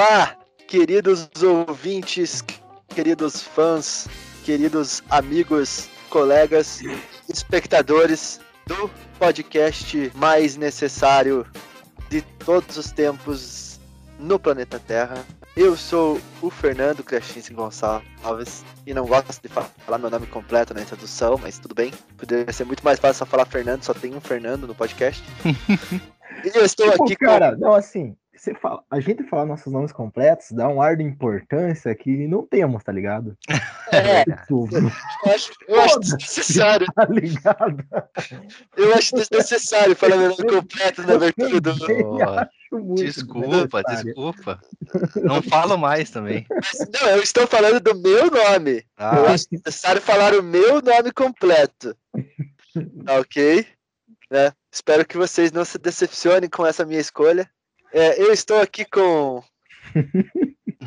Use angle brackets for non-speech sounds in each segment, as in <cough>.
Olá, queridos ouvintes, queridos fãs, queridos amigos, colegas, espectadores do podcast mais necessário de todos os tempos no planeta Terra. Eu sou o Fernando Krasinski Gonçalves e não gosto de falar meu nome completo na introdução, mas tudo bem. Poderia ser muito mais fácil só falar Fernando, só tem um Fernando no podcast. <laughs> e eu estou Tipo, aqui cara, não, assim, você fala, a gente falar nossos nomes completos dá um ar de importância que não temos, tá ligado? É, Tipo, eu acho, eu acho <laughs> desnecessário. tá ligado? Eu acho desnecessário falar meu nome completo na abertura do. Desculpa, desculpa. Não falo mais também. Mas, Não, eu estou falando do meu nome. Eu Ah, acho necessário falar o meu nome completo. <laughs> Tá ok? Né? Espero que vocês não se decepcionem com essa minha escolha. É, eu estou aqui com. <laughs>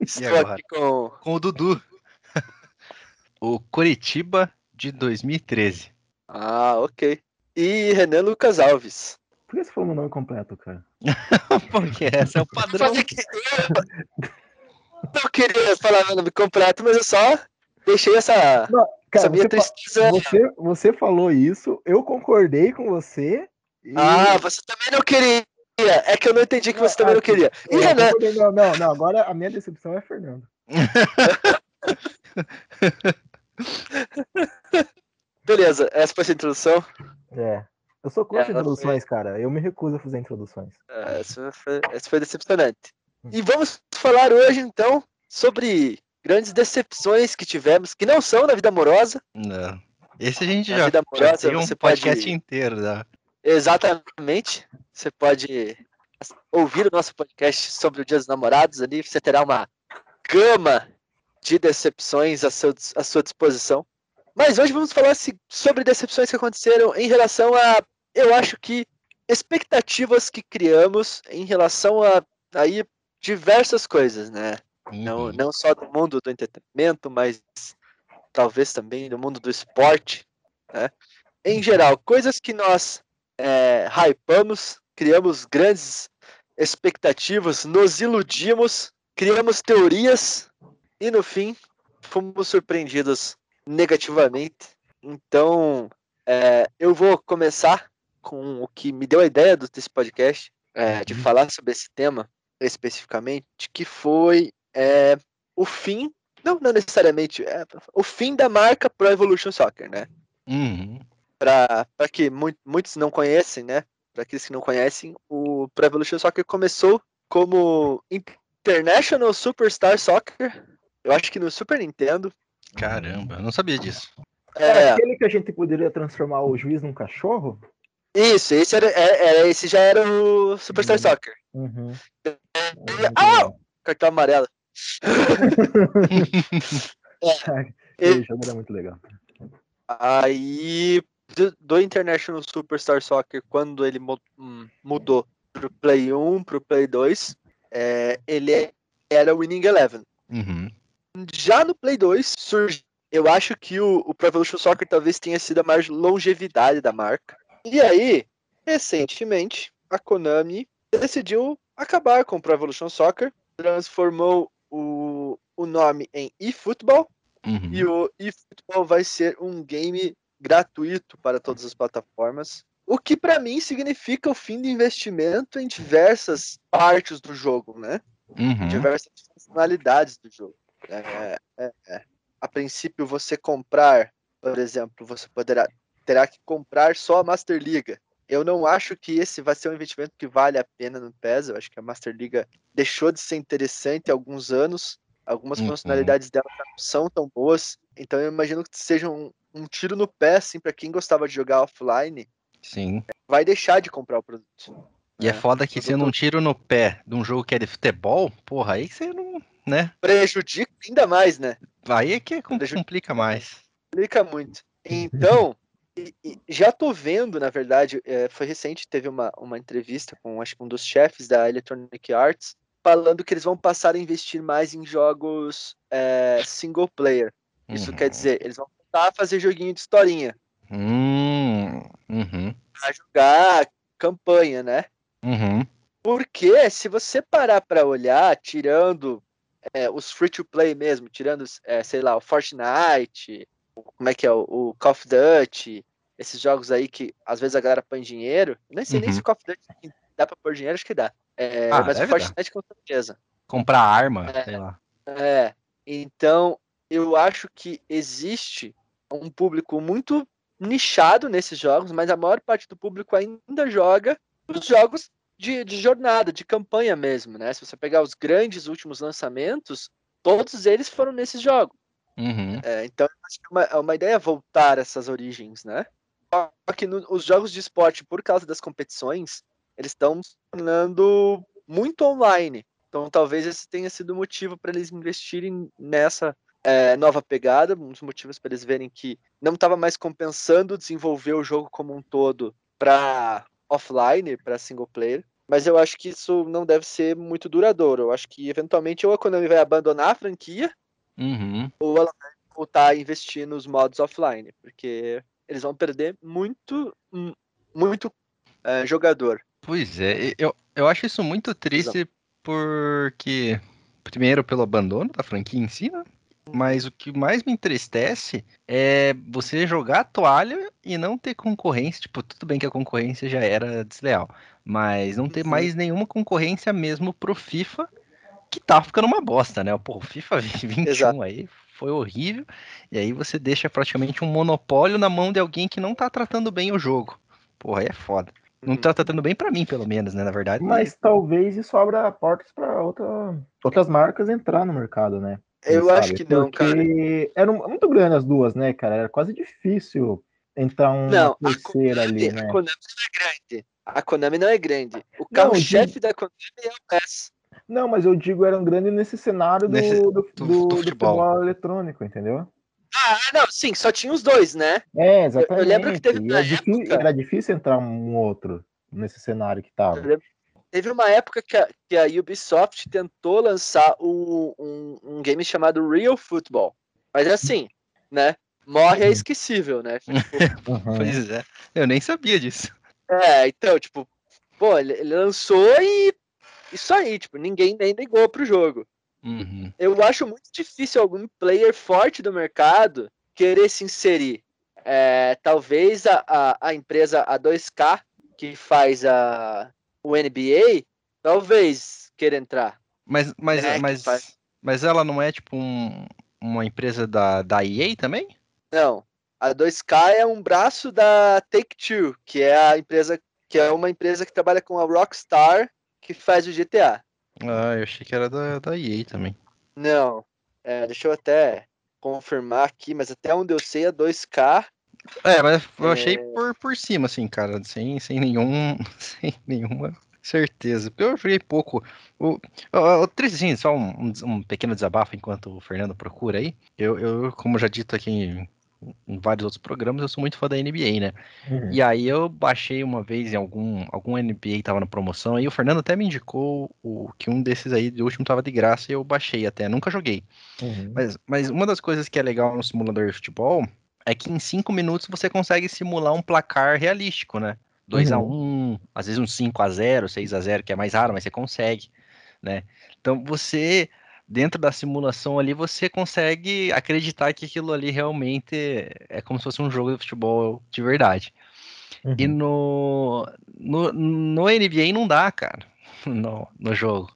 Estou agora? aqui com. com o Dudu. <laughs> O Curitiba de 2013. Ah, ok. E Renan Lucas Alves. Por que você falou meu nome completo, cara? <laughs> Porque esse é o padrão. Fazer que- Eu não queria falar meu nome completo, mas eu só deixei essa, Não, essa cara, minha você, tristeza. você, você falou isso, eu concordei com você. E- Ah, você também não queria. É que eu não entendi que você também não queria. E Eu Renan, não, não, não, agora a minha decepção é Fernando. <laughs> beleza, essa foi a introdução. É. Eu sou contra É, introduções, cara. Eu me recuso a fazer introduções. É, Essa foi, essa foi decepcionante. E vamos falar hoje, então, sobre grandes decepções que tivemos, que não são na vida amorosa. Não. Esse a gente Na já, vida já amorosa, tem um você podcast pode- inteiro. Já. Exatamente. Você pode ouvir o nosso podcast sobre o Dia dos Namorados ali. Você terá uma gama de decepções à, seu, à sua disposição. Mas hoje vamos falar sobre decepções que aconteceram em relação a, eu acho que, expectativas que criamos em relação a aí, diversas coisas, né? Não, Uhum. não só do mundo do entretenimento, mas talvez também do mundo do esporte, né? Em geral, coisas que nós é, hypamos, criamos grandes expectativas, nos iludimos, criamos teorias e no fim fomos surpreendidos negativamente. Então, é, eu vou começar com o que me deu a ideia desse podcast, é, de Uhum. falar sobre esse tema especificamente, que foi é, o fim, não, não necessariamente, é, o fim da marca Pro Evolution Soccer, né? Uhum. Para que mui- muitos não conhecem, né? Para aqueles que não conhecem, o Pro Evolution Soccer começou como International Superstar Soccer, eu acho que no Super Nintendo. Caramba, eu não sabia disso. Era É, aquele que a gente poderia transformar o juiz num cachorro? isso, esse era, é- era, esse já era o Superstar Hum. Soccer. Uhum. Ah! Cartão amarelo. <laughs> <laughs> Esse jogo era muito legal. Aí do, do International Superstar Soccer, quando ele hum, mudou pro Play 1, pro Play 2, é, ele era o Winning Eleven. Uhum. Já no Play 2, surge. Eu acho que o, o Pro Evolution Soccer talvez tenha sido a maior longevidade da marca. E aí, recentemente, a Konami decidiu acabar com o Pro Evolution Soccer, transformou o, o nome em eFootball Uhum. e o eFootball vai ser um game gratuito para todas as plataformas. O que para mim significa o fim do investimento em diversas partes do jogo, né? Uhum. Diversas funcionalidades do jogo. É, é, é. A princípio, você comprar, por exemplo, você poderá terá que comprar só a Master Liga. Eu não acho que esse vai ser um investimento que vale a pena no PES. Eu acho que a Master Liga deixou de ser interessante há alguns anos. Algumas Uhum. funcionalidades dela não são tão boas. Então eu imagino que seja um, um tiro no pé, assim, para quem gostava de jogar offline, Sim. vai deixar de comprar o produto. E é É, foda que sendo um tiro no pé de um jogo que é de futebol, porra, aí você não. né? Prejudica ainda mais, né? Aí é que complica mais. Explica muito. Então, e- e já tô vendo, na verdade, é, foi recente, teve uma, uma entrevista com acho que um dos chefes da Electronic Arts, falando que eles vão passar a investir mais em jogos é, single player. Isso Uhum. quer dizer, eles vão voltar a fazer joguinho de historinha, Hum, uhum, pra jogar campanha, né? uhum. Porque se você parar para olhar, tirando é, os free to play mesmo, tirando, é, sei lá, o Fortnite, como é que é, o, o Call of Duty, esses jogos aí que às vezes a galera põe dinheiro. Nem sei nem Uhum. se o Call of Duty dá pra pôr dinheiro, acho que dá. É, Ah, mas o Fortnite com certeza. Comprar arma, É. sei lá. É, então eu acho que existe um público muito nichado nesses jogos, mas a maior parte do público ainda joga os jogos de, de jornada, de campanha mesmo, né? Se você pegar os grandes últimos lançamentos, todos eles foram nesses jogos. Uhum. É, então, acho que é uma, é uma ideia voltar a essas origens, né? Só que no- os jogos de esporte, por causa das competições, eles estão se tornando muito online. Então, talvez esse tenha sido o motivo para eles investirem nessa é, nova pegada, um dos motivos para eles verem que não estava mais compensando desenvolver o jogo como um todo para offline, para single player. Mas eu acho que isso não deve ser muito duradouro. Eu acho que eventualmente ou a Konami vai abandonar a franquia Uhum. ou ela vai voltar a investir nos modos offline, porque eles vão perder muito, muito é, jogador. Pois é, eu, eu acho isso muito triste porque, primeiro, pelo abandono da franquia em si, né? Mas o que mais me entristece é você jogar a toalha e não ter concorrência. Tipo, tudo bem que a concorrência já era desleal, mas não ter Uhum. mais nenhuma concorrência mesmo pro FIFA, que tá ficando uma bosta, né? Pô, o FIFA <laughs> 21 Exato. aí foi horrível, e aí você deixa praticamente um monopólio na mão de alguém que não tá tratando bem o jogo. Porra, aí é foda. Não Uhum. tá tratando bem pra mim, pelo menos, né? Na verdade. Mas talvez isso abra portas para outra, outras marcas entrar no mercado, né? Eu acho sabe? que não, cara. Porque eram muito grandes as duas, né, cara? Era quase difícil entrar uma Não, a terceira ali, A né? Konami não é grande. A Konami não é grande. O carro-chefe da Konami é o PES. Não, mas eu digo eram grandes nesse cenário do, Nesse- do, do- do- do futebol. futebol eletrônico, entendeu? Ah, não, sim, só tinha os dois, né? É, exatamente. lembro que teve era, difí- época- era difícil entrar um outro nesse cenário que tava. Teve uma época que a, que a Ubisoft tentou lançar o- um, um game chamado Real Football. Mas assim, <laughs> né? Morre é Uhum. esquecível, né? <laughs> Uhum. Pois é. Eu nem sabia disso. É, então, tipo, pô, ele, ele lançou e isso aí, tipo, ninguém nem ligou pro jogo. Uhum. Eu acho muito difícil algum player forte do mercado querer se inserir. É, talvez a, a, a empresa A2K, que faz a, o NBA, talvez queira entrar. Mas, mas, É, mas, faz. mas ela não é tipo um- uma empresa da, da EA também? Não, a 2K é um braço da Take-Two, que é a empresa que é uma empresa que trabalha com a Rockstar, que faz o GTA. Ah, eu achei que era da, da EA também. Não, é, deixa eu até confirmar aqui, mas até onde eu sei a 2K É, mas eu É. achei por, por cima, assim, cara, sem, sem nenhum, <laughs> sem nenhuma certeza. Porque eu joguei pouco. O, o, o assim, só um, um, pequeno desabafo enquanto o Fernando procura aí. Eu, eu como já dito aqui em, em vários outros programas, eu sou muito fã da NBA, né? Uhum. E aí eu baixei uma vez em algum, algum NBA tava na promoção, aí o Fernando até me indicou o, que um desses aí de último tava de graça e eu baixei até, nunca joguei. Uhum. Mas, mas uma das coisas que é legal no simulador de futebol é que em cinco minutos você consegue simular um placar realístico, né? 2 a 1 um, às vezes um 5 a 0 6 a 0 que é mais raro, mas você consegue, né? Então você, dentro da simulação ali, você consegue acreditar que aquilo ali realmente é como se fosse um jogo de futebol de verdade. E Uhum. no, no, no NBA não dá, cara, <laughs> no, no jogo.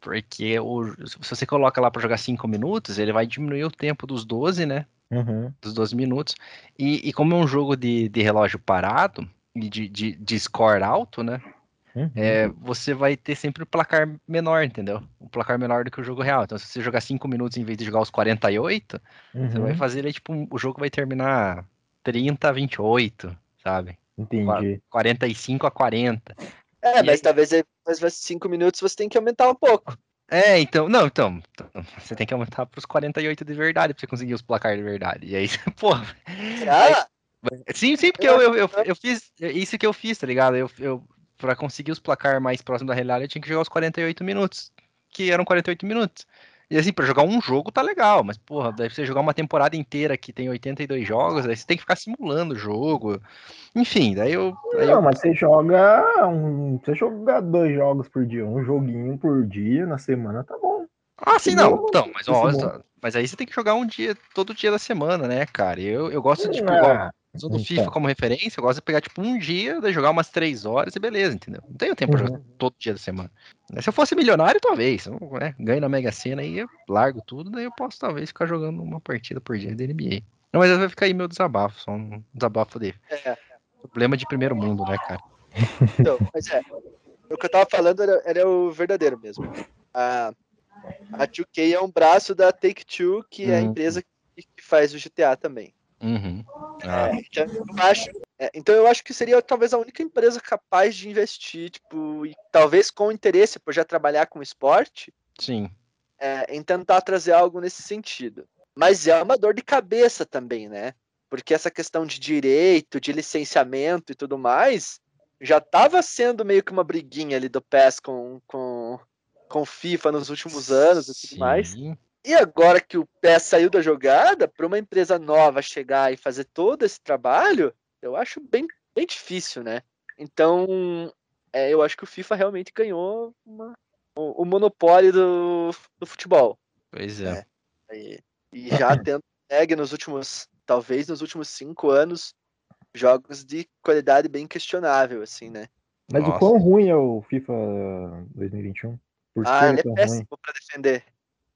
Porque o, se você coloca lá para jogar 5 minutos, ele vai diminuir o tempo dos 12, né? Uhum. Dos 12 minutos. E, e como é um jogo de, de relógio parado e de, de, de score alto, né? Uhum. É, você vai ter sempre o placar menor, entendeu? O placar menor do que o jogo real. Então, se você jogar 5 minutos em vez de jogar os 48, você vai Uhum. fazer ele, tipo, o jogo vai terminar 30 a 28, sabe? Entendi. 45 a 40. É, E mas aí? talvez aí, mas vai cinco minutos você tem que aumentar um pouco. É, então, não, então, então, você tem que aumentar pros 48 de verdade pra você conseguir os placares de verdade. E aí, <laughs> pô, Ah, sim, sim, porque eu, eu, eu, eu fiz, isso que eu fiz, tá ligado? Eu, eu, pra conseguir os placar mais próximos da realidade, eu tinha que jogar os 48 minutos, que eram 48 minutos. E assim, pra jogar um jogo tá legal, mas porra, deve você jogar uma temporada inteira que tem 82 jogos, aí você tem que ficar simulando o jogo. Enfim, daí eu. Daí Não, eu... mas você joga um. Você joga dois jogos por dia, um joguinho por dia na semana, tá bom. Ah, sim, não. Então, mas, ó, mas aí você tem que jogar um dia, todo dia da semana, né, cara? Eu, eu gosto de, tipo, Ah, igual, usando o então. FIFA como referência, eu gosto de pegar, tipo, um dia, daí jogar umas três horas e beleza, entendeu? Não tenho tempo pra Uhum. jogar todo dia da semana. Se eu fosse milionário, talvez. Eu, né, ganho na Mega Sena aí, eu largo tudo, daí eu posso talvez ficar jogando uma partida por dia da NBA. Não, mas vai ficar aí meu desabafo, só um desabafo de É, problema de primeiro mundo, né, cara? <laughs> então, mas é. O que eu tava falando era, era o verdadeiro mesmo. A, a 2K é um braço da Take-Two, que é a Hum. empresa que, que faz o GTA também. Uhum. Ah, É, então, eu acho, é, então eu acho que seria talvez a única empresa capaz de investir, tipo, e talvez com interesse por já trabalhar com esporte, sim. é, em tentar trazer algo nesse sentido. Mas é uma dor de cabeça também, né? Porque essa questão de direito, de licenciamento e tudo mais, já estava sendo meio que uma briguinha ali do PES com, com, com FIFA nos últimos anos e tudo mais. E agora que o PES saiu da jogada, para uma empresa nova chegar e fazer todo esse trabalho, eu acho bem, bem difícil, né? Então, é, eu acho que o FIFA realmente ganhou uma- o, o monopólio do, do futebol. Pois é. E, e já <laughs> tendo pegue nos últimos, talvez nos últimos cinco anos, jogos de qualidade bem questionável, assim, né? Mas Nossa. o quão ruim é o FIFA 2021? Por que Ah, ele é é péssimo para defender.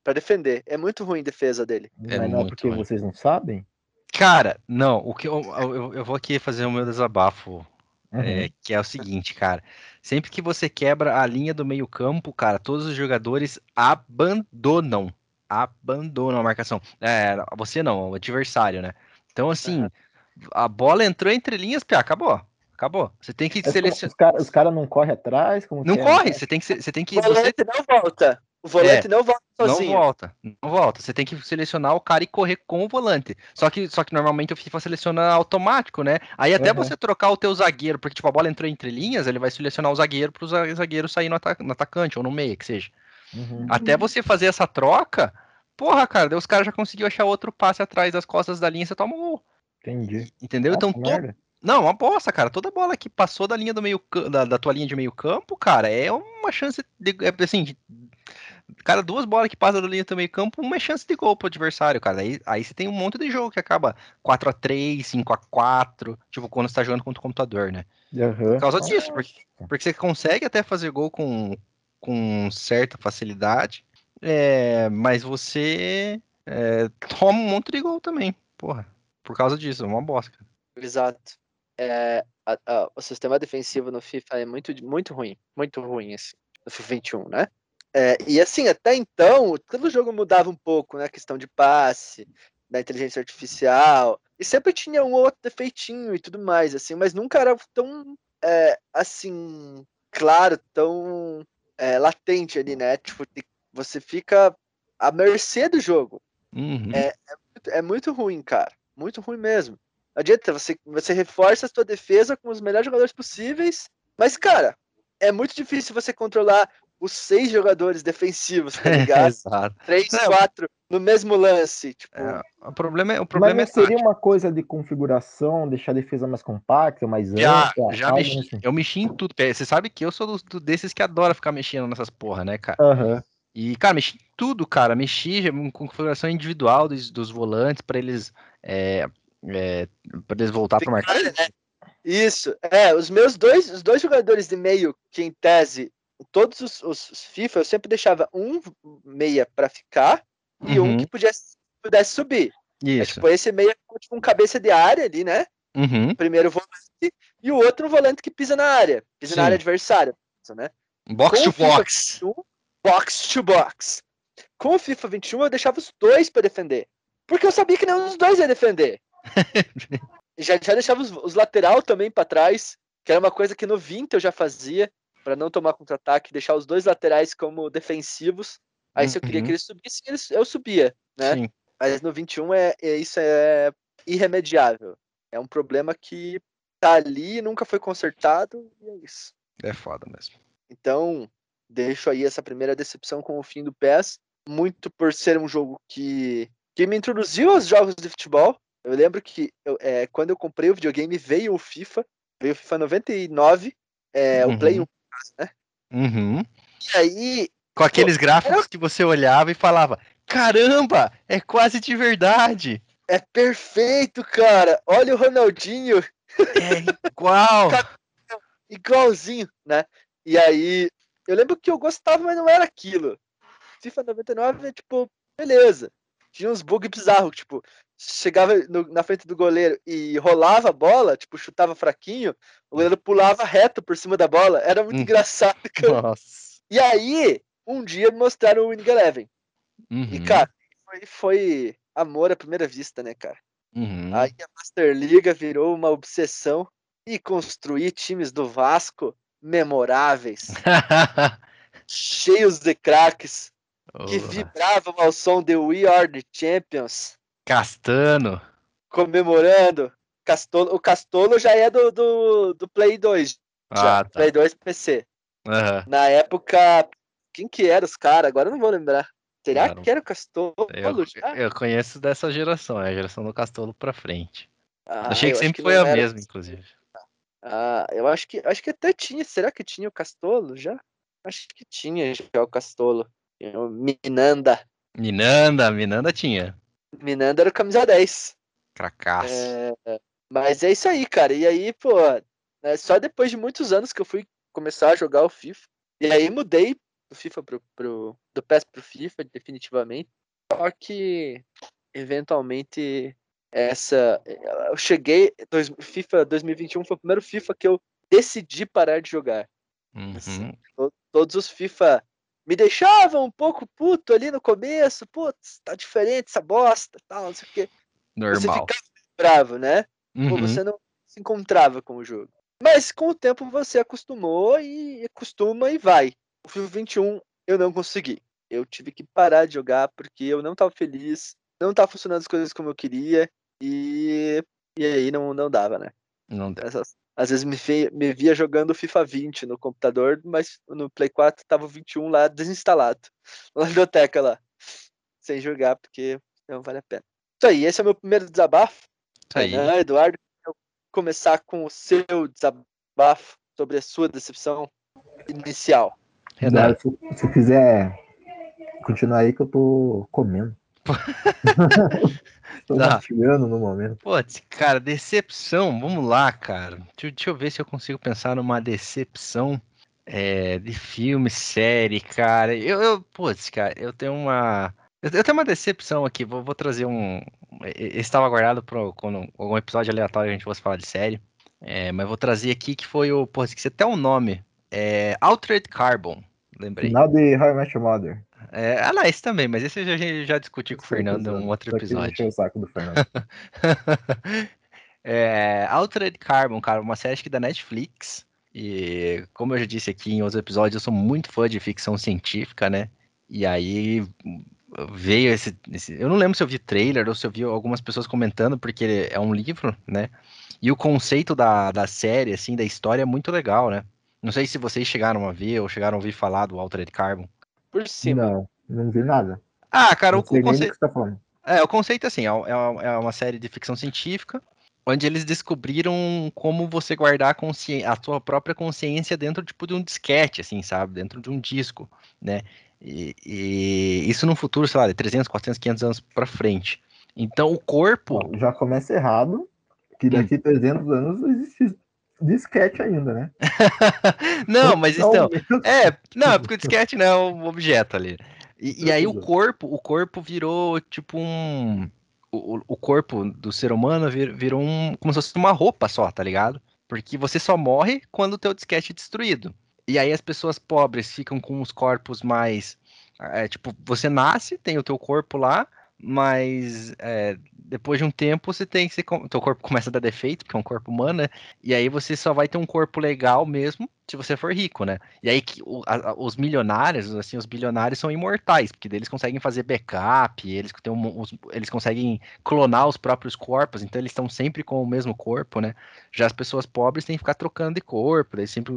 Para defender. É muito ruim a defesa dele. É Mas não é porque ruim. vocês não sabem? Cara, não, o que eu, eu, eu vou aqui fazer o meu desabafo, é, Uhum. que é o seguinte, cara. Sempre que você quebra a linha do meio-campo, cara, todos os jogadores abandonam. Abandonam a marcação. É, você não, o adversário, né? Então, assim, a bola entrou entre linhas, pia, acabou. Acabou. Você tem que selecionar. Os caras cara não correm atrás? Como Não que é? corre, você tem que. se- Você tem que. O Você não volta. O volante não volta não sozinho. volta, não volta. Você tem que selecionar o cara e correr com o volante. Só que, só que normalmente o FIFA seleciona automático, né? Aí até Uhum. você trocar o teu zagueiro, porque tipo, a bola entrou entre linhas, ele vai selecionar o zagueiro pro za- zagueiro sair no, ata- no atacante ou no meio, que seja. Uhum. Até você fazer essa troca, porra, cara, daí os caras já conseguiu achar outro passe atrás das costas da linha, você toma um gol. Entendi. Entendeu? Nossa, então, to- merda. não, uma bosta, cara. Toda bola que passou da linha do meio da, da tua linha de meio campo, cara, é uma chance de, é, assim, de- cara, duas bolas que passam da linha do meio campo, uma é chance de gol pro adversário, cara. Aí, aí você tem um monte de jogo que acaba 4 a 3 5 a 4 tipo, quando você tá jogando contra o computador, né? Aham. Por causa disso, porque, porque você consegue até fazer gol com, com certa facilidade, é, mas você é, toma um monte de gol também, porra. Por causa disso, é uma bosta. cara. Exato. É, a- a- o sistema defensivo no FIFA é muito, muito ruim. Muito ruim, assim, no FIFA 21, né? É, e assim, até então, todo jogo mudava um pouco, né? A questão de passe, da inteligência artificial. E sempre tinha um ou outro defeitinho e tudo mais, assim, mas nunca era tão, é, assim, claro, tão é, latente ali, né? Tipo, você fica à mercê do jogo. Uhum. É muito ruim, cara. Muito ruim mesmo. Não adianta, você, você reforça a sua defesa com os melhores jogadores possíveis, mas, cara, é muito difícil você controlar os seis jogadores defensivos, tá <laughs> ligado? Exato. Três, É, quatro no mesmo lance. Tipo, É, o problema é, o Mas problema não é seria tático. uma coisa de configuração, deixar a defesa mais compacta, mais Já, ampla? já mexi. nesse- Eu mexi em tudo. Pé. Você sabe que eu sou do- do- desses que adora ficar mexendo nessas porra, né, cara? Aham. E, cara, mexi em tudo, cara. Mexi com configuração individual dos, dos volantes para eles. É, é, pra eles voltar para marcar. Né? Isso, é, os meus dois, os dois jogadores de meio, que em tese, todos os, os- FIFA, eu sempre deixava um meia pra ficar e um Uhum. que podia, pudesse subir. É, Isso. tipo, esse meia ficou tipo um cabeça de área ali, né? Uhum. O primeiro volante e o outro um volante que pisa na área, pisa na Sim. área adversária, né? Box Com to o FIFA box. Box to box. Com o FIFA 21 eu deixava os dois pra defender, porque eu sabia que nenhum dos dois ia defender. <laughs> já, já deixava os, os lateral também pra trás, que era uma coisa que no 20 eu já fazia, pra não tomar contra-ataque, deixar os dois laterais como defensivos. Aí se eu queria Uhum. que eles subissem, eles, eu subia, né? Sim. Mas no 21 é, é isso é irremediável. É um problema que tá ali, nunca foi consertado e é isso. É foda mesmo. Então, deixo aí essa primeira decepção com o fim do PES. muito por ser um jogo que, que me introduziu aos jogos de futebol. Eu lembro que eu, é, quando eu comprei o videogame veio o FIFA, veio o FIFA 99, é, Uhum. o Play 1, né? Uhum. E aí, Com aqueles gráficos que você olhava e falava: caramba, é quase de verdade. é perfeito, cara. Olha o Ronaldinho, É igual. <laughs> igualzinho, né? E aí, eu lembro que eu gostava, mas não era aquilo. FIFA 99 é tipo, beleza. Tinha uns bugs bizarros, tipo, chegava no- na frente do goleiro e rolava a bola, tipo, chutava fraquinho, o goleiro pulava reto por cima da bola. Era muito Hum. engraçado, <laughs> cara. Nossa. E aí, um dia mostraram o Winning Eleven. E, Uhum, cara, foi, foi amor à primeira vista, né, cara? uhum. Aí a Master Liga virou uma obsessão e construir times do Vasco memoráveis, <laughs> cheios de craques, que Porra. vibravam ao som de We Are the Champions, Castano. comemorando. Castolo, o Castolo já é do, do, do Play 2, já, Ah, tá. Play 2 PC. Aham. Na época, quem que era os caras? Agora eu não vou lembrar. Será Claro. que era o Castolo Eu, já? eu conheço dessa geração, é a geração do Castolo pra frente. Ah, Achei que sempre foi não a mesma, inclusive. Ah, eu acho que acho que até tinha. Será que tinha o Castolo já? Acho que tinha já o Castolo. Minanda. Minanda, Minanda tinha. Minanda era o camisa 10. Cracaço. É, mas é isso aí, cara. E aí, pô, é só depois de muitos anos que eu fui começar a jogar o FIFA. E aí mudei do FIFA pro, pro do PES pro FIFA, definitivamente. Só que eventualmente essa eu cheguei dois, FIFA 2021 foi o primeiro FIFA que eu decidi parar de jogar. assim. Uhum. To- Todos os FIFA me deixavam um pouco puto ali no começo, putz, tá diferente essa bosta, tal, não sei o quê. Você Normal. ficava bravo, né? Pô, Uhum. você não se encontrava com o jogo. Mas com o tempo você acostumou e acostuma e vai. O FIFA 21 eu não consegui. Eu tive que parar de jogar porque eu não tava feliz, não tava funcionando as coisas como eu queria e, e aí não, não dava, né? Não deu. Essas- às vezes me, fe- me via jogando FIFA 20 no computador, mas no Play 4 tava o 21 lá desinstalado. <laughs> Na biblioteca lá. Sem jogar, porque não vale a pena. Isso aí, esse é o meu primeiro desabafo. Isso aí. Eduardo, eu começar com o seu desabafo sobre a sua decepção inicial. Renan, Se, se quiser continuar aí que eu tô comendo. <laughs> tô Tá. no momento. Putz, cara, decepção. Vamos lá, cara. Deixa, deixa eu ver se eu consigo pensar numa decepção é, de filme, série, cara. Eu, eu putz, cara, eu tenho uma. Eu, eu tenho uma decepção aqui. Vou, vou trazer um. e- Esse estava guardado para quando algum episódio aleatório a gente fosse falar de série. É, mas vou trazer aqui que foi o. Pô, esqueci até o nome. É, Altered Carbon. Lembrei. Final de How I Met Your Mother. É, ah, não, esse também, mas esse eu já, já, discuti com o Fernando em um outro episódio. o saco do Fernando. <laughs> é, Altered Carbon, cara, uma série acho que da Netflix. E como eu já disse aqui em outros episódios, eu sou muito fã de ficção científica, né? E aí veio esse, esse- Eu não lembro se eu vi trailer ou se eu vi algumas pessoas comentando, porque é um livro, né? E o conceito da, da série, assim, da história é muito legal, né? Não sei se vocês chegaram a ver ou chegaram a ouvir falar do Altered Carbon. Por cima. Não, não vi nada. Ah, cara, o, não o do conceito. tá. É, o conceito assim, é, é uma, é uma série de ficção científica, onde eles descobriram como você guardar a, consci... a sua própria consciência dentro tipo, de um disquete, assim, sabe? Dentro de um disco, né? E, e isso no futuro, sei lá, de 300, 400, 500 anos pra frente. Então o corpo... Já começa errado, que Hum. daqui 300 anos existe disquete ainda, né? <laughs> não, mas então... Totalmente. É, não, é porque o disquete não é o objeto ali. E, e aí o corpo, o corpo virou tipo um. O, o- o corpo do ser humano vir- virou um. como se fosse uma roupa só, tá ligado? Porque você só morre quando o teu disquete é destruído. E aí as pessoas pobres ficam com os corpos mais. é, tipo, você nasce, tem o teu corpo lá, mas é, depois de um tempo você tem que. O teu corpo começa a dar defeito, porque é um corpo humano, né? E aí você só vai ter um corpo legal mesmo se você for rico, né? E aí que o- a- os milionários, assim, os bilionários são imortais, porque eles conseguem fazer backup, eles, têm um- os- eles conseguem clonar os próprios corpos, então eles estão sempre com o mesmo corpo, né? Já as pessoas pobres têm que ficar trocando de corpo, daí sempre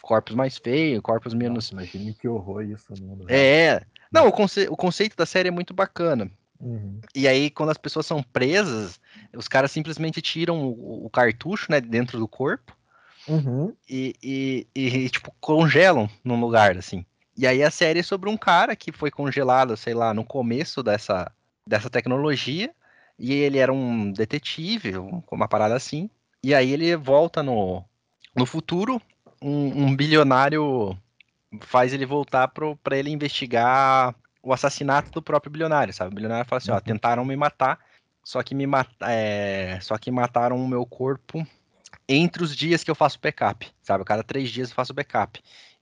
corpos mais feios, corpos menos. Nossa, imagine que horror isso no mundo. É, Não, o, conce o conceito da série é muito bacana. Uhum. E aí, quando as pessoas são presas, os caras simplesmente tiram o, o cartucho, né, dentro do corpo Uhum. e, e, e, tipo, congelam num lugar, assim. E aí a série é sobre um cara que foi congelado, sei lá, no começo dessa, dessa tecnologia, e ele era um detetive, um- uma parada assim, e aí ele volta no, no futuro, um, um bilionário faz ele voltar pro, pra ele investigar o assassinato do próprio bilionário, sabe? O bilionário fala assim, ó, Uhum. tentaram me matar, só que me mat é, só que mataram o meu corpo entre os dias que eu faço backup, sabe? Cada três dias eu faço backup.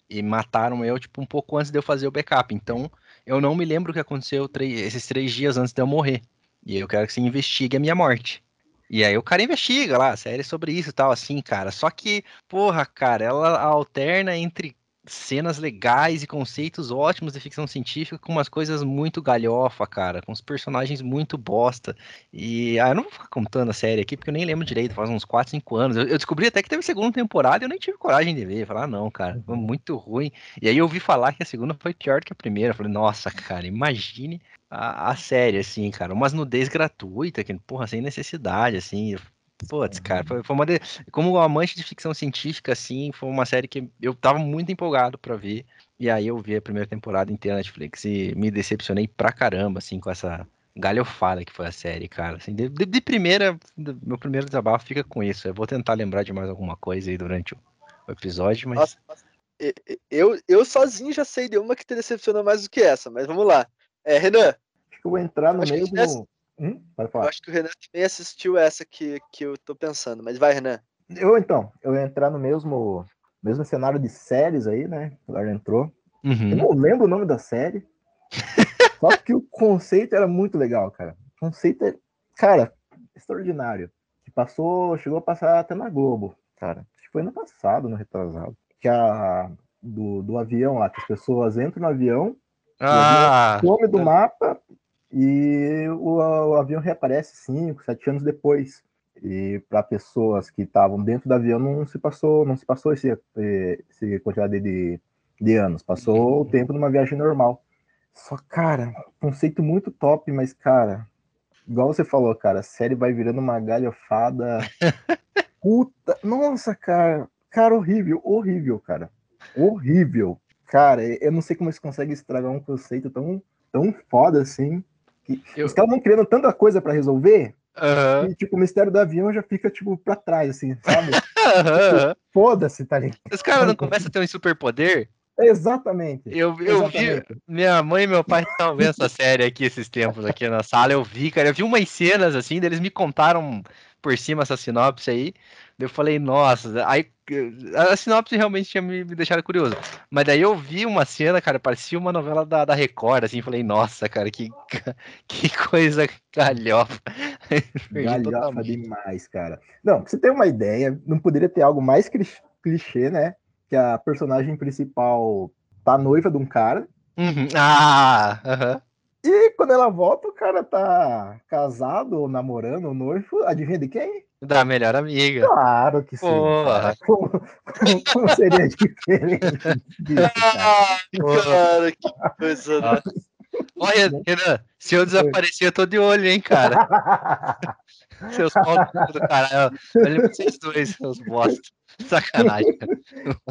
E mataram eu, tipo, um pouco antes de eu fazer o backup. Então, eu não me lembro o que aconteceu esses três dias antes de eu morrer. E eu quero que você investigue a minha morte. E aí o cara investiga lá, série sobre isso e tal, assim, cara. Só que, porra, cara, ela alterna entre cenas legais e conceitos ótimos de ficção científica com umas coisas muito galhofa, cara, com os personagens muito bosta. E ah, eu não vou ficar contando a série aqui, porque eu nem lembro direito, faz uns 4, 5 anos. Eu, eu descobri até que teve segunda temporada e eu nem tive coragem de ver. Falar, ah, não, cara, foi muito ruim. E aí eu ouvi falar que a segunda foi pior que a primeira. Eu falei, nossa, cara, imagine a, a série, assim, cara. Umas nudez gratuita, que, porra, sem necessidade, assim. Putz, cara, foi, foi uma. De... Como amante de ficção científica, assim, foi uma série que eu tava muito empolgado pra ver. E aí eu vi a primeira temporada inteira na Netflix e me decepcionei pra caramba, assim, com essa galhofada que foi a série, cara. Assim, de, de- de primeira, do- meu primeiro desabafo fica com isso. Eu vou tentar lembrar de mais alguma coisa aí durante o, o episódio, mas. Nossa, Eu, eu sozinho já sei de uma que te decepcionou mais do que essa, mas vamos lá. É, Renan, Acho que eu vou entrar no Acho que Hum? Eu falar. acho que o Renan também assistiu essa que, que eu tô pensando, mas vai, Renan. Eu então, eu ia entrar no mesmo, mesmo cenário de séries aí, né? O Eduardo entrou. Eu Uhum. não lembro o nome da série. <laughs> só que o conceito era muito legal, cara. O conceito é, cara, extraordinário. Que passou, chegou a passar até na Globo, cara. Acho que foi ano passado, no retrasado. Que a do, do avião lá, que as pessoas entram no avião, Ah, some do mapa e o, o avião reaparece cinco, sete anos depois. E para pessoas que estavam dentro do avião não se passou, não se passou esse, eh, esse quantidade de, de anos, passou o tempo numa viagem normal. Só, cara, conceito muito top, mas, cara, igual você falou, cara, a série vai virando uma galhofada. <laughs> Puta, nossa, cara, cara, horrível, horrível, cara, horrível. Cara, eu não sei como eles conseguem estragar um conceito tão, tão foda assim. Eu- Os caras vão criando tanta coisa pra resolver e, tipo, o mistério do avião já fica, tipo, pra trás, assim, sabe? <laughs> aham. Foda-se, tá ligado? Os caras não começam a ter um superpoder? Exatamente. Eu, eu vi, Exatamente. minha mãe e meu pai estavam vendo essa série aqui esses tempos aqui na sala, eu vi, cara, eu vi umas cenas assim, daí eles me contaram por cima essa sinopse aí, eu falei, nossa, aí a sinopse realmente tinha me, me deixado curioso, mas daí eu vi uma cena, cara, parecia uma novela da, da Record, assim, falei, nossa, cara, que, <laughs> que coisa galhofa. <laughs> Galhofa demais, cara. Não, pra você ter uma ideia, não poderia ter algo mais clichê, né? Que a personagem principal tá noiva de um cara, Uhum, Ah, aham. E quando ela volta, o cara tá casado, ou namorando, ou noivo, adivinha de quem? da melhor amiga. Claro que sim. Como, como- seria diferente disso, <laughs> cara? Porra. Cara, que coisa. Nossa. Olha, Renan, se eu desaparecer, eu tô de olho, hein, cara. <laughs> Seus pau do caralho. Olha pra vocês dois, seus bosta. Sacanagem, cara.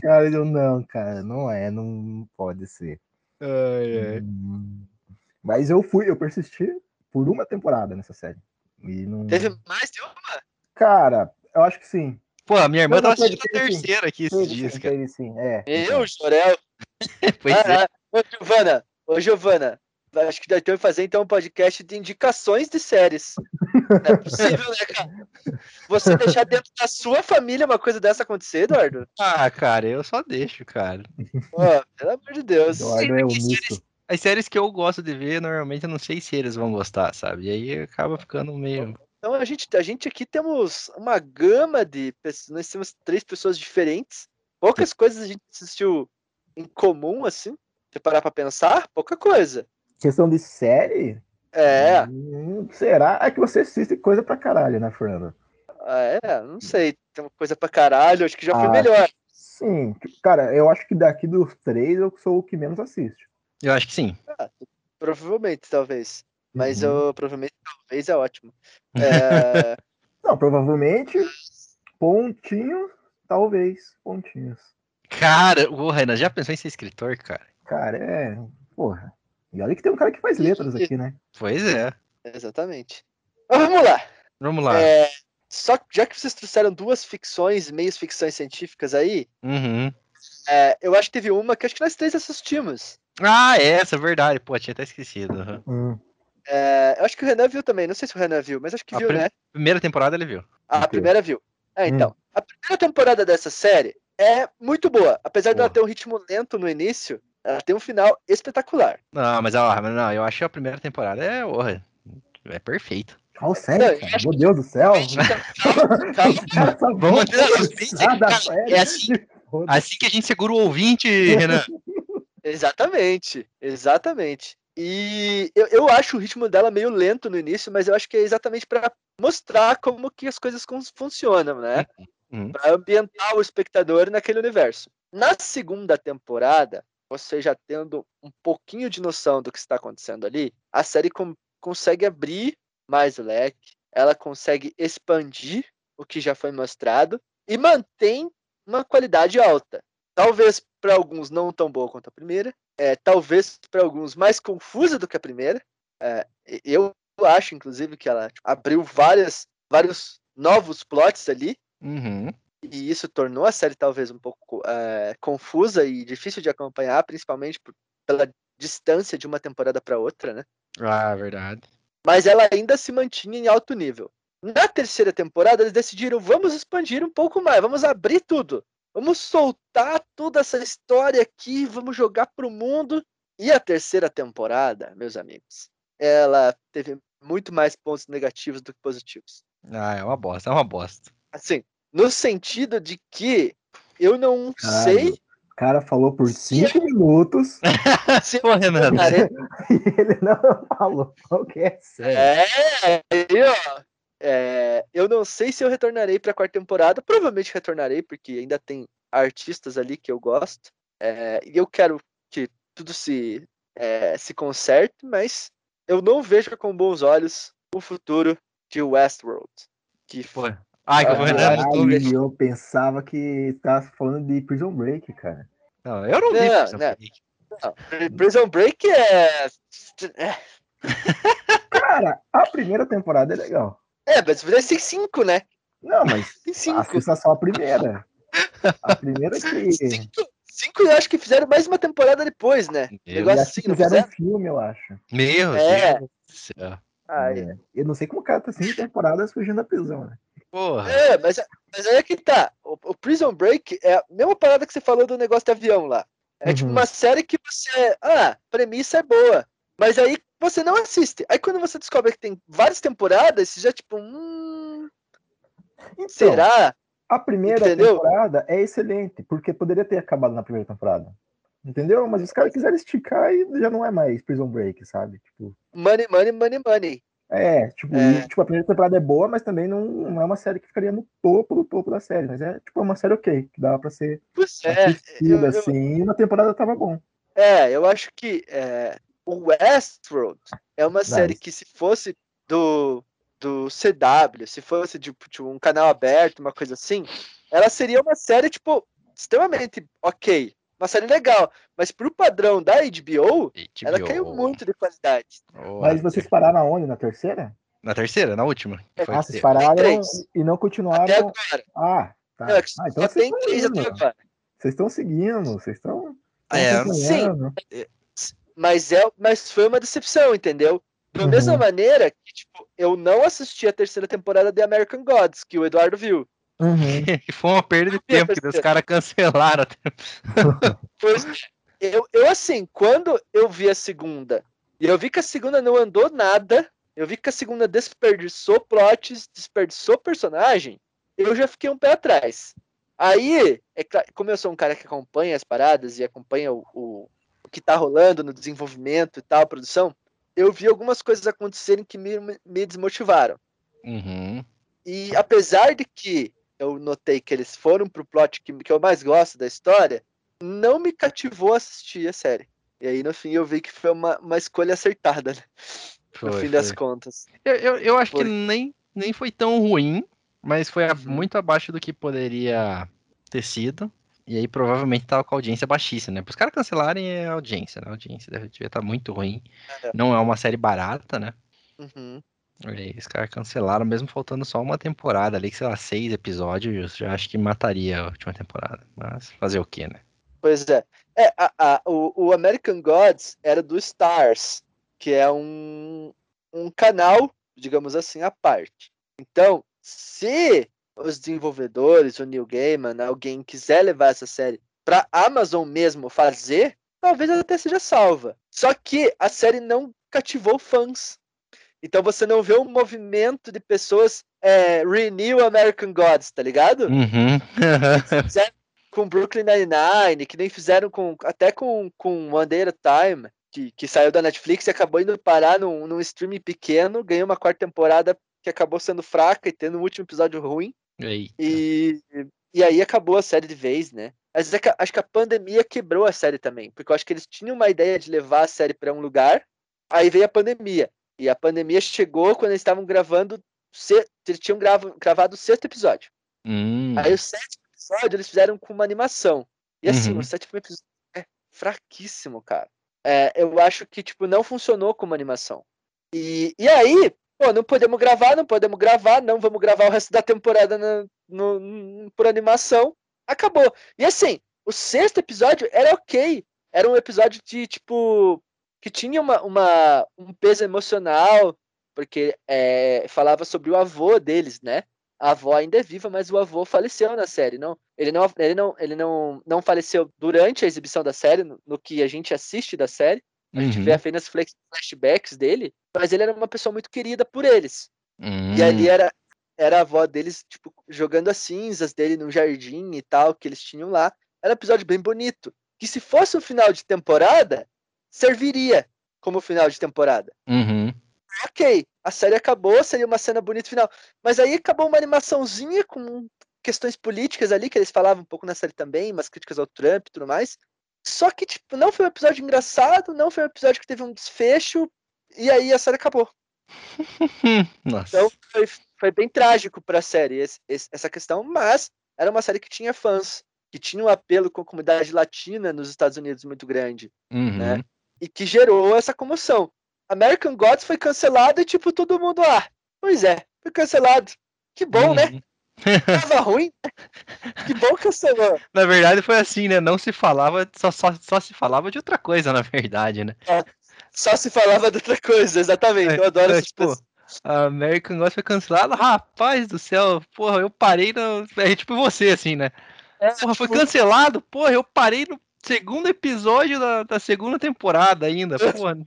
Cara, eu não, cara, não é, não pode ser. Ai, ai. Hum, Mas eu fui, eu persisti por uma temporada nessa série. E não... Teve mais de uma? Cara, eu acho que sim. Pô, a minha irmã tava assistindo a sim. terceira aqui esses Teve dias, sim, cara. teve sim, é. Eu, Jorel. <laughs> Pois é. Ah, ah. Ô, Giovana, ô, Giovana, acho que nós temos que fazer então um podcast de indicações de séries. Não é possível, né, cara? Você deixar dentro da sua família uma coisa dessa acontecer, Eduardo? Ah, cara, eu só deixo, cara. Pô, pelo amor de Deus. Eduardo é que omisso. As séries que eu gosto de ver, normalmente eu não sei se eles vão gostar, sabe? E aí acaba ficando meio. Então a gente, a gente aqui temos uma gama de pessoas, nós temos três pessoas diferentes. Poucas coisas a gente assistiu em comum, assim. Se parar pra pensar, pouca coisa. Questão de série? É, Hum, será? É que você assiste coisa pra caralho, né, Fernando? é, não sei, tem uma coisa pra caralho, acho que já foi Ah, melhor. Sim, cara, eu acho que daqui dos três eu sou o que menos assiste. Eu acho que sim. Ah, provavelmente, talvez. Mas Uhum. eu provavelmente talvez é ótimo. <laughs> É, Não, provavelmente pontinhos, talvez pontinhos. Cara, o Renan já pensou em ser escritor, cara? Cara, é. Porra. E olha que tem um cara que faz letras aqui, né? Pois é. exatamente. Mas vamos lá. Vamos lá. É, só que já que vocês trouxeram duas ficções, meios ficções científicas aí, Uhum. É, eu acho que teve uma que acho que nós três assistimos. Ah, essa, é verdade. Pô, tinha até esquecido. uhum. Hum, É, eu acho que o Renan viu também. Não sei se o Renan viu, mas acho que A viu, prim- né? Primeira temporada ele viu. A Ok. primeira viu. É, Hum. então. A primeira temporada dessa série é muito boa. Apesar dela Boa. ter um ritmo lento no início, ela tem um final espetacular. Não, mas ó, mas não, eu achei a primeira temporada é, porra, é perfeito. Qual série, Não, cara? Meu Deus do céu. <laughs> Calma, calma. Vamos a sério. é assim- Foda. Assim que a gente segura o ouvinte, Renan. <laughs> Exatamente, exatamente. E eu, eu acho o ritmo dela meio lento no início, mas eu acho que é exatamente para mostrar como que as coisas funcionam, né? Uhum. Para ambientar o espectador naquele universo. Na segunda temporada, você já tendo um pouquinho de noção do que está acontecendo ali, a série com- consegue abrir mais o leque, ela consegue expandir o que já foi mostrado e mantém uma qualidade alta. Talvez para alguns não tão boa quanto a primeira, é, talvez para alguns mais confusa do que a primeira. É, eu acho, inclusive, que ela tipo, abriu várias, vários novos plots ali, Uhum. e isso tornou a série talvez um pouco é, confusa e difícil de acompanhar, principalmente por- pela distância de uma temporada para outra, né? Ah, verdade. Mas ela ainda se mantinha em alto nível. Na terceira temporada, eles decidiram: vamos expandir um pouco mais, vamos abrir tudo. Vamos soltar toda essa história aqui, vamos jogar pro mundo. E a terceira temporada, meus amigos, ela teve muito mais pontos negativos do que positivos. Ah, é uma bosta, é uma bosta. Assim, no sentido de que eu não Caralho. sei O cara falou por cinco minutos <laughs> se Pô, Renan. e ele não falou qual que é sério. É, aí, ó. É, eu não sei se eu retornarei para a quarta temporada. Provavelmente retornarei, porque ainda tem artistas ali que eu gosto. É, e eu quero que tudo se, é, se conserte, mas eu não vejo com bons olhos o futuro de Westworld. Que foi. Ai, que Ah. Caralho, eu pensava que tava falando de Prison Break, cara. Não, eu não vi. Não, Prison não. Break. Prison Break é. é, Cara, a primeira temporada é legal. É, mas tem cinco, né? Não, mas <laughs> cinco. assista só a primeira. A primeira que. <laughs> Cinco, cinco eu acho que fizeram mais uma temporada depois, né? Meu, E Negócio assim, não fizeram um fizeram? filme, eu acho. meu É. Deus do céu. Ai, É. Eu não sei como o cara tá cinco temporadas fugindo da prisão, né? Porra. É, mas, mas aí é que tá. O, o Prison Break é a mesma parada que você falou do negócio de avião lá. É tipo Uhum. uma série que você. Ah, a premissa é boa. Mas aí você não assiste. Aí quando você descobre que tem várias temporadas, você já tipo. Hum, Então, será? a primeira Entendeu? temporada é excelente, porque poderia ter acabado na primeira temporada. Entendeu? Mas os caras quiseram esticar e já não é mais Prison Break, sabe? Tipo, Money, money, money, money. é, tipo, É. e, tipo, a primeira temporada é boa, mas também não, não é uma série que ficaria no topo do topo da série. Mas é tipo uma série ok, que dava pra ser Pois é, assistida, eu- eu- assim, e na temporada tava bom. é, eu acho que é, Westworld é uma série que se fosse do, do CW, se fosse tipo, tipo, um canal aberto, uma coisa assim, ela seria uma série, tipo, extremamente ok. Uma série legal. Mas pro padrão da HBO, ela HBO. caiu muito de qualidade. Boa. Mas vocês pararam aonde? Na terceira? Na terceira, na última. foi Ah, vocês pararam e não continuaram. Até agora. Ah, tá. Não, é Ah, então vocês tem estão. Vocês estão seguindo, vocês estão. É, acompanhando. Mas, é, mas foi uma decepção, entendeu? Da Uhum. mesma maneira que, tipo, eu não assisti a terceira temporada de American Gods, que o Eduardo viu. Uhum. Que <laughs> foi uma perda de tempo que os caras cancelaram. <laughs> Pois é. eu, eu, assim, quando eu vi a segunda, e eu vi que a segunda não andou nada, eu vi que a segunda desperdiçou plots, desperdiçou personagem, eu já fiquei um pé atrás. Aí, é claro, como eu sou um cara que acompanha as paradas e acompanha o, o, o que tá rolando no desenvolvimento e tal, produção, eu vi algumas coisas acontecerem que me, me desmotivaram. Uhum. E apesar de que eu notei que eles foram pro plot que, que eu mais gosto da história, não me cativou a assistir a série. E aí, no fim, eu vi que foi uma, uma escolha acertada, né? Foi, no fim foi. das contas. Eu, eu, eu acho Foi. que nem, nem foi tão ruim, mas foi Uhum. muito abaixo do que poderia ter sido. E aí provavelmente tava com a audiência baixíssima, né? Para os caras cancelarem é a audiência, né? A audiência deve estar muito ruim. É. Não é uma série barata, né? Uhum. E os caras cancelaram, mesmo faltando só uma temporada ali, que sei lá, seis episódios, já acho que mataria a última temporada. Mas fazer o quê, né? Pois é. É, a, a- o, o American Gods era do Stars, que é um, um canal, digamos assim, à parte. Então, se os desenvolvedores, o Neil Gaiman, alguém quiser levar essa série pra Amazon mesmo fazer, talvez ela até seja salva. Só que a série não cativou fãs. Então você não vê um movimento de pessoas é, renew American Gods, tá ligado? Uhum. <laughs> fizeram com Brooklyn Nine-Nine, que nem fizeram com até com, com One Day at a Time, que, que saiu da Netflix e acabou indo parar num, num streaming pequeno, ganhou uma quarta temporada que acabou sendo fraca e tendo um último episódio ruim, Eita. e, e aí acabou a série de vez, né? Mas é acho que a pandemia quebrou a série também, porque eu acho que eles tinham uma ideia de levar a série para um lugar, aí veio a pandemia. E a pandemia chegou quando eles estavam gravando, eles tinham grava- gravado o sexto episódio. Hum. Aí o sétimo episódio eles fizeram com uma animação. E assim, Uhum. o sétimo episódio é fraquíssimo, cara. É, eu acho que, tipo, não funcionou como animação. E, e aí, pô, não podemos gravar, não podemos gravar, não vamos gravar o resto da temporada na- no- no- por animação. Acabou. E assim, o sexto episódio era ok. Era um episódio de, tipo, que tinha uma, uma- um peso emocional, porque é, falava sobre o avô deles, né? A avó ainda é viva, mas o avô faleceu na série. Não, ele não, ele não, ele não, não faleceu durante a exibição da série, no, no que a gente assiste da série. A gente Uhum. vê apenas flex- flashbacks dele, mas ele era uma pessoa muito querida por eles. E Hum. ali era, era a avó deles, tipo, jogando as cinzas dele no jardim e tal, que eles tinham lá. Era um episódio bem bonito. Que se fosse o final de temporada, serviria como final de temporada. Uhum. Ok, a série acabou, seria uma cena bonita final. Mas aí acabou uma animaçãozinha com questões políticas ali, que eles falavam um pouco na série também, umas críticas ao Trump e tudo mais. Só que, tipo, não foi um episódio engraçado, não foi um episódio que teve um desfecho, e aí a série acabou. <laughs> Nossa. Então foi, foi bem trágico pra série esse- esse- essa questão, mas era uma série que tinha fãs, que tinha um apelo com a comunidade latina nos Estados Unidos muito grande, Uhum. né? e que gerou essa comoção. American Gods foi cancelado e, tipo, todo mundo, ah, pois é, foi cancelado. Que bom, né? Uhum. <laughs> Tava ruim. né? Que bom que cancelou. Na verdade foi assim, né? Não se falava, só, só, só se falava de outra coisa, na verdade, né? Só se falava de outra coisa, exatamente. Eu adoro É, essas tipo, pessoas. A American Gods foi cancelada. Rapaz do céu, porra, eu parei no. É tipo você, assim, né? É, Porra, foi tipo, cancelado? Porra, eu parei no segundo episódio da, da segunda temporada ainda. Porra.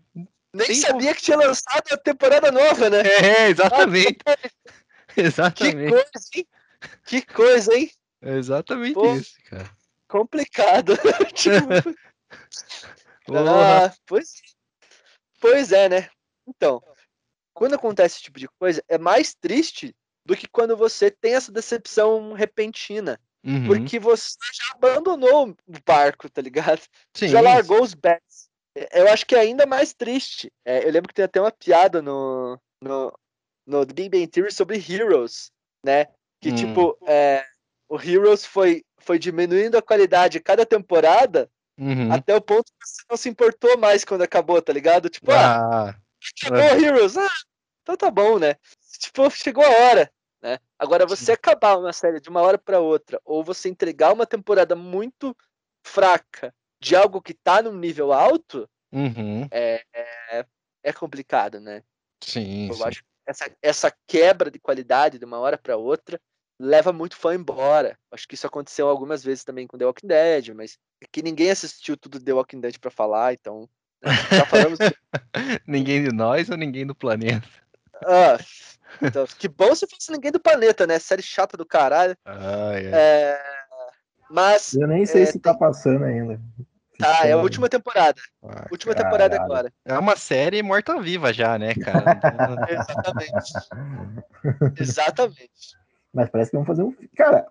nem sabia que tinha lançado a temporada nova, né? É, exatamente. Que <laughs> Exatamente. coisa, hein? Que coisa, hein? Exatamente Pô. isso, cara. Complicado. <laughs> tipo, <laughs> Porra. ah, pois, pois é, né? Então, quando acontece esse tipo de coisa, é mais triste do que quando você tem essa decepção repentina. Uhum. Porque você já abandonou o barco, tá ligado? Sim, já largou os bets. Eu acho que é ainda mais triste. É, eu lembro que tem até uma piada no, no, no The Big Bang Theory sobre Heroes, né? Que, Hum. tipo, é, o Heroes foi, foi diminuindo a qualidade cada temporada Uhum. até o ponto que você não se importou mais quando acabou, tá ligado? Tipo, ah, Ah, acabou Heroes. Ah, então tá bom, né? Tipo, chegou a hora. Né? Agora, você acabar uma série de uma hora para outra, ou você entregar uma temporada muito fraca de algo que tá num nível alto, uhum. é, é, é complicado, né? Sim, Eu sim. acho que essa, essa quebra de qualidade de uma hora para outra leva muito fã embora. Acho que isso aconteceu algumas vezes também com The Walking Dead, mas é que ninguém assistiu tudo The Walking Dead para falar, então né, já falamos. <laughs> Ninguém de nós ou ninguém do planeta. ah, então, que bom se fosse ninguém do planeta, né? Série chata do caralho. Ai. É, mas Eu nem sei É, se tá passando ainda. tá, é a última temporada. Ah, Última temporada caralho. agora. É uma série morta-viva já, né, cara? <laughs> Exatamente. Exatamente. Mas parece que vão fazer um. Cara,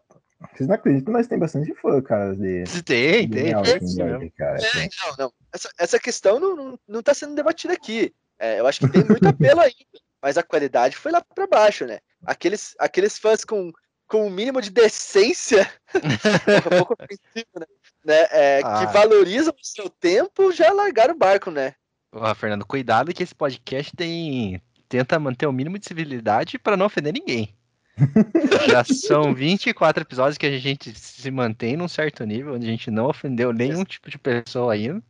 Vocês não acreditam, mas tem bastante fã, cara. De, Tem, de tem. Tem. Dead, cara. É, não, não. Essa, essa questão não, não, não tá sendo debatida aqui. É, eu acho que tem muito apelo ainda, mas a qualidade foi lá pra baixo, né? Aqueles, aqueles fãs com, com o mínimo de decência, porra, <laughs> pouco ofensivo, né? né? É, Ah. Que valorizam o seu tempo, já largaram o barco, né? Ó, Fernando, cuidado que esse podcast tem tenta manter o mínimo de civilidade pra não ofender ninguém. <laughs> Já são 24 episódios que a gente se mantém num certo nível, onde a gente não ofendeu nenhum tipo de pessoa ainda.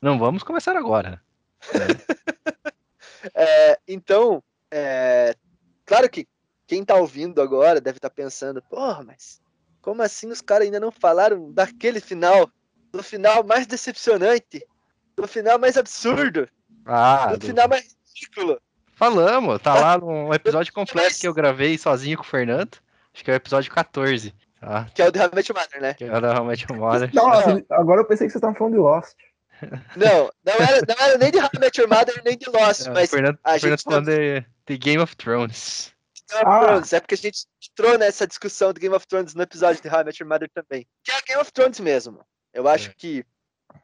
Não vamos começar agora. <laughs> É, então, é, claro que quem tá ouvindo agora deve estar pensando, porra, mas como assim os caras ainda não falaram daquele final? Do final mais decepcionante? Do final mais absurdo? Ah, do do- final mais ridículo? Falamos, tá lá num episódio completo que eu gravei sozinho com o Fernando. Acho que é o episódio 14. Tá? Que é o The How Met Mother, né? Que é o da How Met Mother. Nossa, agora eu pensei que vocês estavam falando de Lost. Não, não era, não era nem de How I Met Your Mother, nem de Lost, É, o mas Fernando, a o Fernando gente falando de, de Game of Thrones. Game of Ah. Thrones, é porque a gente entrou nessa discussão do Game of Thrones no episódio de How I Met Your Mother também. Que é Game of Thrones mesmo. Eu acho É. que,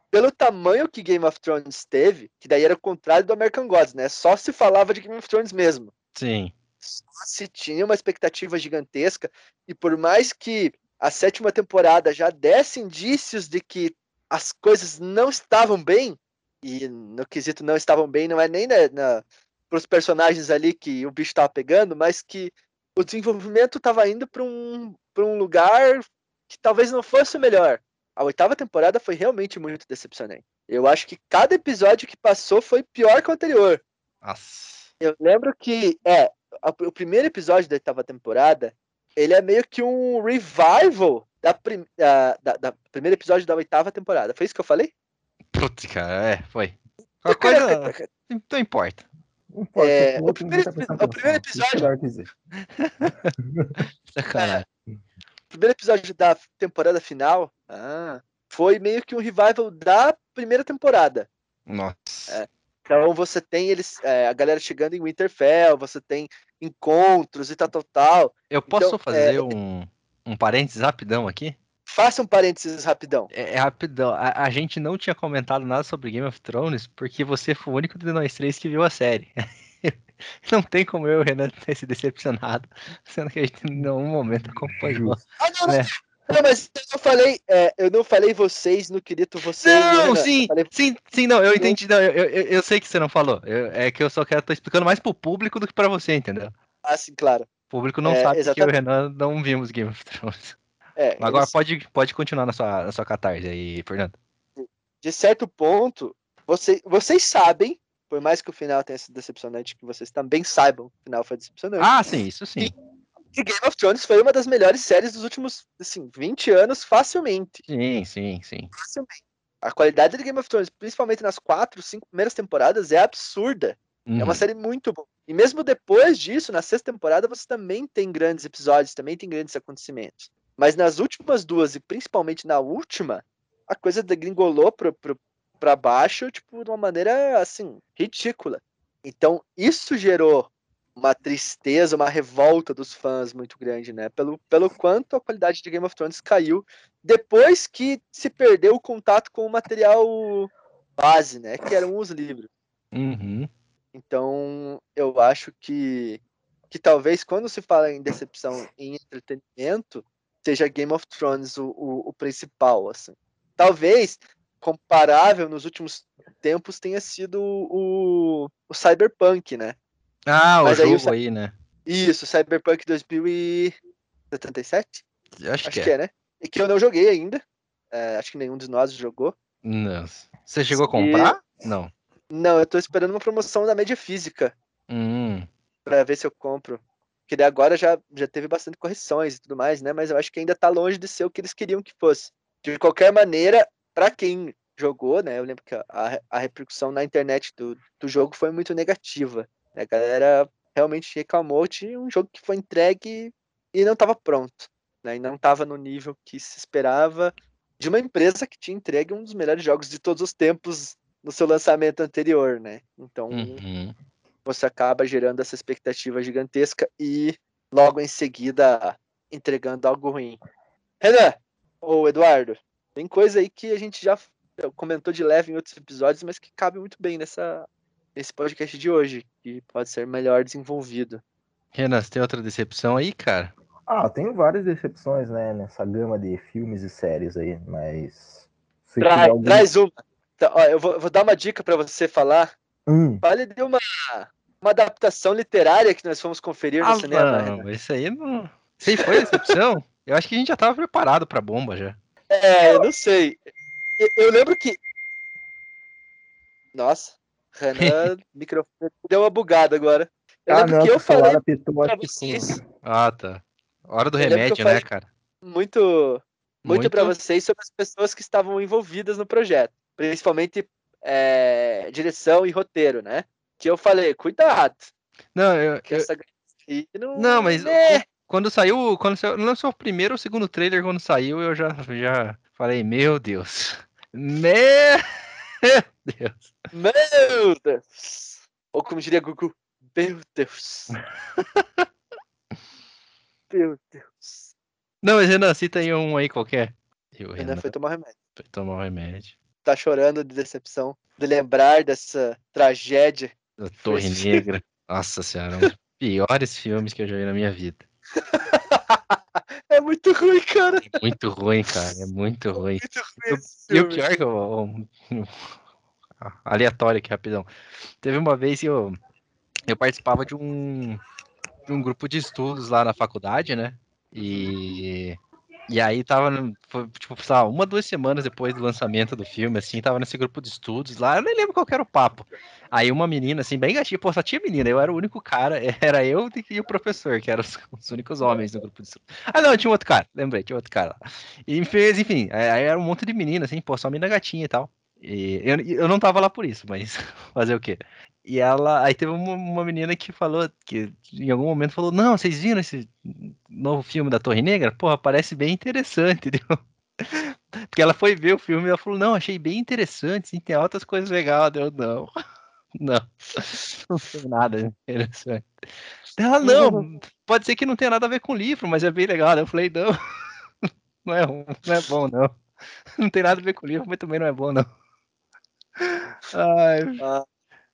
pelo tamanho que Game of Thrones teve, que daí era o contrário do American Gods, né? Só se falava de Game of Thrones mesmo. Sim. Só se tinha uma expectativa gigantesca, e por mais que a sétima temporada já desse indícios de que as coisas não estavam bem, e no quesito não estavam bem, não é nem na, na, pros personagens ali que o bicho tava pegando, mas que o desenvolvimento estava indo para um, pra um lugar que talvez não fosse o melhor. A oitava temporada foi realmente muito decepcionante. Eu acho que cada episódio que passou foi pior que o anterior. Nossa. Eu lembro que, é, a- o primeiro episódio da oitava temporada, ele é meio que um revival da, prim, da, da- da primeiro episódio da oitava temporada. Foi isso que eu falei? Putz, cara, é, foi. <laughs> Uma coisa. Não importa. Não importa, É, o primeiro tá o primeiro episódio-. <laughs> Sacanagem. <laughs> O primeiro episódio da temporada final ah, foi meio que um revival da primeira temporada. Nossa. É. Então você tem eles, é, a galera chegando em Winterfell, você tem encontros e tal, tal, tal. Eu posso então, fazer é- um, um parênteses rapidão aqui? Faça um parênteses rapidão. É, é rapidão. A, a gente não tinha comentado nada sobre Game of Thrones porque você foi o único de nós três que viu a série. <laughs> <laughs> Não tem como eu e o Renan ter se decepcionado, sendo que a gente em nenhum momento acompanhou. Ah, não, né? não, mas eu não falei, é, eu não falei vocês no querido vocês. Não, Renan. sim, Eu falei- sim, sim, não, eu entendi. Não, eu, eu, eu sei que você não falou. Eu- é que eu só quero tô explicando mais pro público do que pra você, entendeu? Ah, sim, claro. O público não É, sabe que eu e o exatamente. Renan não vimos Game of Thrones. É, Agora eles- pode, pode continuar na sua, na sua catarse aí, Fernando. de certo ponto, você, vocês sabem, por mais que o final tenha sido decepcionante, que vocês também saibam que o final foi decepcionante. Ah, sim, isso sim. que Game of Thrones foi uma das melhores séries dos últimos, assim, 20 anos, facilmente. Sim, sim, sim. facilmente. A qualidade de Game of Thrones, principalmente nas quatro, cinco primeiras temporadas, é absurda. É Uhum. uma série muito boa. E mesmo depois disso, na sexta temporada, você também tem grandes episódios, também tem grandes acontecimentos. Mas nas últimas duas, e principalmente na última, a coisa degringolou pro, pro, pra baixo, tipo, de uma maneira, assim, ridícula. Então, isso gerou uma tristeza, uma revolta dos fãs muito grande, né? Pelo, pelo quanto a qualidade de Game of Thrones caiu depois que se perdeu o contato com o material base, né? Que eram os livros. Uhum. Então, eu acho que, que talvez quando se fala em decepção em entretenimento, seja Game of Thrones o, o, o principal, assim. Talvez comparável nos últimos tempos tenha sido o, o Cyberpunk, né? Ah, Mas o aí o jogo aí, né? Isso, Cyberpunk 2077? Acho, Acho que, que é. é, né? E que eu não joguei ainda. É, acho que nenhum de nós jogou. Não. Você chegou a E- comprar? Não. Não, eu tô esperando uma promoção da mídia física. Hum. pra ver se eu compro. Porque daí agora já, já teve bastante correções e tudo mais, né? Mas eu acho que ainda tá longe de ser o que eles queriam que fosse. De qualquer maneira, pra quem jogou, né? Eu lembro que a, a, a repercussão na internet do, do jogo foi muito negativa. né, A galera realmente reclamou de um jogo que foi entregue e não estava pronto. Né? E não estava no nível que se esperava de uma empresa que tinha entregue um dos melhores jogos de todos os tempos no seu lançamento anterior, né? Então, Uhum. você acaba gerando essa expectativa gigantesca e logo em seguida entregando algo ruim. Renan, ou Eduardo, tem coisa aí que a gente já comentou de leve em outros episódios, mas que cabe muito bem nessa, nesse podcast de hoje, que pode ser melhor desenvolvido. Renan, você tem outra decepção aí, cara? Ah, tenho várias decepções, né, nessa gama de filmes e séries aí, mas. se tiver algum- traz uma. Tá, ó, eu vou, eu vou dar uma dica pra você falar. Hum, Fale de uma, uma adaptação literária que nós fomos conferir no Ah, cinema. Renan. não, isso aí não. Isso aí foi decepção? Eu acho que a gente já tava preparado pra bomba já. É, eu não sei. Eu, eu lembro que. Nossa, Renan, <laughs> microfone deu uma bugada agora. Eu ah, lembro não, que eu falei pra vocês Ah, tá. Hora do Eu remédio, né, cara? muito, muito, para vocês sobre as pessoas que estavam envolvidas no projeto, principalmente é, direção e roteiro, né? Que eu falei, cuidado, Não, eu, que eu- essa não, não, mas né? Quando saiu, quando saiu, lançou o primeiro ou o segundo trailer, quando saiu, eu já, já falei, meu Deus. Meu Deus. Meu Deus! Ou como diria Gugu, meu Deus! <laughs> meu Deus! Não, mas Renan, cita aí um aí qualquer. E o Renan Renan foi tomar remédio. foi tomar um remédio. Tá chorando de decepção, de lembrar dessa tragédia. Da Torre Negra. <laughs> Nossa senhora, um dos piores filmes que eu já vi na minha vida. <laughs> É muito ruim, cara. É muito ruim, cara. É muito ruim. Muito ruim esse E o pior é que eu, <laughs> aleatório aqui, rapidão. Teve uma vez que eu, eu participava de um, de um grupo de estudos lá na faculdade, né? E, e aí tava, foi, tipo, sei uma, duas semanas depois do lançamento do filme, assim, tava nesse grupo de estudos lá, eu nem lembro qual era o papo. Aí uma menina, assim, bem gatinha, pô, só tinha menina, eu era o único cara, <laughs> era eu e o professor, que eram os, os únicos homens no grupo de estudos. Ah, não, tinha um outro cara, lembrei, tinha outro cara lá. E fez, enfim, aí aí era um monte de menina, assim, pô, só menina gatinha e tal. E eu, eu não tava lá por isso, mas <laughs> fazer o quê? E ela, aí teve uma, uma menina que falou, que em algum momento falou, não, vocês viram esse novo filme da Torre Negra? Porra, parece bem interessante, <laughs> entendeu? Porque ela foi ver o filme e ela falou, não, achei bem interessante, sim, tem altas coisas legais. Eu, não, <laughs> não, não tem nada interessante. Ela, não, pode ser que não tenha nada a ver com o livro, mas é bem legal. Eu falei, não, <laughs> não é, não é bom, não. Não tem nada a ver com o livro, mas também não é bom, não. Ai,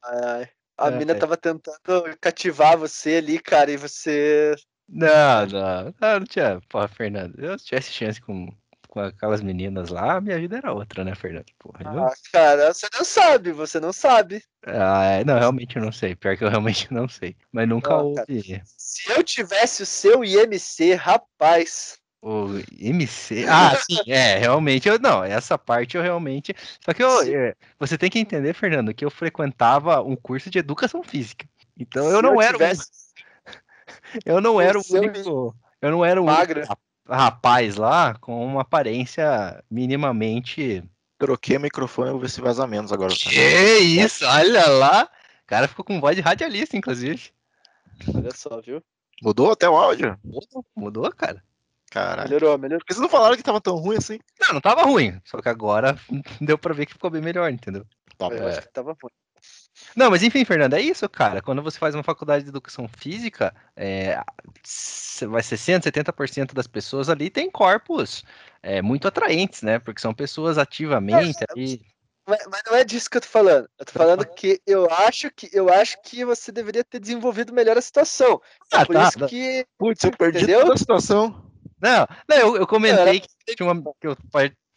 Ai, ai. A É, mina é. tava tentando cativar você ali, cara, e você. Não, não, não, não tinha. Porra, Fernando, eu se tivesse chance com, com aquelas meninas lá, minha vida era outra, né, Fernando? Porra, eu- Ah, cara, você não sabe, você não sabe. Ah, é, não, realmente eu não sei. Pior que eu realmente <laughs> não sei. Mas nunca Não, cara. Se eu tivesse o seu IMC, rapaz. O MC. Ah, <laughs> sim, é, realmente. Eu, não, essa parte eu realmente. Só que eu, é, você tem que entender, Fernando, que eu frequentava um curso de educação física. Então eu <laughs> não era. o- tivesse Eu não o era o seu único. Eu não era o único rapaz lá com uma aparência minimamente. Troquei o microfone e vou ver se vaza menos agora. Que isso, olha lá! O cara ficou com voz de radialista, inclusive. Olha só, viu? Mudou até o áudio? Mudou, mudou, cara. Caralho. Melhorou, melhorou. Por que vocês não falaram que tava tão ruim assim? Não, não tava ruim. Só que agora <laughs> deu pra ver que ficou bem melhor, entendeu? Tá Eu bom. acho que tava ruim. Não, mas enfim, Fernando, é isso, cara. Quando você faz uma faculdade de educação física, é, vai 60%, 70% das pessoas ali têm corpos é, muito atraentes, né? Porque são pessoas ativamente ali. Mas, mas não é disso que eu tô falando. Eu tô falando que eu acho que eu acho que você deveria ter desenvolvido melhor a situação. É Ah, por tá, isso tá. que. Putz, eu perdi Entendeu? toda a situação. Não, não eu, eu comentei que tinha uma. Que eu,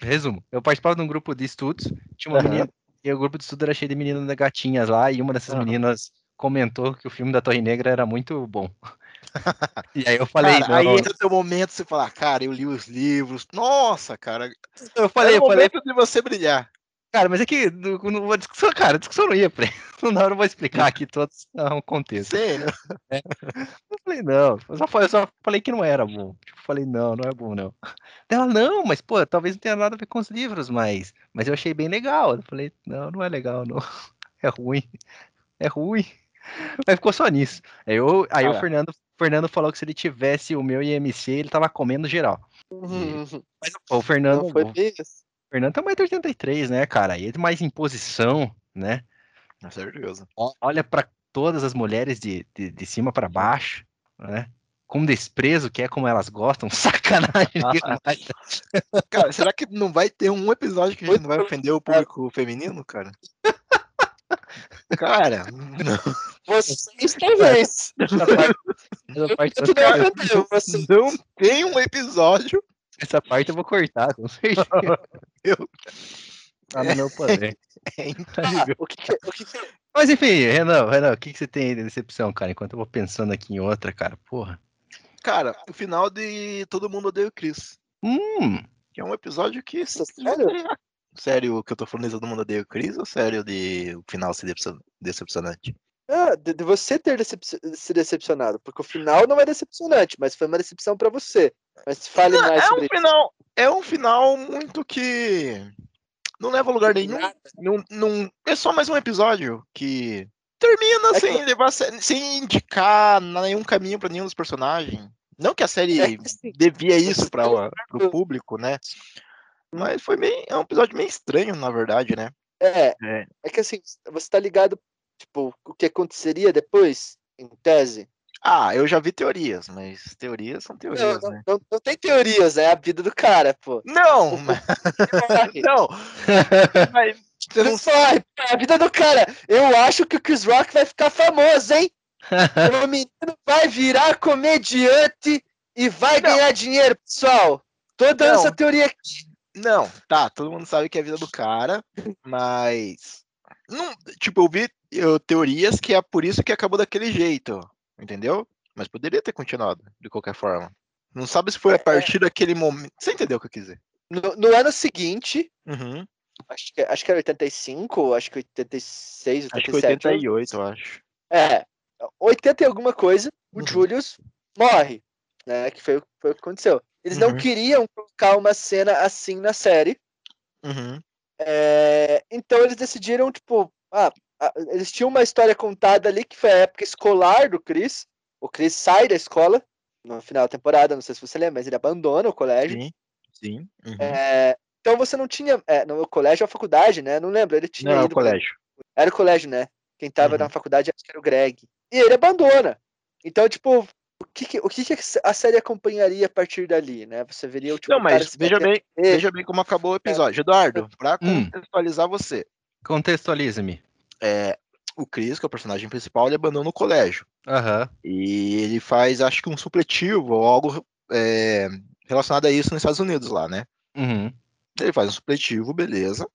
resumo, eu participava de um grupo de estudos, tinha uma Aham. menina, e o grupo de estudo era cheio de meninas gatinhas lá, e uma dessas Aham. meninas comentou que o filme da Torre Negra era muito bom. <laughs> E aí eu falei, Cara, aí entra o teu momento de você falar, cara, eu li os livros. Nossa, cara. eu falei, eu falei, de você brilhar. Cara, mas é que no- a discussão, cara, a discussão não ia pra <laughs> Não, eu não vou explicar aqui todo o contexto. Sério. Eu falei, não, eu só, falei- eu só falei que não era bom. Tipo, falei, não, não é bom, não. Ela, não, mas, pô, talvez não tenha nada a ver com os livros, mas, mas eu achei bem legal. Eu falei, não, não é legal, não. <laughs> É ruim. É ruim. Mas ficou só nisso. Aí, eu, aí o. Fernando, Fernando falou que se ele tivesse o meu IMC, ele tava comendo geral. Mas pô, o Fernando, Não foi isso. Fernando tem 1,83m, né, cara? E ele mais em posição, né? Com certeza. olha para todas as mulheres de, de, de cima para baixo, né? com desprezo, que é como elas gostam, <laughs> sacanagem. <laughs> Cara, será que não vai ter um episódio que a gente não vai ofender o público feminino, cara? <laughs> Cara, não. Vocês talvez. não. Não tem um episódio. Essa parte eu vou cortar, com certeza. <laughs> Eu- Tá no meu poder. É incrível. O que, que- o que, que- Mas enfim, Renan, Renan, o que, que você tem aí de decepção, cara? Enquanto eu vou pensando aqui em outra, cara, porra. Cara, o final de Todo Mundo Odeia o Chris. Hum, Que é um episódio que. Sério? Sério que eu tô falando de Todo Mundo Odeia o Chris ou sério de o final ser decepcion- decepcionante? Ah, de, de você ter decep- se decepcionado, porque o final não é decepcionante, mas foi uma decepção pra você. Mas fale mais É sobre um final. É um final muito que. Não leva a lugar nenhum. Não, não, é só mais um episódio que termina É que- sem levar sé- sem indicar nenhum caminho pra nenhum dos personagens. Não que a série É que, assim, devia isso você para o público, né? Mas foi meio, é um episódio meio estranho, na verdade, né? É, É. é que assim, você tá ligado, tipo, o que aconteceria depois, em tese? Ah, eu já vi teorias, mas teorias são Não, teorias, não, né? não, não tem teorias, é a vida do cara, pô. Não, <laughs> <laughs> não. Mas não morre, pô, é a vida do cara. Eu acho que o Chris Rock vai ficar famoso, hein? <laughs> O menino vai virar comediante e vai Não. ganhar dinheiro, pessoal. Não. essa teoria aqui. Não, tá, todo mundo sabe que é a vida do cara, mas. Não, tipo, eu vi eu, teorias que é por isso que acabou daquele jeito, entendeu? Mas poderia ter continuado, de qualquer forma. Não sabe se foi a partir daquele momento. Você entendeu o que eu quis dizer? No, no ano seguinte, Uhum. acho que, acho que era 85, acho que 86, Acho que 87. 88, eu acho. É, 80 e alguma coisa, o Uhum. Julius morre, né? Que foi, o- foi o que aconteceu. Eles não Uhum. queriam colocar uma cena assim na série, Uhum. é, então eles decidiram, tipo, ah, eles tinham uma história contada ali que foi a época escolar do Chris. O Chris sai da escola no final da temporada, não sei se você lembra, mas ele abandona o colégio. Sim. Sim. Uhum. É, então você não tinha. É, no colégio ou faculdade, né? Não lembro. Ele tinha Não, é o colégio. Era o colégio, né? Quem tava Uhum. na faculdade acho que era o Greg. E ele abandona. Então, tipo, o que, que- o que, que a série acompanharia a partir dali, né? Você veria o tipo. Não, mas veja bem, veja bem como acabou o episódio. Eduardo, pra Hum. contextualizar você, Contextualiza-me. É, o Chris, que é o personagem principal, ele abandona o colégio. Aham. E ele faz, acho que um supletivo ou algo é, relacionado a isso nos Estados Unidos lá, né? Uhum. Ele faz um supletivo, beleza.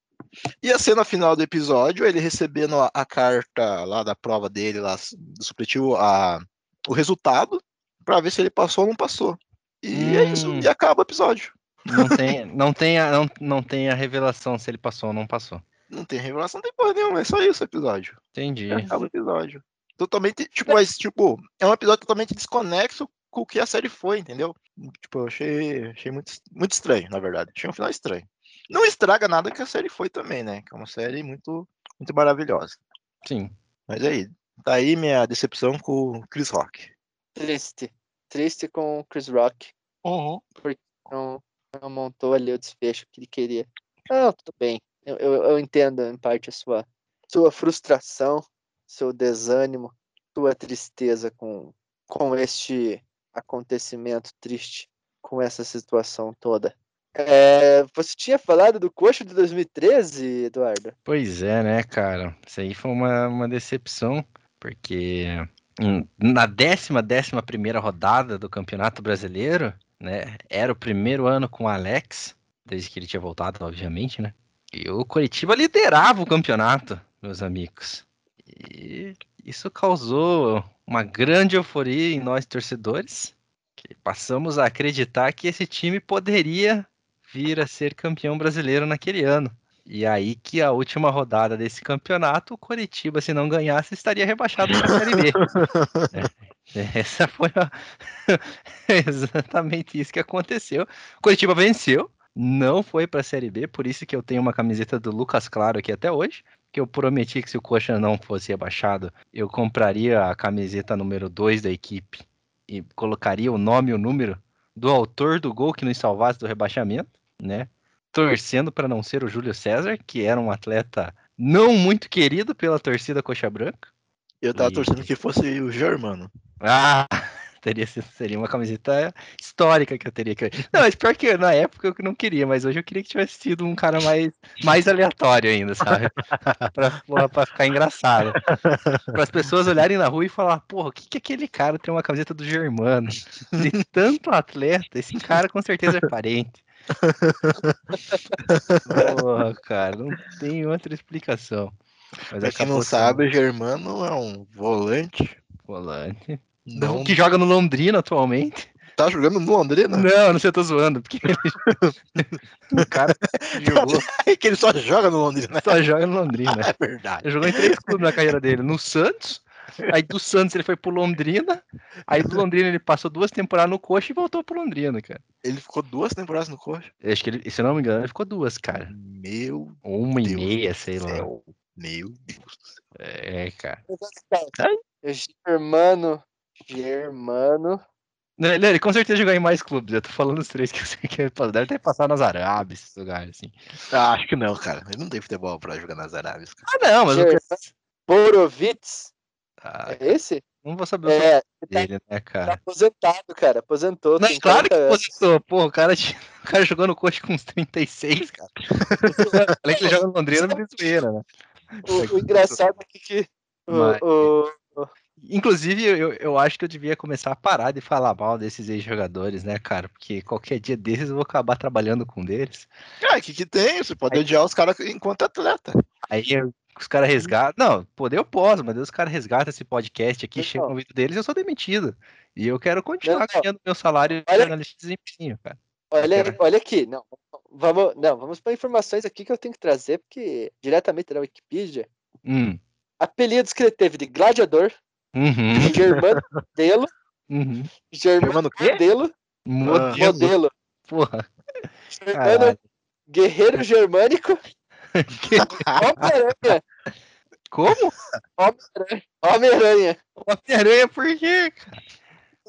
E a cena final do episódio, ele recebendo a, a carta lá da prova dele, lá, do supletivo, a, o resultado, pra ver se ele passou ou não passou. E é isso, Hum. e acaba o episódio. Não <laughs> tem, não, tem a, não, não tem a revelação se ele passou ou não passou. Não tem revelação, não tem porra nenhuma, é só isso o episódio. Entendi. Acaba o episódio. Totalmente, tipo, mas, tipo, é um episódio totalmente desconexo com o que a série foi, entendeu? Tipo, eu achei, achei muito, muito estranho, na verdade. Achei um final estranho. Não estraga nada que a série foi também, né? Que é uma série muito, muito maravilhosa. Sim. Mas aí, tá aí minha decepção com o Chris Rock. Triste. Triste com o Chris Rock. Não, não montou ali o desfecho que ele queria. Não, tudo bem. Eu, eu, eu entendo, em parte, a sua, sua frustração, seu desânimo, sua tristeza com, com este acontecimento triste, com essa situação toda. É, você tinha falado do coxo de 2013, Eduardo? Pois é, né, cara? Isso aí foi uma, uma decepção, porque na décima, décima primeira rodada do Campeonato Brasileiro, né, era o primeiro ano com o Alex, desde que ele tinha voltado, obviamente, né? E o Coritiba liderava o campeonato, meus amigos. E isso causou uma grande euforia em nós torcedores, que passamos a acreditar que esse time poderia vir a ser campeão brasileiro naquele ano. E aí que a última rodada desse campeonato, o Coritiba, se não ganhasse, estaria rebaixado para a Série B. <laughs> É, essa foi a... <laughs> exatamente isso que aconteceu. O Coritiba venceu, não foi para a Série B, por isso que eu tenho uma camiseta do Lucas Claro aqui até hoje, que eu prometi que se o Coxa não fosse rebaixado, eu compraria a camiseta número 2 da equipe e colocaria o nome e o número do autor do gol que nos salvasse do rebaixamento, né? Torcendo para não ser o Júlio César, que era um atleta não muito querido pela torcida Coxa Branca. Eu tava E- torcendo que fosse o Germano. Ah, Teria, seria uma camiseta histórica que eu teria que. Não, mas pior que na época eu não queria, mas hoje eu queria que tivesse sido um cara mais, mais aleatório ainda, sabe? <laughs> pra, porra, pra ficar engraçado. Para as pessoas olharem na rua e falar, porra, o que, que aquele cara tem uma camiseta do Germano? De tanto atleta, esse cara com certeza é parente. Porra, cara, não tem outra explicação. Mas Pra quem não sabe, o Germano é um volante. volante. Não Que joga no Londrina atualmente. tá jogando no Londrina. Não, não sei, eu tô zoando. Porque ele... <laughs> o cara jogou, É <laughs> que ele só joga no Londrina. só joga no Londrina. <laughs> É verdade. Ele jogou em três clubes na carreira dele. No Santos, aí do Santos ele foi pro Londrina, aí do Londrina ele passou duas temporadas no Coxa e voltou pro Londrina, cara. Ele ficou duas temporadas no coxa. Acho que ele, se eu não me engano, ele ficou duas, cara. Meu uma e Deus meia, do sei lá. Meu Deus do céu. É, cara. Germano. Germano. Não, ele, ele com certeza jogou em mais clubes. Eu tô falando os três que eu sei que ele passou. Deve ter passado nas Arábias, esses lugares, assim. Ah, acho que não, cara. Ele não tem futebol pra jogar nas Arábias. cara. Ah, não, mas eu Germano. Borovitz. ah, É esse? não vou saber o nome É, tá, dele, né, tá cara? aposentado, cara. Aposentou. Não, claro que 40 anos. posicionou. Pô, o cara, o cara jogou no coach com uns 36, cara. <laughs> Além que ele joga no Londrina, tem zoeira, né? O, o engraçado é que, que o- Mas- o, Inclusive, eu, eu acho que eu devia começar a parar de falar mal desses ex-jogadores, né, cara? Porque qualquer dia desses eu vou acabar trabalhando com um deles. Ah, o que, que tem? Você pode odiar os caras enquanto atleta. Aí os caras resgatam. Não, poder eu posso, mas os caras resgatam esse podcast aqui, chega no ouvido deles eu sou demitido. E eu quero continuar Não, não. ganhando meu salário de Olha- jornalista de desempenho, cara. olha, Cara. olha aqui, não, vamos, não, vamos para informações aqui que eu tenho que trazer, porque diretamente da Wikipedia, Hum. apelidos que ele teve de gladiador, Uhum. Germano Modelo, Uhum. Germano? Modelo, Modelo. Modelo, Porra. Germano Caralho. Guerreiro Germânico, Homem-Aranha, Como? Homem-Aranha, Homem-Aranha, Homem-Aranha por quê?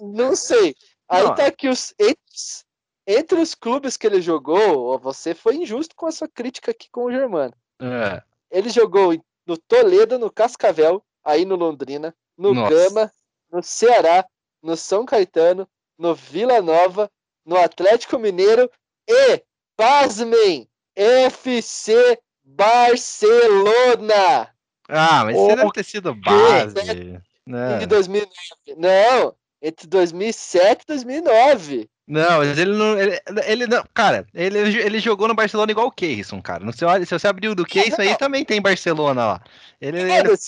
não sei. Aí Não. tá aqui os entre, os- entre os clubes que ele jogou, você foi injusto com a sua crítica aqui com o Germano. É. Ele jogou no Toledo, no Cascavel, aí no Londrina, no Nossa. Gama, no Ceará, no São Caetano, no Vila Nova, no Atlético Mineiro e, pasmem, FC Barcelona Ah, mas isso deve ter sido base. Não, em 2009. Não, entre 2007 e 2009. Não mas ele não. Ele, ele não. Cara, ele, ele jogou no Barcelona igual o Keyson, cara. No seu, se você abrir o do Keyson aí, também tem Barcelona lá. Ele, ele- ele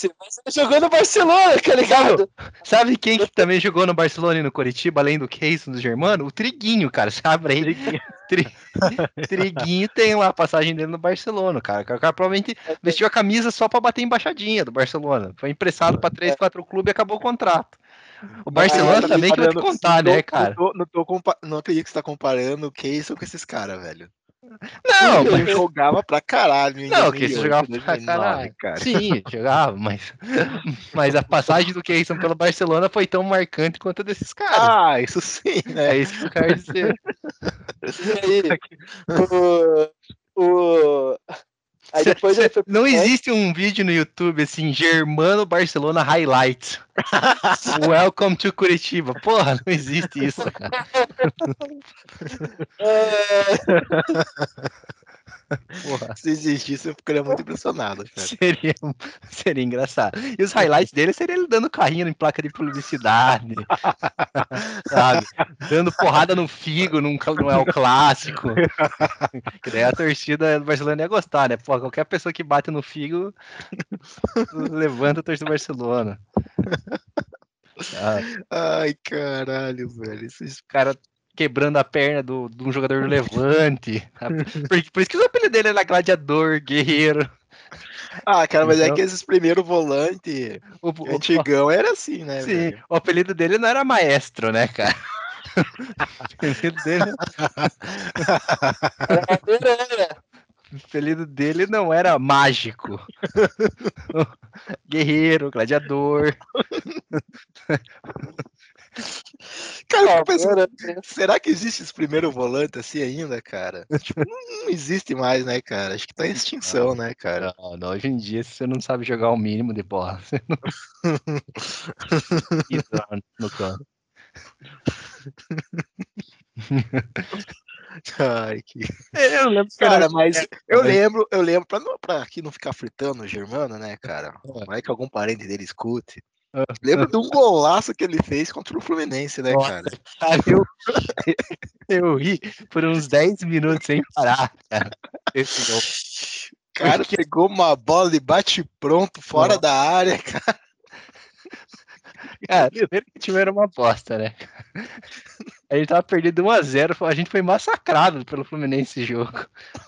jogou no Barcelona, tá ligado? sabe quem que também jogou no Barcelona e no Coritiba, além do Keyson do Germano? O Triguinho, cara. Sabe aí? Tri- Triguinho tem lá a passagem dele no Barcelona, cara. O cara provavelmente vestiu a camisa só pra bater embaixadinha do Barcelona. Foi emprestado pra três, quatro clubes e acabou o contrato. O Barcelona tá também que eu vou te contar, né, cara? Não, tô, não, tô não acredito que você tá comparando o Keyson com esses caras, velho. Não, Ele mas... jogava pra caralho. em Não, 2008, jogava pra 2009, caralho. cara. Sim, jogava, mas, <laughs> mas a passagem do Keyson pelo Barcelona foi tão marcante quanto a desses caras. Ah, isso sim, é né? isso que eu quero dizer. <laughs> E aí, o, o... Aí depois cê- foi Não existe um vídeo no YouTube assim, Germano Barcelona Highlights. <laughs> Welcome to Curitiba. Porra, não existe isso. <laughs> É, Porra, Se existisse, eu ficaria muito impressionado, cara. seria, <laughs> seria engraçado. E os highlights dele seria ele dando carrinho em placa de publicidade. <laughs> sabe? Dando porrada no Figo num, cl- no El Clássico. Que daí a torcida do Barcelona ia gostar, né? Pô, qualquer pessoa que bate no Figo <laughs> levanta a torcida do Barcelona. Ah, Ai, caralho, velho. Esses... o cara quebrando a perna do, de um jogador do Levante. <laughs> Por, por isso que o apelido dele era gladiador, guerreiro. Ah, cara, mas é Então- que esses primeiros volantes O, o- antigão era assim, né, sim, velho? o apelido dele não era maestro, né, cara? <laughs> O apelido dele, era- <laughs> o apelido dele não era mágico. Guerreiro, gladiador. Cara, eu fico pensando, será que existe esse primeiro volante assim ainda, cara? Tipo, não, não existe mais, né, cara? Acho que tá em extinção, né, cara? Não, não, hoje em dia, se você não sabe jogar o mínimo de bola, você não. <laughs> No campo. Ai, que... Eu lembro Cara, era- mas é, eu lembro, eu lembro, pra, não, pra aqui não ficar fritando o Germano, né, cara? É. Vai que algum parente dele escute. Lembro de um golaço que ele fez contra o Fluminense, né, Nossa. cara? <laughs> Cara, eu, eu ri por uns 10 minutos sem parar, cara. Esse gol. O cara pegou uma bola e bate pronto fora Nossa. da área, <laughs> cara. Cara, primeiro que tiveram uma aposta, né? A gente tava perdido 1x0, a gente foi massacrado pelo Fluminense esse jogo.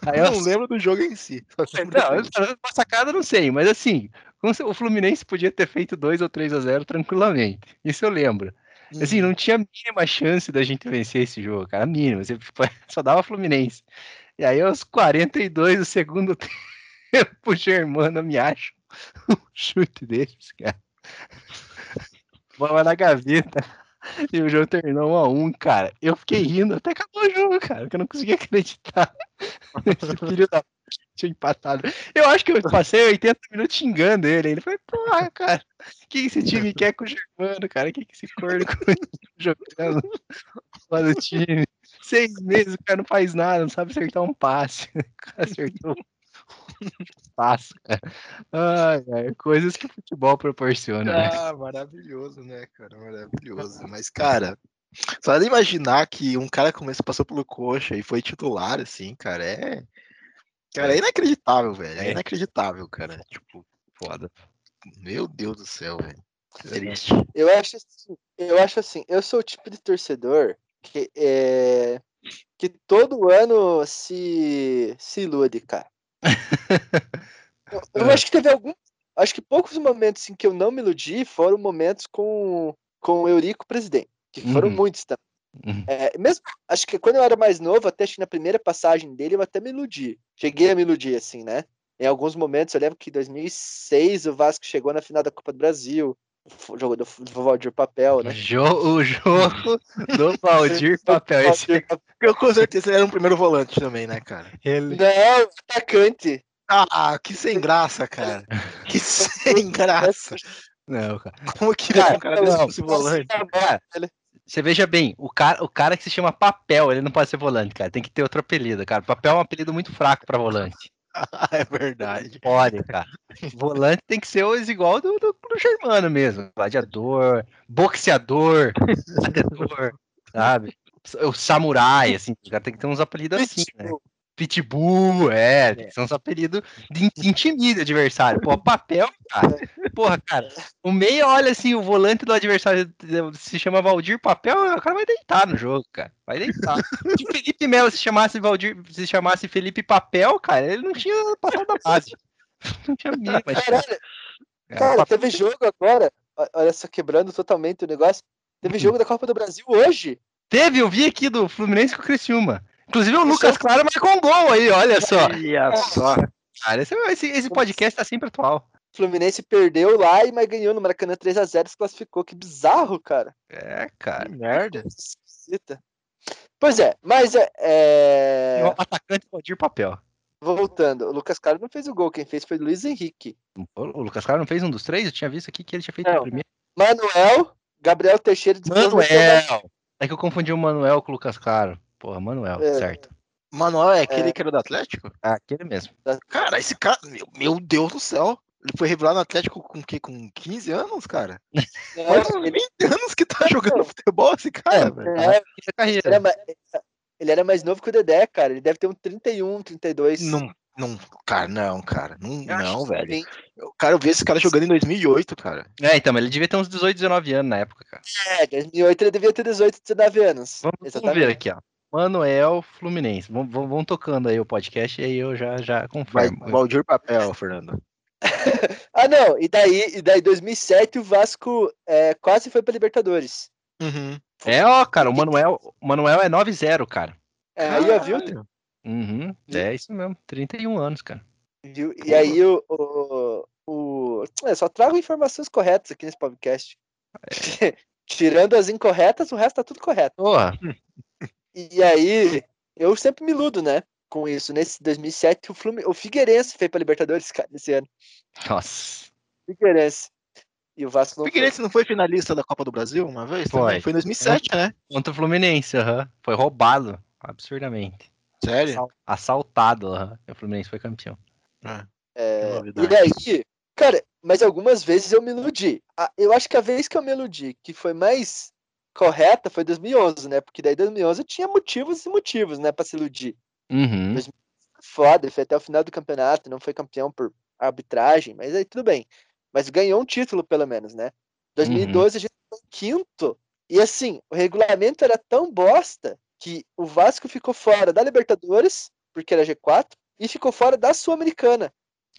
Aí Eu não lembro do jogo em si. Não, massacrado eu não sei, mas assim, o Fluminense podia ter feito 2 ou 3 a 0 tranquilamente. Isso eu lembro. Assim, Uhum. não tinha a mínima chance da gente vencer esse jogo, cara. A mínima. <laughs> Só dava Fluminense. E aí, aos 42 do segundo <laughs> tempo, o Germano me acha um <laughs> chute deles, cara. Bola na gaveta. E o jogo terminou 1 a 1 cara. Eu fiquei rindo até acabou o jogo, cara, porque eu não conseguia <laughs> acreditar. Esse filho da tinha empatado. Eu acho que eu passei 80 minutos xingando ele. Ele falou, porra, cara, o que esse time quer com o Germano, cara? O que que esse corno jogando lá do time? Seis meses, o cara não faz nada, não sabe acertar um passe. <laughs> O cara acertou ai, coisas que o futebol proporciona, né? Ah, maravilhoso, né, cara? Maravilhoso. Mas, cara, só de imaginar que um cara como esse passou pelo coxa e foi titular, assim, cara, é. Cara, é inacreditável, velho. É É. inacreditável, cara. Tipo, Foda. meu Deus do céu, velho. Triste. Eu acho assim, eu acho assim, eu sou o tipo de torcedor que é que todo ano se se ilude, cara. Eu, eu É. acho que teve algum, acho que poucos momentos em que eu não me iludi foram momentos com com o Eurico presidente, que foram Uhum. muitos também. Uhum. É, mesmo, acho que quando eu era mais novo, até acho que na primeira passagem dele eu até me iludi. Cheguei a me iludir assim, né? Em alguns momentos, eu lembro que em 2006 o Vasco chegou na final da Copa do Brasil, o jogo do, do Valdir Papel, né? Jo- o jogo do Valdir <laughs> Papel. Esse. Eu com certeza ele era um primeiro volante também, né, cara? ele... Não, atacante. Ah, que sem graça, cara. Que <laughs> sem graça. Não, cara. Como que um cara desse não, fosse volante? Cara, Você veja bem, o cara, o cara que se chama Papel, ele não pode ser volante, cara. Tem que ter outro apelido, cara. Papel é um apelido muito fraco pra volante. <laughs> É verdade. Pode, cara. Volante tem que ser os igual do, do, do Germano mesmo. Gladiador, boxeador, gladiador, sabe? O samurai, assim, o cara tem que ter uns apelidos assim, né? Pitbull, é, que ser uns apelidos de in- intimida adversário. Pô, papel, cara. Porra, cara, o meia olha assim, o volante do adversário se chama Valdir Papel, o cara vai deitar no jogo, cara. Vai deitar. Se o Felipe Melo se chamasse Valdir, se chamasse Felipe Papel, cara, ele não tinha passado da base. Não tinha mínima chance. Caralho, É, cara, papel- teve jogo agora. Olha só, quebrando totalmente o negócio. Teve jogo da Copa do Brasil hoje. Teve, eu vi aqui do Fluminense com o Criciúma. Inclusive o Lucas é- Claro marcou um gol aí, olha só. Olha só. Cara, esse, esse, podcast tá sempre atual. O Fluminense perdeu lá, e mas ganhou no Maracanã 3x0 se classificou. Que bizarro, cara. É, cara. Que merda. Esquisita. Pois é, mas é, é. Um atacante Valdir Papel. voltando, o Lucas Carlos não fez o gol, quem fez foi o Luiz Henrique. O o Lucas Claro não fez um dos três? Eu tinha visto aqui que ele tinha feito Não. o primeiro. Manuel, Gabriel Teixeira de Manuel! É que eu confundi o Manuel com o Lucas Claro. Porra, Manuel, É. certo. Manuel é aquele É. que era do Atlético? Ah, aquele mesmo. Cara, esse cara, meu, meu Deus do céu. Ele foi revelado no Atlético com o quê? Com 15 anos, cara? Faz uns 20 anos que tá jogando futebol esse cara, velho. É, Essa ele, carreira. era mais, ele era mais novo que o Dedé, cara. Ele deve ter um 31, 32. Não, não, cara, não, cara. Não, Eu não que velho. O cara, eu vi esse cara jogando em 2008, cara. É, então, mas ele devia ter uns 18, 19 anos na época, cara. É, 2008 ele devia ter 18, 19 anos. Vamos, vamos ver aqui, ó. Manuel Fluminense. Vamos tocando aí o podcast e aí eu já, já Vai, confirmo. Valdir Papel, Fernando. <laughs> Ah, não. E daí, e daí 2007 o Vasco é, quase foi pra Libertadores. Uhum. É, ó, cara, o Manuel, o Manuel é 9-0, cara. É, aí, ó, viu? Uhum, é isso mesmo. 31 anos, cara. viu? E aí o. o, o... É, só trago informações corretas aqui nesse podcast. <laughs> Tirando as incorretas, o resto tá tudo correto. Porra, <laughs> E aí, eu sempre me iludo, né? Com isso. Nesse 2007, o, Flumin... o Figueirense foi pra Libertadores, cara, esse ano. nossa. Figueirense. E o Vasco não O foi. Figueirense não foi finalista da Copa do Brasil uma vez? Foi. também? Foi em 2007, né? Contra o Fluminense, aham. Foi roubado, absurdamente. Sério? Assal- Assaltado, aham. E o Fluminense foi campeão. Ah, É, novidade. e aí, cara, mas algumas vezes eu me iludi. Eu acho que a vez que eu me iludi, que foi mais correta, foi 2011, né? Porque daí 2011 eu tinha motivos e motivos, né, pra se iludir. Uhum. Foda, foi até o final do campeonato, não foi campeão por arbitragem, mas aí tudo bem. Mas ganhou um título, pelo menos, né? 2012 a gente foi em quinto. E assim, o regulamento era tão bosta que o Vasco ficou fora da Libertadores, porque era G4, e ficou fora da Sul-Americana.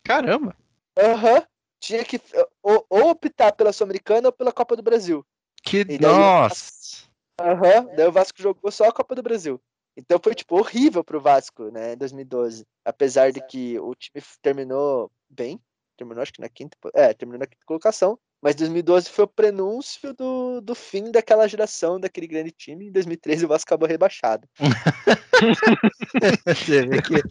Caramba. Aham. Tinha que eh, ou, ou optar pela Sul-Americana ou pela Copa do Brasil. Que. Daí o Nossa. Aham. Daí o Vasco jogou só a Copa do Brasil. Então foi, tipo, horrível pro Vasco, né, em 2012. Apesar de que o time terminou bem. Terminou, acho que na quinta. É, terminou na quinta colocação. Mas 2012 foi o prenúncio do, do fim daquela geração, daquele grande time. Em 2013 o Vasco acabou rebaixado. <laughs> Você vê que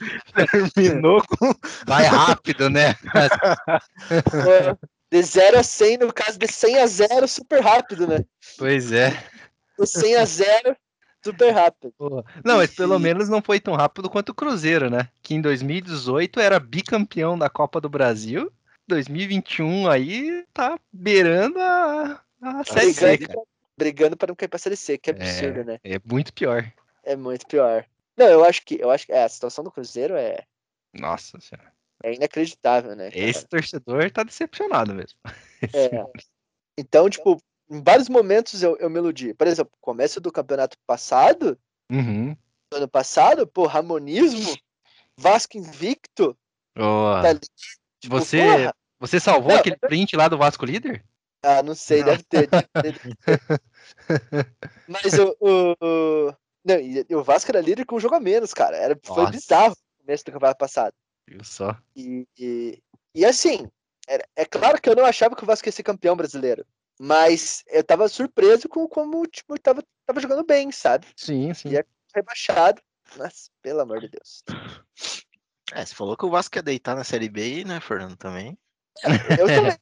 Terminou com. vai rápido, né? Foi <laughs> <laughs> De 0 a 100, no caso de 100 a 0, super rápido, né? Pois é. De 100 a 0, super rápido. Pô. Não, mas pelo menos não foi tão rápido quanto o Cruzeiro, né? Que em 2018 era bicampeão da Copa do Brasil. 2021 aí tá beirando a, a Série C, Brigando, para não cair pra Série C, que absurdo, né? É muito pior. É muito pior. Não, eu acho que eu acho que é, a situação do Cruzeiro é, Nossa senhora. É inacreditável, né? cara? Esse torcedor tá decepcionado mesmo. É. Então, tipo, em vários momentos eu, eu me iludi. Por exemplo, começo do campeonato passado, Uhum. ano passado, pô, Ramonismo, Vasco invicto, Ó, tá. Tipo, você, porra. você salvou Não, aquele print lá do Vasco líder? Ah, não sei, deve ter. deve ter, deve ter. <laughs> Mas o, o, Não, o Vasco era líder com um jogo a menos, cara. Era, foi bizarro o começo do campeonato passado. Viu só? E, e, e assim, era- é claro que eu não achava que o Vasco ia ser campeão brasileiro. Mas eu tava surpreso com como tipo, tava, tava jogando bem, sabe? Sim, sim. E é- Rebaixado. Mas, pelo amor de Deus. É, você falou que o Vasco ia deitar na Série B, né, Fernando, também? Eu também.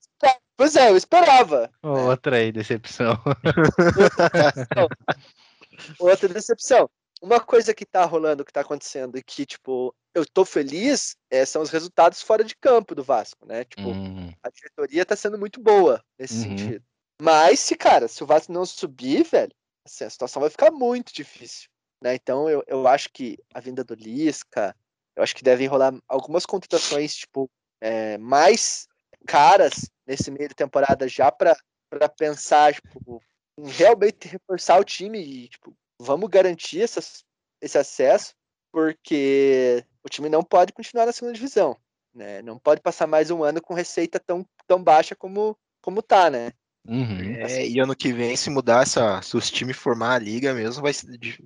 Pois é, eu esperava. Outra aí, decepção. <laughs> Outra decepção. Uma coisa que tá rolando, que tá acontecendo e que, tipo, eu tô feliz é, são os resultados fora de campo do Vasco, né? Tipo, Hum, a diretoria tá sendo muito boa nesse Uhum. sentido. Mas, se, cara, se o Vasco não subir, velho, assim, a situação vai ficar muito difícil. Né? Então, eu, eu acho que a vinda do Lisca, eu acho que devem rolar algumas contratações, tipo, é, mais caras nesse meio de temporada já pra, pra pensar, tipo, em realmente reforçar o time e, tipo, vamos garantir essas, esse acesso, porque o time não pode continuar na segunda divisão. Né? Não pode passar mais um ano com receita tão, tão baixa como, como tá, né? uhum. É, e ano que vem, se mudar essa. Se os times formar a liga mesmo, vai,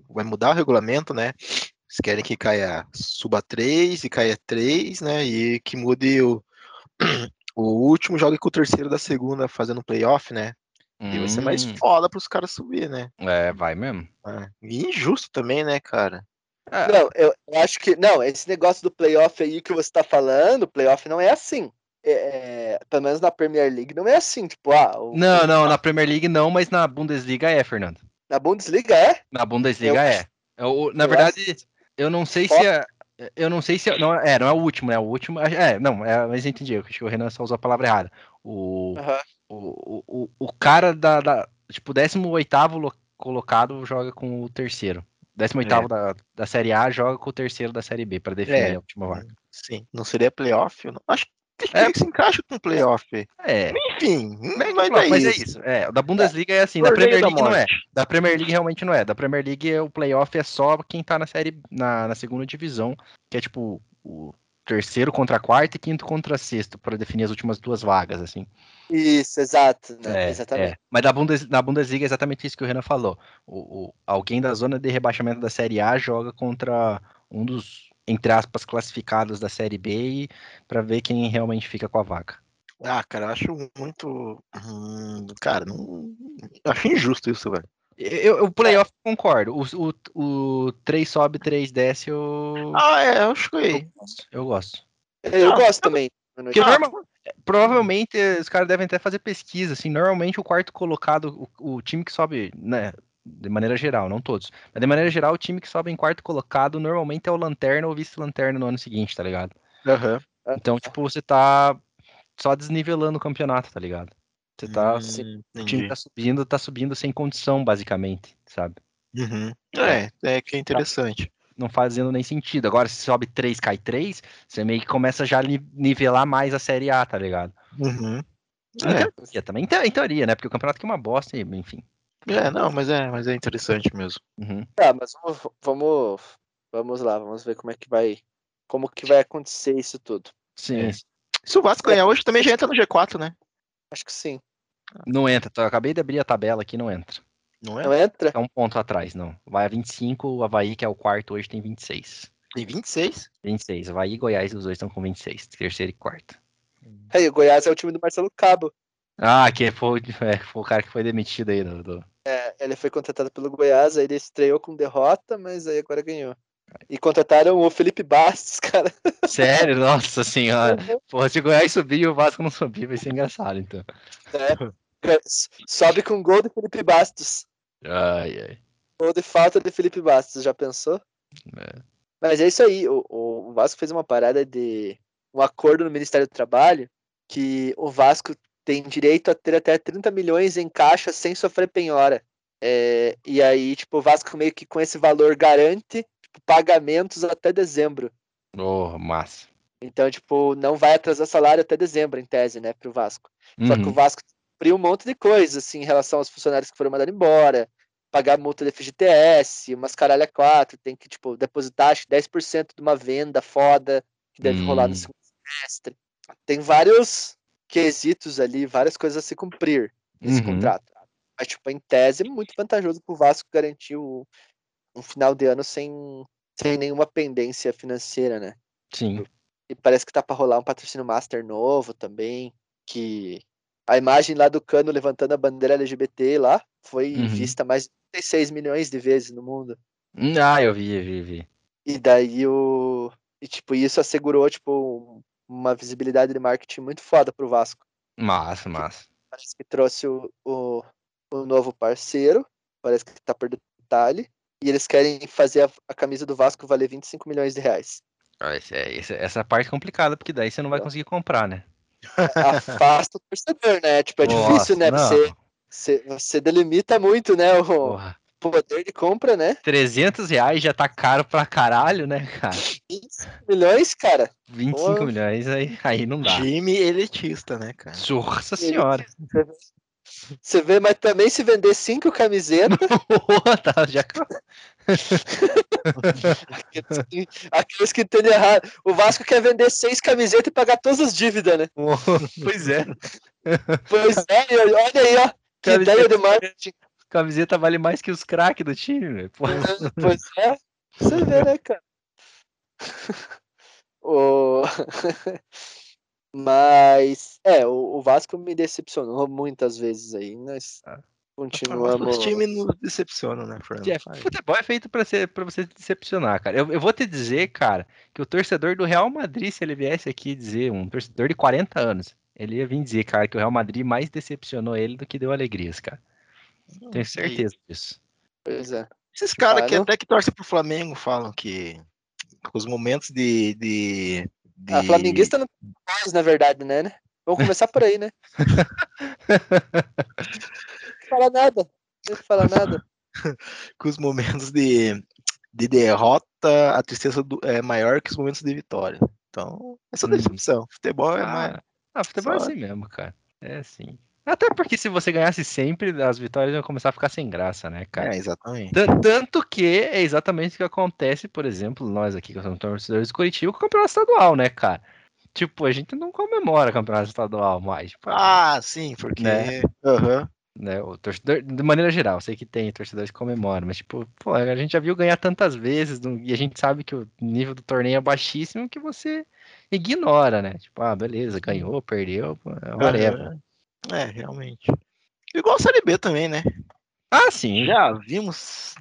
vai mudar o regulamento, né? Eles querem que caia suba 3 e caia 3, né? E que mude o, <clears throat> o último jogue com o terceiro da segunda fazendo playoff, né? E vai ser mais Hum, foda pros caras subir, né? É, vai mesmo. É. E injusto também, né, cara? É, Não, eu, eu acho que. Não, esse negócio do playoff aí que você tá falando, playoff não é assim. É, é, pelo menos na Premier League não é assim. Tipo, ah, o- Não, não, na Premier League não, mas na Bundesliga é, Fernando. na Bundesliga é. Na Bundesliga Eu- é. É o- na eu verdade, eu não sei se é. Eu não sei se é. Não, é, não é o último, né? O último. É, não, é, mas eu entendi. Eu acho que o Renan só usou a palavra errada. O, Aham. O, o, o cara da, da. Tipo, 18 lo- colocado joga com o terceiro. 18 É. da, da Série A joga com o terceiro da Série B, para definir É. a última vaga. Sim. Não seria playoff? Não- Acho que É. se encaixa com playoff. É. Enfim, Mas, mas, não, é mas é isso. isso. É, o da Bundesliga é assim, da Premier da League não é. Da Premier League realmente não é. Da Premier League é- o playoff é só quem tá na série na, na segunda divisão, que é tipo o terceiro contra quarto e quinto contra sexto, para definir as últimas duas vagas, assim. Isso, exato. Né? É, Exatamente. é. Mas da Bundes, na Bundesliga é exatamente isso que o Renan falou. O, o- alguém da zona de rebaixamento da Série A joga contra um dos, entre aspas, classificados da Série B para ver quem realmente fica com a vaga. Ah, cara, eu acho muito. hum, cara, não. Eu acho injusto isso, velho. Eu, o playoff concordo. O, o, o 3 sobe, 3 desce, eu, Ah, é, eu acho que. eu gosto. Eu gosto. Eu Não, gosto também. Porque Ah, normal, Provavelmente os caras devem até fazer pesquisa, assim, normalmente o quarto colocado, o, o time que sobe, né, de maneira geral, não todos, mas de maneira geral, o time que sobe em quarto colocado normalmente é o lanterna ou vice-lanterna no ano seguinte, tá ligado? Aham. Então, tipo, você tá só desnivelando o campeonato, tá ligado? Você tá, Hum, se- o time tá subindo, tá subindo sem condição, basicamente, sabe? Uhum. É, é que é interessante. Não fazendo nem sentido. Agora, se sobe 3, cai 3, você meio que começa já a ni- nivelar mais a Série A, tá ligado? Uhum. Em teoria, também em, te- em teoria, né? Porque o campeonato aqui é uma bosta, enfim. É, é, não, mas é, mas é interessante mesmo. Uhum. Tá, mas vamos, vamos, vamos lá, vamos ver como é que vai, como que vai acontecer isso tudo. Sim, É. Se o Vasco ganhar hoje, também já entra no G4, né? Acho que sim. Não entra. Eu acabei de abrir a tabela aqui, não entra. Não é? Não entra? É um ponto atrás, não. Vai a 25, o Havaí, que é o quarto, hoje tem 26. Tem 26? 26. Havaí e Goiás, os dois estão com 26. Terceiro e quarto. Aí, o Goiás é o time do Marcelo Cabo. Ah, que foi, é, foi o cara que foi demitido aí do. do- É, ele foi contratado pelo Goiás, aí ele estreou com derrota, mas aí agora ganhou. E contrataram o Felipe Bastos, <laughs> cara. Sério? Nossa senhora. Porra, se o Goiás subir e o Vasco não subir, vai ser engraçado, então. É, sobe com gol de Felipe Bastos. Ai, ai. Gol de falta de Felipe Bastos, já pensou? É. Mas é isso aí, o, o Vasco fez uma parada de um acordo no Ministério do Trabalho que o Vasco tem direito a ter até 30 milhões em caixa sem sofrer penhora. É, e aí, tipo, o Vasco meio que com esse valor garante pagamentos até dezembro. Oh, massa. Então, tipo, não vai atrasar salário até dezembro, em tese, né, pro Vasco. Só que o Uhum. Vasco cumpriu um monte de coisas, assim, em relação aos funcionários que foram mandados embora, pagar multa de FGTS, umas caralho a quatro, tem que, tipo, depositar, acho que 10% de uma venda foda, que deve rolar no Hum. segundo semestre. Tem vários quesitos ali, várias coisas a se cumprir nesse Uhum. contrato. Mas, tipo, em tese, é muito vantajoso pro Vasco garantir o- um final de ano sem, sem nenhuma pendência financeira, né? Sim. E parece que tá pra rolar um patrocínio master novo também. Que a imagem lá do Cano levantando a bandeira LGBT lá foi Uhum. vista mais de 36 milhões de vezes no mundo. Hum, Ah, eu vi, eu vi, eu vi. E daí o. E tipo, isso assegurou, tipo, uma visibilidade de marketing muito foda pro Vasco. Massa, massa. Parece que trouxe o, o, o novo parceiro. Parece que tá por detalhe. E eles querem fazer a, a camisa do Vasco valer 25 milhões de reais. Ah, esse é- esse- essa parte é complicada, porque daí você não vai conseguir comprar, né? Afasta o torcedor, né? Tipo, é difícil, Nossa, né? não. Você, você, você delimita muito, né? O Porra, poder de compra, né? 300 reais já tá caro pra caralho, né, cara? 25 milhões, cara. 25 Porra. milhões, aí, aí não dá. Time elitista, né, cara? Nossa senhora. Você vê, mas também se vender cinco camisetas, <laughs> tá, já... aqueles que, <laughs> aqueles que entendem errado. O Vasco quer vender seis camisetas e pagar todas as dívidas, né? <laughs> pois é. Pois é, olha aí, ó. Que Camiseta- ideia de marketing. Camiseta vale mais que os craques do time. Porra. Pois é. Você vê, né, cara? O... Mas, é, o, o Vasco me decepcionou muitas vezes aí. Nós Ah. continuamos. Os times nos decepcionam, né, Fernando? É, futebol é feito pra, ser, pra você decepcionar, cara. Eu, eu vou te dizer, cara, que o torcedor do Real Madrid, se ele viesse aqui dizer, um torcedor de 40 anos, ele ia vir dizer, cara, que o Real Madrid mais decepcionou ele do que deu alegrias, cara. Tenho certeza disso. Pois é. Esses caras que Claro. até que torcem pro Flamengo falam que os momentos de. de, de... A flamenguista não tem mais, na verdade, né? né? Vamos começar por aí, né? Não <laughs> fala nada. Não falar nada. <laughs> que os momentos de, de derrota, a tristeza do- é maior que os momentos de vitória. Então, essa Hum. decepção. Futebol é mais. Ah, ah, futebol é Só- assim mesmo, cara. É assim. Até porque se você ganhasse sempre, as vitórias iam começar a ficar sem graça, né, cara? É, exatamente. Tan- Tanto que é exatamente o que acontece, por exemplo, nós aqui que somos torcedores de Curitiba com o campeonato estadual, né, cara? Tipo, a gente não comemora campeonato estadual mais. Tipo, Ah, sim, porque. Né? Aham. né, o torcedor, de maneira geral, sei que tem torcedores que comemoram, mas tipo, pô, a gente já viu ganhar tantas vezes e a gente sabe que o nível do torneio é baixíssimo que você ignora, né? Tipo, ah, beleza, ganhou, perdeu, é whatever. aham. É, realmente. Igual a Série B também, né? Ah, sim. Já vimos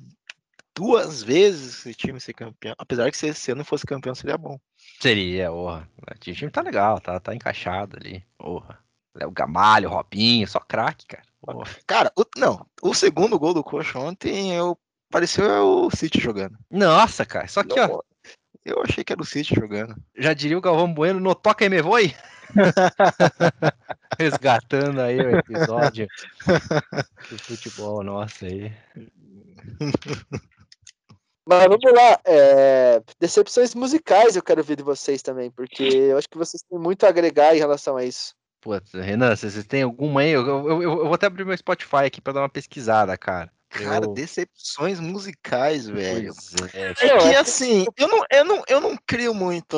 duas vezes esse time ser campeão. Apesar que se esse ano fosse campeão, seria bom. Seria, porra. O time tá legal, tá, tá encaixado ali. Porra. Léo Gamalho, Robinho, só craque, cara. Cara, o, não, o segundo gol do Coxa ontem eu, pareceu o City jogando. Nossa, cara, só que, ó. Eu achei que era o City jogando. Já diria o Galvão Bueno, no toca e me voe. <laughs> Resgatando aí o episódio <laughs> do futebol nosso aí. Mas vamos lá, é, decepções musicais eu quero ver de vocês também, porque eu acho que vocês têm muito a agregar em relação a isso. Putz, Renan, vocês têm alguma aí? Eu, eu, eu, eu vou até abrir meu Spotify aqui pra dar uma pesquisada, cara. Cara, Eu- decepções musicais, velho. Pois é. É Eu que assim, eu não, eu não, eu não crio muito,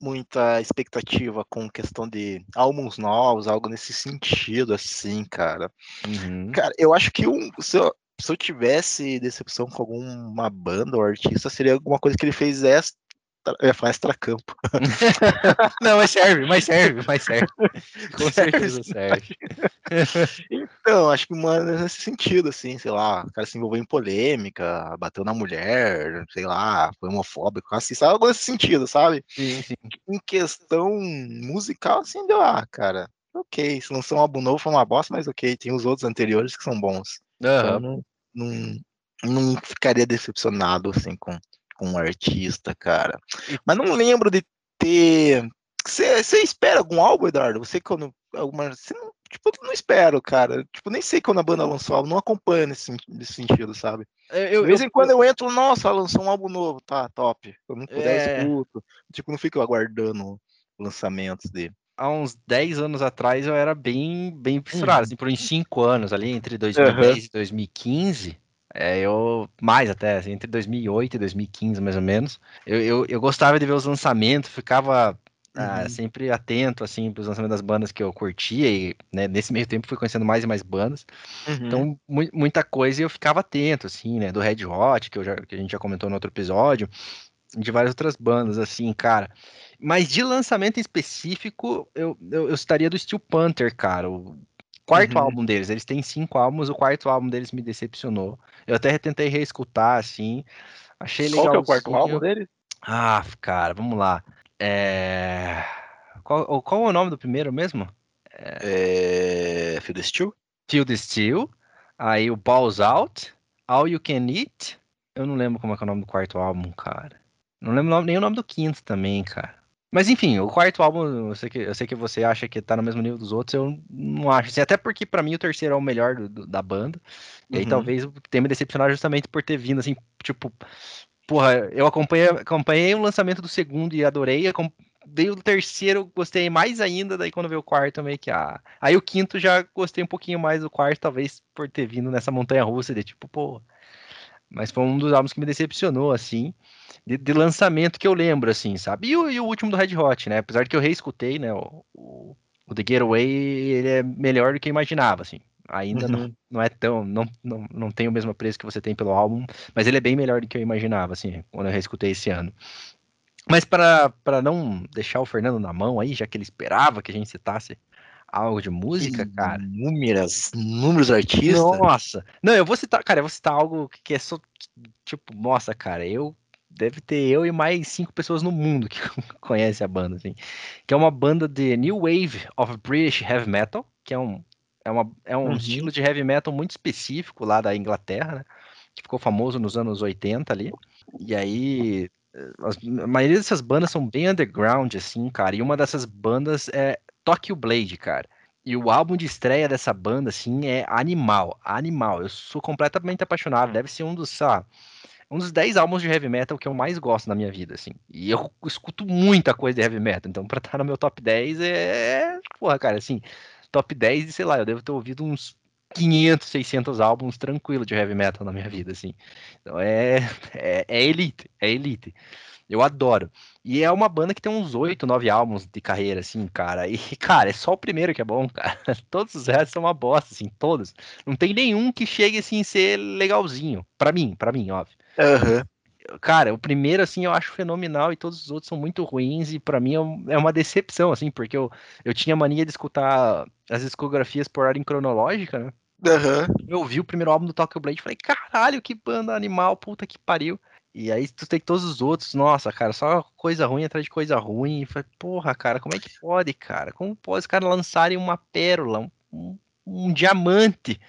muita expectativa com questão de álbuns novos, algo nesse sentido, assim, cara. Uhum. Cara, eu acho que um, se, eu, se eu tivesse decepção com alguma banda ou artista, seria alguma coisa que ele fez extra, eu ia falar extra-campo. <laughs> Não, mas serve, mas serve, mas serve. Com <laughs> certeza serve. <laughs> Então, acho que uma nesse sentido, assim, sei lá, o cara se envolveu em polêmica, bateu na mulher, sei lá, foi homofóbico, assim, sabe? Algo nesse sentido, sabe? Sim, sim. Em questão musical, assim, deu, ah, cara, ok, se lançou um álbum novo foi uma bosta, mas ok, tem os outros anteriores que são bons. Então, Aham. não, não, não ficaria decepcionado, assim, com, com um artista, cara. Mas não lembro de ter... Você espera algum álbum, Eduardo? Você quando... Alguma... Você não, tipo, eu não espero, cara. Tipo, nem sei quando a banda lançou álbum, não acompanho nesse, nesse sentido, sabe? Eu, De vez em quando eu entro, nossa, lançou um álbum novo, tá, top. Eu não puder, É. escuto. Tipo, não fico aguardando lançamentos dele. há uns 10 anos atrás eu era bem, bem fissurado, assim, por uns 5 anos ali, entre 2010 e 2015. É, eu, mais até, assim, entre 2008 e 2015, mais ou menos. Eu, eu, eu gostava de ver os lançamentos, ficava ah, Uhum. sempre atento, assim, para os lançamentos das bandas que eu curtia, e né, nesse meio tempo fui conhecendo mais e mais bandas. Uhum. Então, mu- muita coisa eu ficava atento, assim, né? Do Red Hot, que, já, que a gente já comentou no outro episódio, de várias outras bandas, assim, cara. Mas de lançamento em específico, eu, eu, eu estaria do Steel Panther, cara. O quarto Uhum. álbum deles, eles têm cinco álbuns, o quarto álbum deles me decepcionou. Eu até tentei reescutar, assim, achei legal. Qual que é o quarto álbum dele? Ah, cara, vamos lá. É... Qual, qual é o nome do primeiro mesmo? É... Feel the Steel? The Steel, aí o Balls Out, All You Can Eat. Eu não lembro como é que é o nome do quarto álbum, cara. Não lembro nem o nome do quinto também, cara. Mas enfim, o quarto álbum, eu sei que, eu sei que você acha que tá no mesmo nível dos outros, eu não acho. Assim, até porque pra mim o terceiro é o melhor do- do- da banda. E aí Uhum. talvez tenha me decepcionado justamente por ter vindo, assim, tipo. Porra, eu acompanhei, acompanhei o lançamento do segundo e adorei. Veio o terceiro, gostei mais ainda. Daí quando veio o quarto, meio que. Ah. Aí o quinto já gostei um pouquinho mais do quarto, talvez por ter vindo nessa montanha russa de tipo, pô. Mas foi um dos álbuns que me decepcionou, assim, de, de lançamento que eu lembro, assim, sabe? E o, e o último do Red Hot, né? Apesar de que eu reescutei, né? O, o, o The Getaway, ele é melhor do que eu imaginava, assim. Ainda não, Uhum. não é tão. Não, não, não tem o mesmo preço que você tem pelo álbum, mas ele é bem melhor do que eu imaginava, assim, quando eu reescutei esse ano. Mas para não deixar o Fernando na mão aí, já que ele esperava que a gente citasse algo de música, cara. Inúmeras, inúmeros artistas. Nossa! Não, eu vou citar, cara, eu vou citar algo que é só, tipo, nossa, cara, eu deve ter eu e mais cinco pessoas no mundo que <laughs> conhecem a banda, assim. Que é uma banda de New Wave of British Heavy Metal, que é um, é uma, é um Uhum. estilo de heavy metal muito específico lá da Inglaterra, né? Que ficou famoso nos anos 80 ali. E aí, eh, as- a maioria dessas bandas são bem underground, assim, cara. E uma dessas bandas é Tokyo Blade, cara. E o álbum de estreia dessa banda, assim, é animal, animal. Eu sou completamente apaixonado. Deve ser um dos, sei lá, um dos 10 álbuns de heavy metal que eu mais gosto na minha vida, assim. E eu escuto muita coisa de heavy metal. Então, pra estar <laughs> no meu top 10 é. Porra, cara, assim, top 10 de, sei lá, eu devo ter ouvido uns 500, 600 álbuns tranquilo de heavy metal na minha vida, assim. Então é, é, é elite, é elite. Eu adoro. E é uma banda que tem uns 8, 9 álbuns de carreira, assim, cara. E, <laughs> cara, é só o primeiro que é bom, cara. <laughs> Todos os restos são uma bosta, assim, todos. Não tem nenhum que chegue, assim, a ser legalzinho. Pra mim, pra mim, óbvio. Aham. Cara, o primeiro, assim, eu acho fenomenal e todos os outros são muito ruins e pra mim é é uma decepção, assim, porque eu, eu tinha mania de escutar as discografias por ordem cronológica, né? Aham. Eu ouvi o primeiro álbum do Tokyo Blade e falei, caralho, que banda animal, puta que pariu. E aí tu tem todos os outros, nossa, cara, só coisa ruim atrás de coisa ruim. E falei, porra, cara, como é que pode, cara? Como pode os caras lançarem uma pérola, um, um, diamante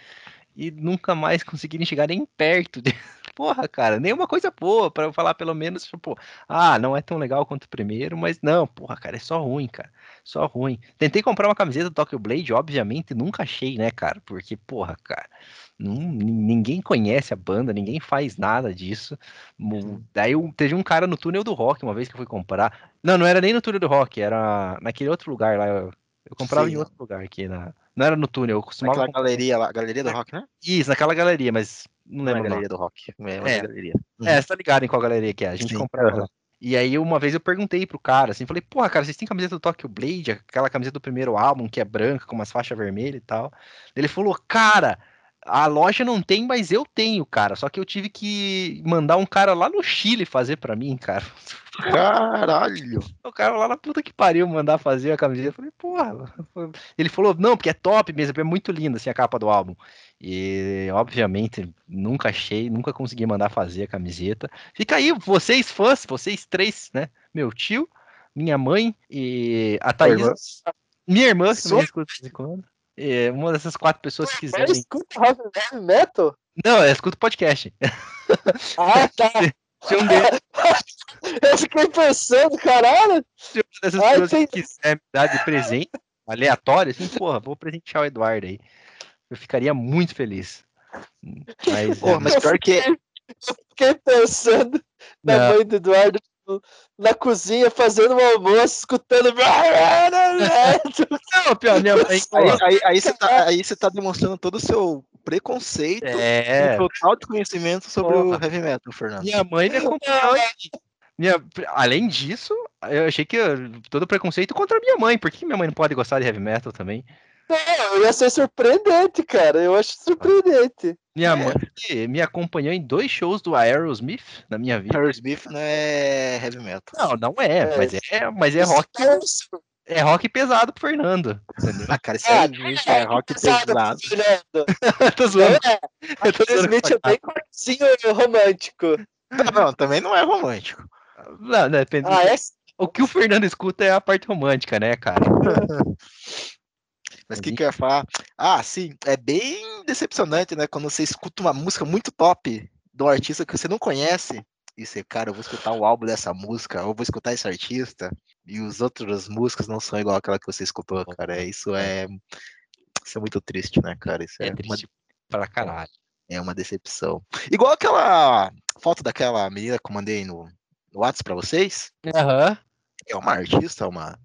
e nunca mais conseguirem chegar nem perto de. Porra, cara, nenhuma coisa boa para eu falar pelo menos, tipo, ah, não é tão legal quanto o primeiro, mas não, porra, cara, é só ruim, cara. Só ruim. Tentei comprar uma camiseta do Tokyo Blade, obviamente, nunca achei, né, cara? Porque, porra, cara, não, ninguém conhece a banda, ninguém faz nada disso. Mu- Daí teve um cara no túnel do rock, uma vez que eu fui comprar. Não, não era nem no túnel do rock, era naquele outro lugar lá. Eu, eu comprava Sim. em outro lugar aqui. Na, não era no túnel, eu costumava. Naquela galeria lá, galeria do rock, né? Isso, naquela galeria, mas não Não é lembro. o nome. galeria do rock. É uma É. galeria. É, você tá ligado em qual galeria que é? A gente Sim, comprava aham. lá. E aí, uma vez eu perguntei pro cara, assim, falei, porra, cara, vocês têm camiseta do Tokyo Blade, aquela camiseta do primeiro álbum, que é branca, com umas faixas vermelhas e tal. Ele falou, cara, a loja não tem, mas eu tenho, cara. Só que eu tive que mandar um cara lá no Chile fazer pra mim, cara. Caralho. O cara lá na puta que pariu mandar fazer a camiseta. Eu falei, porra. Ele falou, não, porque é top mesmo, é muito linda assim a capa do álbum. E, obviamente, nunca achei, nunca consegui mandar fazer a camiseta. Fica aí, vocês fãs, vocês três, né? Meu tio, minha mãe e a Thaís. irmã. Minha irmã, que também escuta de quando. É, uma dessas quatro pessoas que Mas quiserem. escuta heavy heavy metal? Não, eu escuto podcast. Ah, tá. <laughs> Se um deles, <laughs> Eu fiquei pensando, caralho. se uma dessas Ai, pessoas tem- quiser me dar de presente, aleatório, assim, porra, vou presentear o Eduardo aí. Eu ficaria muito feliz. Mas, Porra, é, mas pior que. Fiquei pensando na Não. mãe do Eduardo na cozinha fazendo um almoço, escutando. <laughs> Não, pior, minha mãe. Aí, aí, aí, você tá, aí você tá demonstrando todo o seu preconceito É, e total desconhecimento sobre Porra. o heavy metal, Fernando. minha mãe me acompanhou. Minha, além disso, eu achei que eu- todo preconceito contra minha mãe. Por que minha mãe não pode gostar de heavy metal também? Não, ia ser surpreendente, cara. Eu acho surpreendente. Minha É. mãe me acompanhou em dois shows do Aerosmith na minha vida. Harry Smith não é heavy metal. Não, não é, É. mas é, mas é rock, é rock pesado pro Fernando. Entendeu? Ah, cara, isso Ah, aí é rock pesado. Fernando. <laughs> tô zoando. É, <laughs> Eu tô zoando. Smith é bem curtinho romântico. Não, não, também não é romântico. Não, não, depende- Ah, é? O que o Fernando escuta é a parte romântica, né, cara? <laughs> Mas o que, que eu ia falar? Ah, sim, é bem decepcionante, né? Quando você escuta uma música muito top de um artista que você não conhece, e você, cara, eu vou escutar o álbum dessa música, ou vou escutar esse artista, e os outras músicas não são igual àquela que você escutou, cara. Isso é. Isso é muito triste, né, cara? Isso é, É uma, triste pra caralho. é uma decepção. Igual aquela foto daquela menina que eu mandei no, no WhatsApp pra vocês. Aham. É uma artista, uma.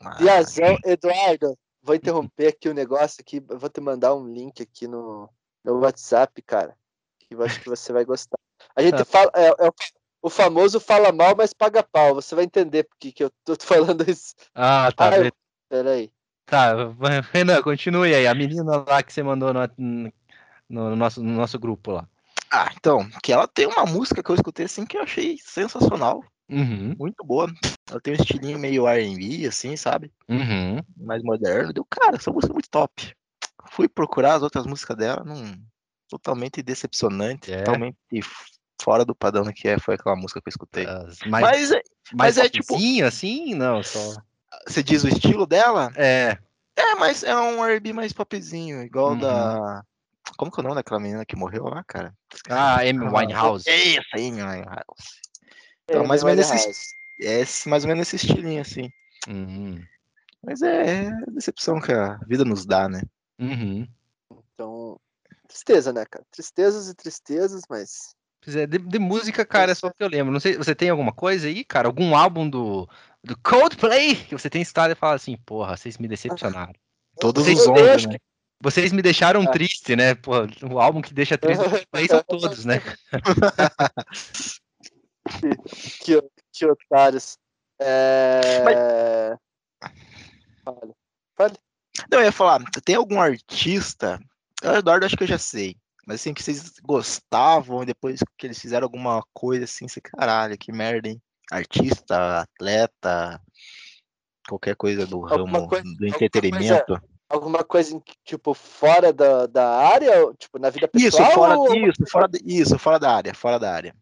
uma... Biazão, Eduardo, vou interromper aqui o negócio aqui. Vou te mandar um link aqui no, no WhatsApp, cara. Que eu acho que você vai gostar. A gente Tá. fala. É, é o- o famoso fala mal, mas paga pau. Você vai entender por que eu tô falando <laughs> isso. Ah, tá. Ah, eu-. Peraí. Tá, vai- Renan, continue aí. A menina lá que você mandou no, no- no nosso, no nosso grupo lá. Ah, então, que ela tem uma música que eu escutei assim que eu achei sensacional. Uhum, muito boa. Ela tem um estilinho meio R&B, assim, sabe? uhum. Mais moderno. Deu, cara, essa música é muito top. Fui procurar as outras músicas dela, não... totalmente decepcionante, É. totalmente fora do padrão que é, foi aquela música que eu escutei. As- Mais, Mas é- mas é tipo- assim? Não, só. você diz o estilo dela? É. É, mas é um R&B mais popzinho, igual Uhum. da... Como que é o nome daquela menina que morreu lá, cara? Ah, Amy Winehouse. É isso aí, Winehouse. Então, É, mais ou menos Winehouse. esse, é mais ou menos esse estilinho, assim. Uhum. Mas é, é decepção que a vida nos dá, né? Uhum. Então, tristeza, né, cara? Tristezas e tristezas, mas. Pois é, de, de música, cara, é só que eu lembro. Não sei, você tem alguma coisa aí, cara? Algum álbum do, do Coldplay que você tem estado e fala assim, porra, vocês me decepcionaram. Todos Vocês- os homens, né? Vocês me deixaram Ah. triste, né? Pô, o álbum que deixa triste <laughs> são todos, né? <laughs> <laughs> Que, que otários. É... Fale. Não, eu ia falar, tem algum artista, o Eduardo acho que eu já sei, mas assim, que vocês gostavam e depois que eles fizeram alguma coisa assim, você, caralho, que merda, hein? Artista, atleta, qualquer coisa do Alguma ramo coisa- do alguma entretenimento. alguma coisa, tipo, fora da, da área, tipo, na vida pessoal? Isso, fora, ou... isso, fora, isso, fora da área, fora da área.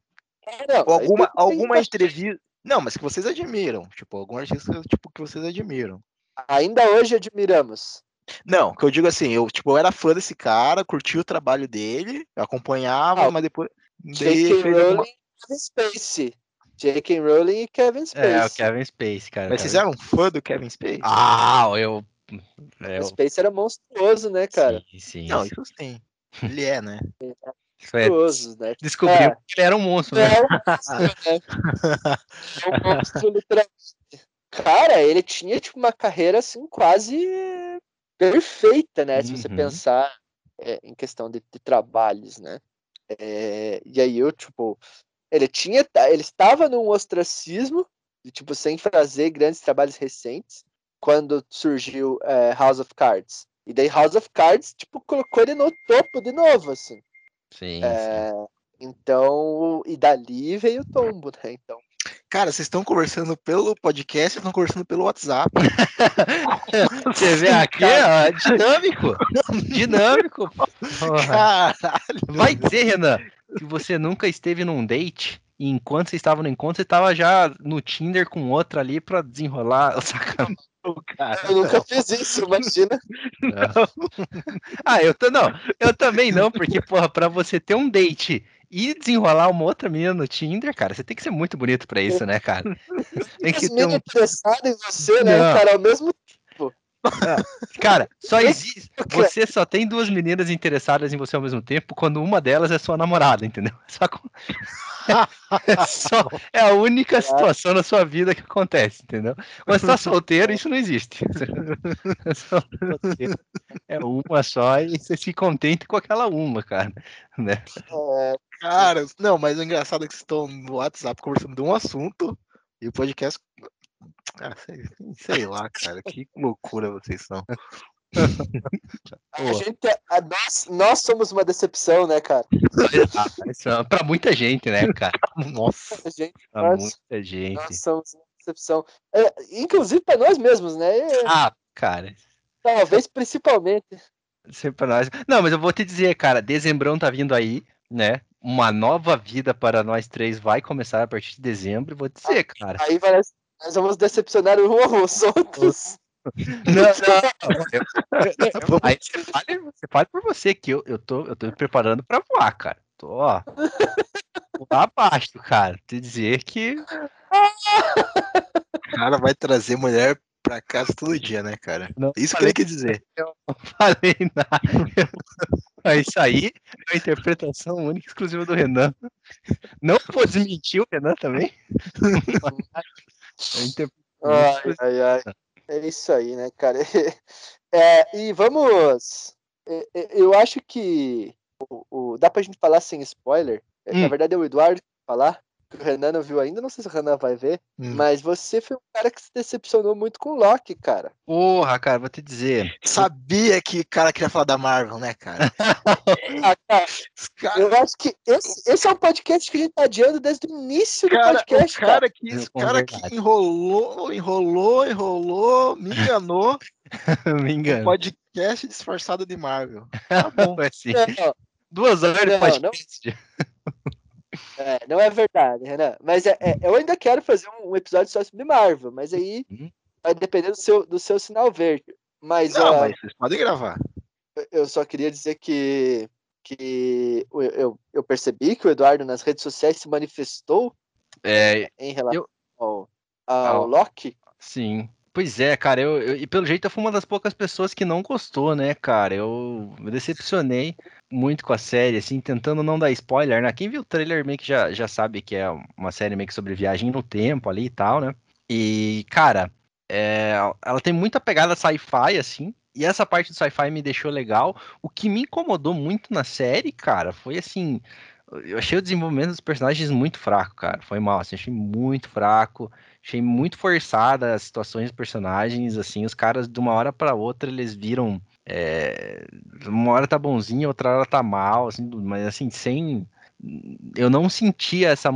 É, não, alguma, tem alguma entrevista. Não, mas que vocês admiram. Tipo, algum artista tipo, que vocês admiram. Ainda hoje admiramos. Não, que eu digo assim, eu, tipo, eu era fã desse cara, curti o trabalho dele, eu acompanhava, Ah, mas depois. J.K. alguma- Rowling e Kevin Spacey. J.K. Rowling e Kevin Spacey. É, o Kevin Space, cara. Mas vocês eram fã do Kevin Spacey? Ah, eu. é, Kevin eu... Spacey era monstruoso, né, cara? Sim, sim. Não, isso sim. Ele é, né? <laughs> É, Monstruoso, né? descobriu É. que ele era um monstro, né? É um monstro, né? É um monstro, literalmente. Cara, ele tinha, tipo, uma carreira, assim, quase perfeita, né? Se você Uhum. pensar é, em questão de, de trabalhos, né? É, e aí eu, tipo, ele tinha, ele estava num ostracismo, de, tipo, sem fazer grandes trabalhos recentes, quando surgiu é, House of Cards. E daí House of Cards, tipo, colocou ele no topo de novo, assim. Sim, sim. É, então, e dali veio o tombo, né? Então, Cara, vocês estão conversando pelo podcast, estão conversando pelo WhatsApp. <laughs> Você vê aqui, ó, dinâmico. Dinâmico. Porra. Caralho. Vai dizer, Renan, que você nunca esteve num date e enquanto você estava no encontro, você estava já no Tinder com outra ali pra desenrolar o sacanagem. Cara. eu nunca fiz isso, imagina. <laughs> Ah, eu tô, não, eu também não, porque, porra, pra você ter um date e desenrolar uma outra menina no Tinder, cara, você tem que ser muito bonito pra isso, né, cara? <laughs> Tem que ter um. interessadas em você, né, Não. cara? Ao mesmo Cara, só existe. Você só tem duas meninas interessadas em você ao mesmo tempo quando uma delas é sua namorada, entendeu? <laughs> Só, com- é, <laughs> só- é a única situação na sua vida que acontece, entendeu? Mas você tá solteiro, isso não existe. <laughs> É. É uma só e você se contenta com aquela uma, cara. Né? é, Cara, não, mas o engraçado é que vocês estão no WhatsApp conversando de um assunto e o podcast. Ah, sei, <laughs> sei lá, cara, que loucura vocês são. <laughs> a gente, a nós, nós somos uma decepção, né, cara? É pra muita gente, né, cara? Nossa. A gente, Pra nós, muita gente. nós somos uma decepção. É, inclusive para nós mesmos, né? Ah, cara, talvez principalmente. Sempre pra nós. Não, mas eu vou te dizer, cara, dezembrão tá vindo aí, né? Uma nova vida para nós três vai começar a partir de dezembro. Vou te dizer, cara. Aí vai, nós vamos decepcionar um aos outros. Não, não. eu- eu- aí você fale, você fale por você que eu, eu, tô, eu tô me preparando pra voar, cara. Tô, ó. Lá abaixo, cara. Te dizer que. O cara vai trazer mulher pra casa todo dia, né, cara? Não Isso que ele quer dizer. não falei nada. É isso aí é a interpretação única e exclusiva do Renan. Não vou desmentir o Renan também. <laughs> É interpretação Ai, ai, ai. É isso aí, né, cara? <laughs> É, e vamos. é, é, Eu acho que o, o- dá pra gente falar sem spoiler. É, Na Hum. verdade, é o Eduardo falar. Que O Renan não viu ainda, não sei se o Renan vai ver. Hum. Mas você foi um cara que se decepcionou muito com o Loki, cara. Porra, cara, vou te dizer. Sabia que o cara queria falar da Marvel, né, cara? <laughs> Ah, cara, eu acho que esse, esse é um podcast que a gente tá adiando desde o início do cara, podcast, o cara. cara que, cara que enrolou, enrolou, enrolou, me enganou. <laughs> Me engano. podcast disfarçado de Marvel. Tá bom. <laughs> Assim, Não, duas horas de Não, podcast. É, não é verdade, Renan. Mas é, é- eu ainda quero fazer um, episódio só sobre Marvel, mas aí Uhum. vai depender do seu, do seu sinal verde. Mas, Não, ó, mas vocês podem gravar. eu só queria dizer que, que eu, eu, eu percebi que o Eduardo nas redes sociais se manifestou É, em relação Eu- ao, ao Ao- Loki. sim. Pois é, cara, eu, eu- e pelo jeito eu fui uma das poucas pessoas que não gostou, né, cara? Eu me decepcionei muito com a série, assim, tentando não dar spoiler, né? Quem viu o trailer meio que já, já sabe que é uma série meio que sobre viagem no tempo ali e tal, né? E, cara, é, ela tem muita pegada sci-fi, assim, e essa parte do sci-fi me deixou legal. O que me incomodou muito na série, cara, foi assim. Eu achei o desenvolvimento dos personagens muito fraco, cara. Foi mal, assim, achei muito fraco. Achei muito forçada as situações dos personagens, assim, os caras de uma hora pra outra eles viram. É, uma hora tá bonzinho, outra hora tá mal, assim, mas assim, sem. Eu não sentia essa,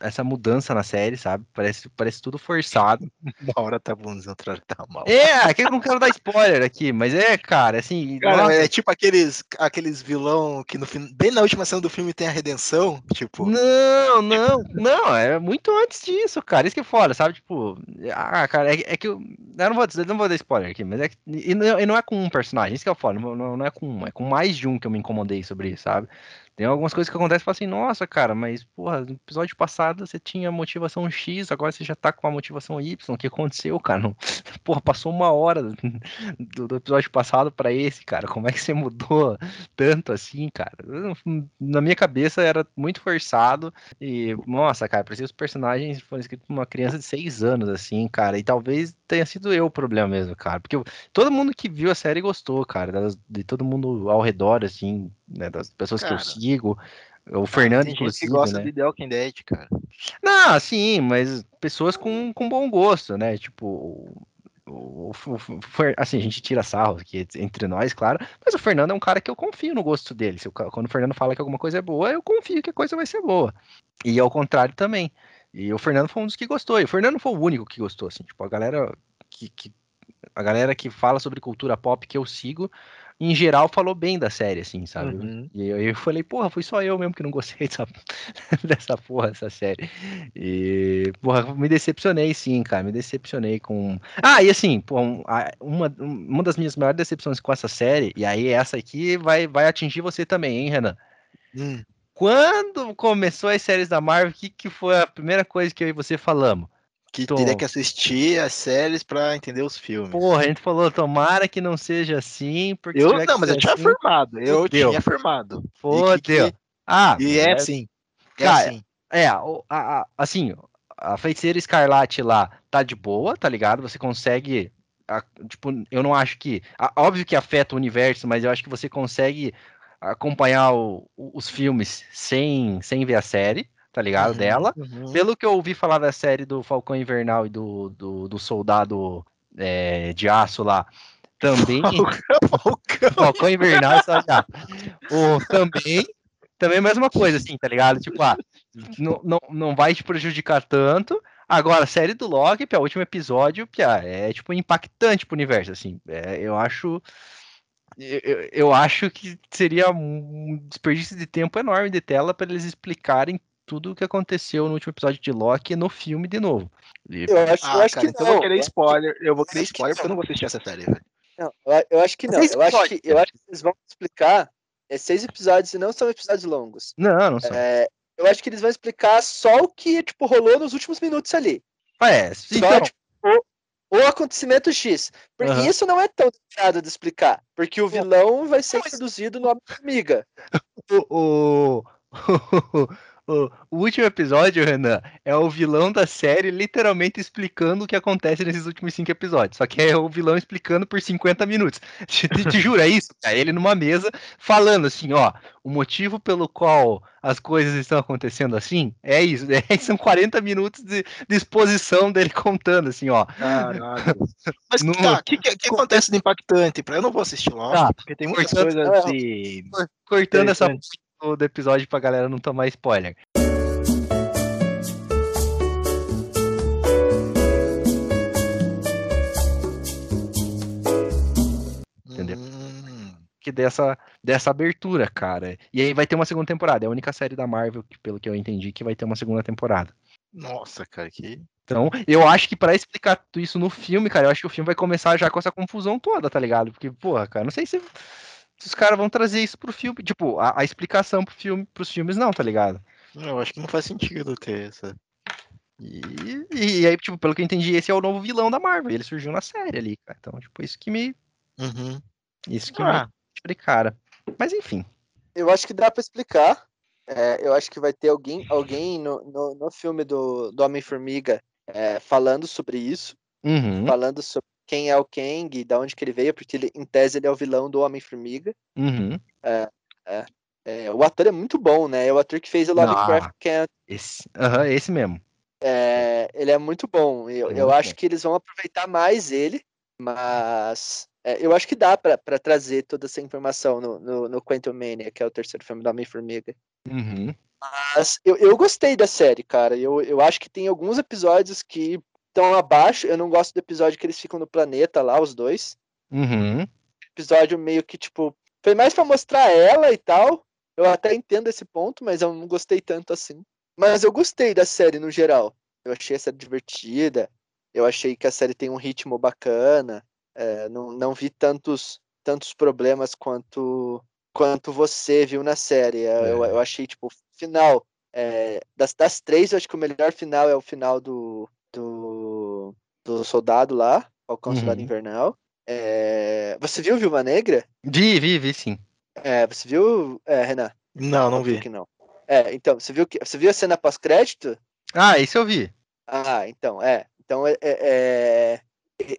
essa mudança na série, sabe? Parece, parece tudo forçado. <laughs> Uma hora tá bom, outra hora tá mal. É, aqui eu não quero dar spoiler aqui, mas é, cara, assim. Cara, nossa, é tipo aqueles, aqueles vilão que no fim, bem na última cena do filme tem a redenção, tipo. Não, não, não, é muito antes disso, cara. Isso que é foda, sabe? Tipo, ah, cara, é, é que eu. Eu não vou, dizer, não vou dar spoiler aqui, mas é que. E não, e não é com um personagem, isso que é foda, não, não é com um, é com mais de um que eu me incomodei sobre isso, sabe? Tem algumas coisas que acontecem e assim, nossa, cara, mas, porra, no episódio passado você tinha motivação X, agora você já tá com a motivação Y. O que aconteceu, cara? Não... <laughs> Porra, passou uma hora <laughs> do, do episódio passado para esse, cara. Como é que você mudou tanto assim, cara? Na minha cabeça era muito forçado. E, nossa, cara, parecia os personagens foram escritos por uma criança de 6 anos, assim, cara. E talvez tenha sido eu o problema mesmo, cara. Porque eu, todo mundo que viu a série gostou, cara. de todo mundo ao redor, assim, né, das pessoas cara, que eu sigo. O Fernando, tem inclusive. Gente que gosta né? de The Walking Dead, cara. Não, sim, mas pessoas com, com bom gosto, né? Tipo. O, o, o, assim, a gente tira sarro aqui entre nós, claro, mas o Fernando é um cara que eu confio no gosto dele. Se eu, quando o Fernando fala que alguma coisa é boa, eu confio que a coisa vai ser boa. E ao contrário também. E o Fernando foi um dos que gostou. E o Fernando foi o único que gostou, assim. Tipo, a galera que, que a galera que fala sobre cultura pop que eu sigo em geral, falou bem da série, assim, sabe? Uhum. E eu, eu falei, porra, fui só eu mesmo que não gostei <laughs> dessa, dessa porra, dessa série. E, porra, me decepcionei, sim, cara, me decepcionei com. Ah, e assim, pô, uma, uma das minhas maiores decepções com essa série, e aí essa aqui vai, vai atingir você também, hein, Renan? Hum. Quando começou as séries da Marvel, o que, que foi a primeira coisa que eu e você falamos? Que Tom. teria que assistir as séries para entender os filmes. Porra, a gente falou, tomara que não seja assim, porque. Eu não, mas eu tinha assim, afirmado. Eu fodeu. tinha afirmado. Fodeu. Que... Ah, e é, é assim. É cara, assim. É, a, a, assim, a feiticeira escarlate lá tá de boa, tá ligado? Você consegue. A, tipo, eu não acho que. Óbvio que afeta o universo, mas eu acho que você consegue acompanhar o, os filmes sem, sem ver a série tá ligado? Uhum, dela. Uhum. Pelo que eu ouvi falar da série do Falcão Invernal e do, do, do Soldado é, de Aço lá, também. <laughs> Falcão, Falcão Invernal só já. O, também. Também é a mesma coisa, assim, tá ligado? Tipo, ah, não, não, não vai te prejudicar tanto. Agora, a série do Loki, o último episódio, pia, é tipo impactante pro universo, assim. É, eu acho. Eu, eu, acho que seria um desperdício de tempo enorme de tela para eles explicarem tudo o que aconteceu no último episódio de Loki no filme de novo. E... Eu acho, ah, eu acho cara, que então não. Eu vou querer spoiler. Eu vou querer spoiler porque eu não vou assistir essa série, velho. Não, eu acho que não. Eu acho que, eu acho que eles vão explicar. É seis episódios e não são episódios longos. Não, não são. É, eu acho que eles vão explicar só o que tipo, rolou nos últimos minutos ali. É, só, então... tipo, o, o acontecimento X. Porque uhum. isso não é tão complicado de explicar. Porque o vilão vai ser introduzido no Amiga. <laughs> o, o, <laughs> o, o, último episódio, Renan, é o vilão da série literalmente explicando o que acontece nesses últimos cinco episódios. Só que é o vilão explicando por 50 minutos. <laughs> Te, te, te juro, é isso? É ele numa mesa falando assim, ó, o motivo pelo qual as coisas estão acontecendo assim é isso. <laughs> É, são 40 minutos de, de exposição dele contando, assim, ó. Caralho. <laughs> Mas no... tá, o que, que, que, acontece de impactante? Eu não vou assistir logo, tá, porque tem muitas cortando, coisas de... Cortando essa do episódio pra galera não tomar spoiler. Entendeu? Hum. Que dessa, dessa abertura, cara. E aí vai ter uma segunda temporada. É a única série da Marvel, que, pelo que eu entendi, que vai ter uma segunda temporada. Nossa, cara, que. Então, eu acho que para explicar tudo isso no filme, cara, eu acho que o filme vai começar já com essa confusão toda, tá ligado? Porque, porra, cara, não sei se os caras vão trazer isso pro filme. Tipo, a, a, explicação pro filme, pros filmes, não, tá ligado? Eu acho que não faz sentido ter essa. E, e, aí, tipo, pelo que eu entendi, esse é o novo vilão da Marvel. Ele surgiu na série ali, cara. Então, tipo, isso que me. Uhum. Isso que ah. me explicara. Mas enfim. Eu acho que dá pra explicar. É, eu acho que vai ter alguém, alguém no, no, no filme do, do Homem-Formiga é, falando sobre isso. Uhum. Falando sobre quem é o Kang e da onde que ele veio, porque ele, em tese ele é o vilão do Homem-Formiga. Uhum. É, é, é, o ator é muito bom, né? É o ator que fez o Lovecraft ah, Camp. Esse, uhum, esse mesmo. É, ele é muito bom. Eu, é eu acho bom. que eles vão aproveitar mais ele, mas é, eu acho que dá para trazer toda essa informação no, no, no Quantum Mania, que é o terceiro filme do Homem-Formiga. Uhum. Mas eu, eu gostei da série, cara. Eu, eu acho que tem alguns episódios que estão abaixo. Eu não gosto do episódio que eles ficam no planeta lá, os dois. Uhum. Episódio meio que, tipo, foi mais pra mostrar ela e tal. Eu até entendo esse ponto, mas eu não gostei tanto assim. Mas eu gostei da série no geral. Eu achei a série divertida. Eu achei que a série tem um ritmo bacana. É, não, não vi tantos, tantos problemas quanto quanto você viu na série. É, eu, eu achei, tipo, final. É, das, das três, eu acho que o melhor final é o final do, do, do soldado lá, Falcão uhum. Soldado Invernal. É, você viu Viúva Negra? Vi, vi, vi sim. É, você viu, é, Renan? Não, não vi. Que não. É, então, você viu que você viu a cena pós-crédito? Ah, isso eu vi. Ah, então, é. Então, é, é, é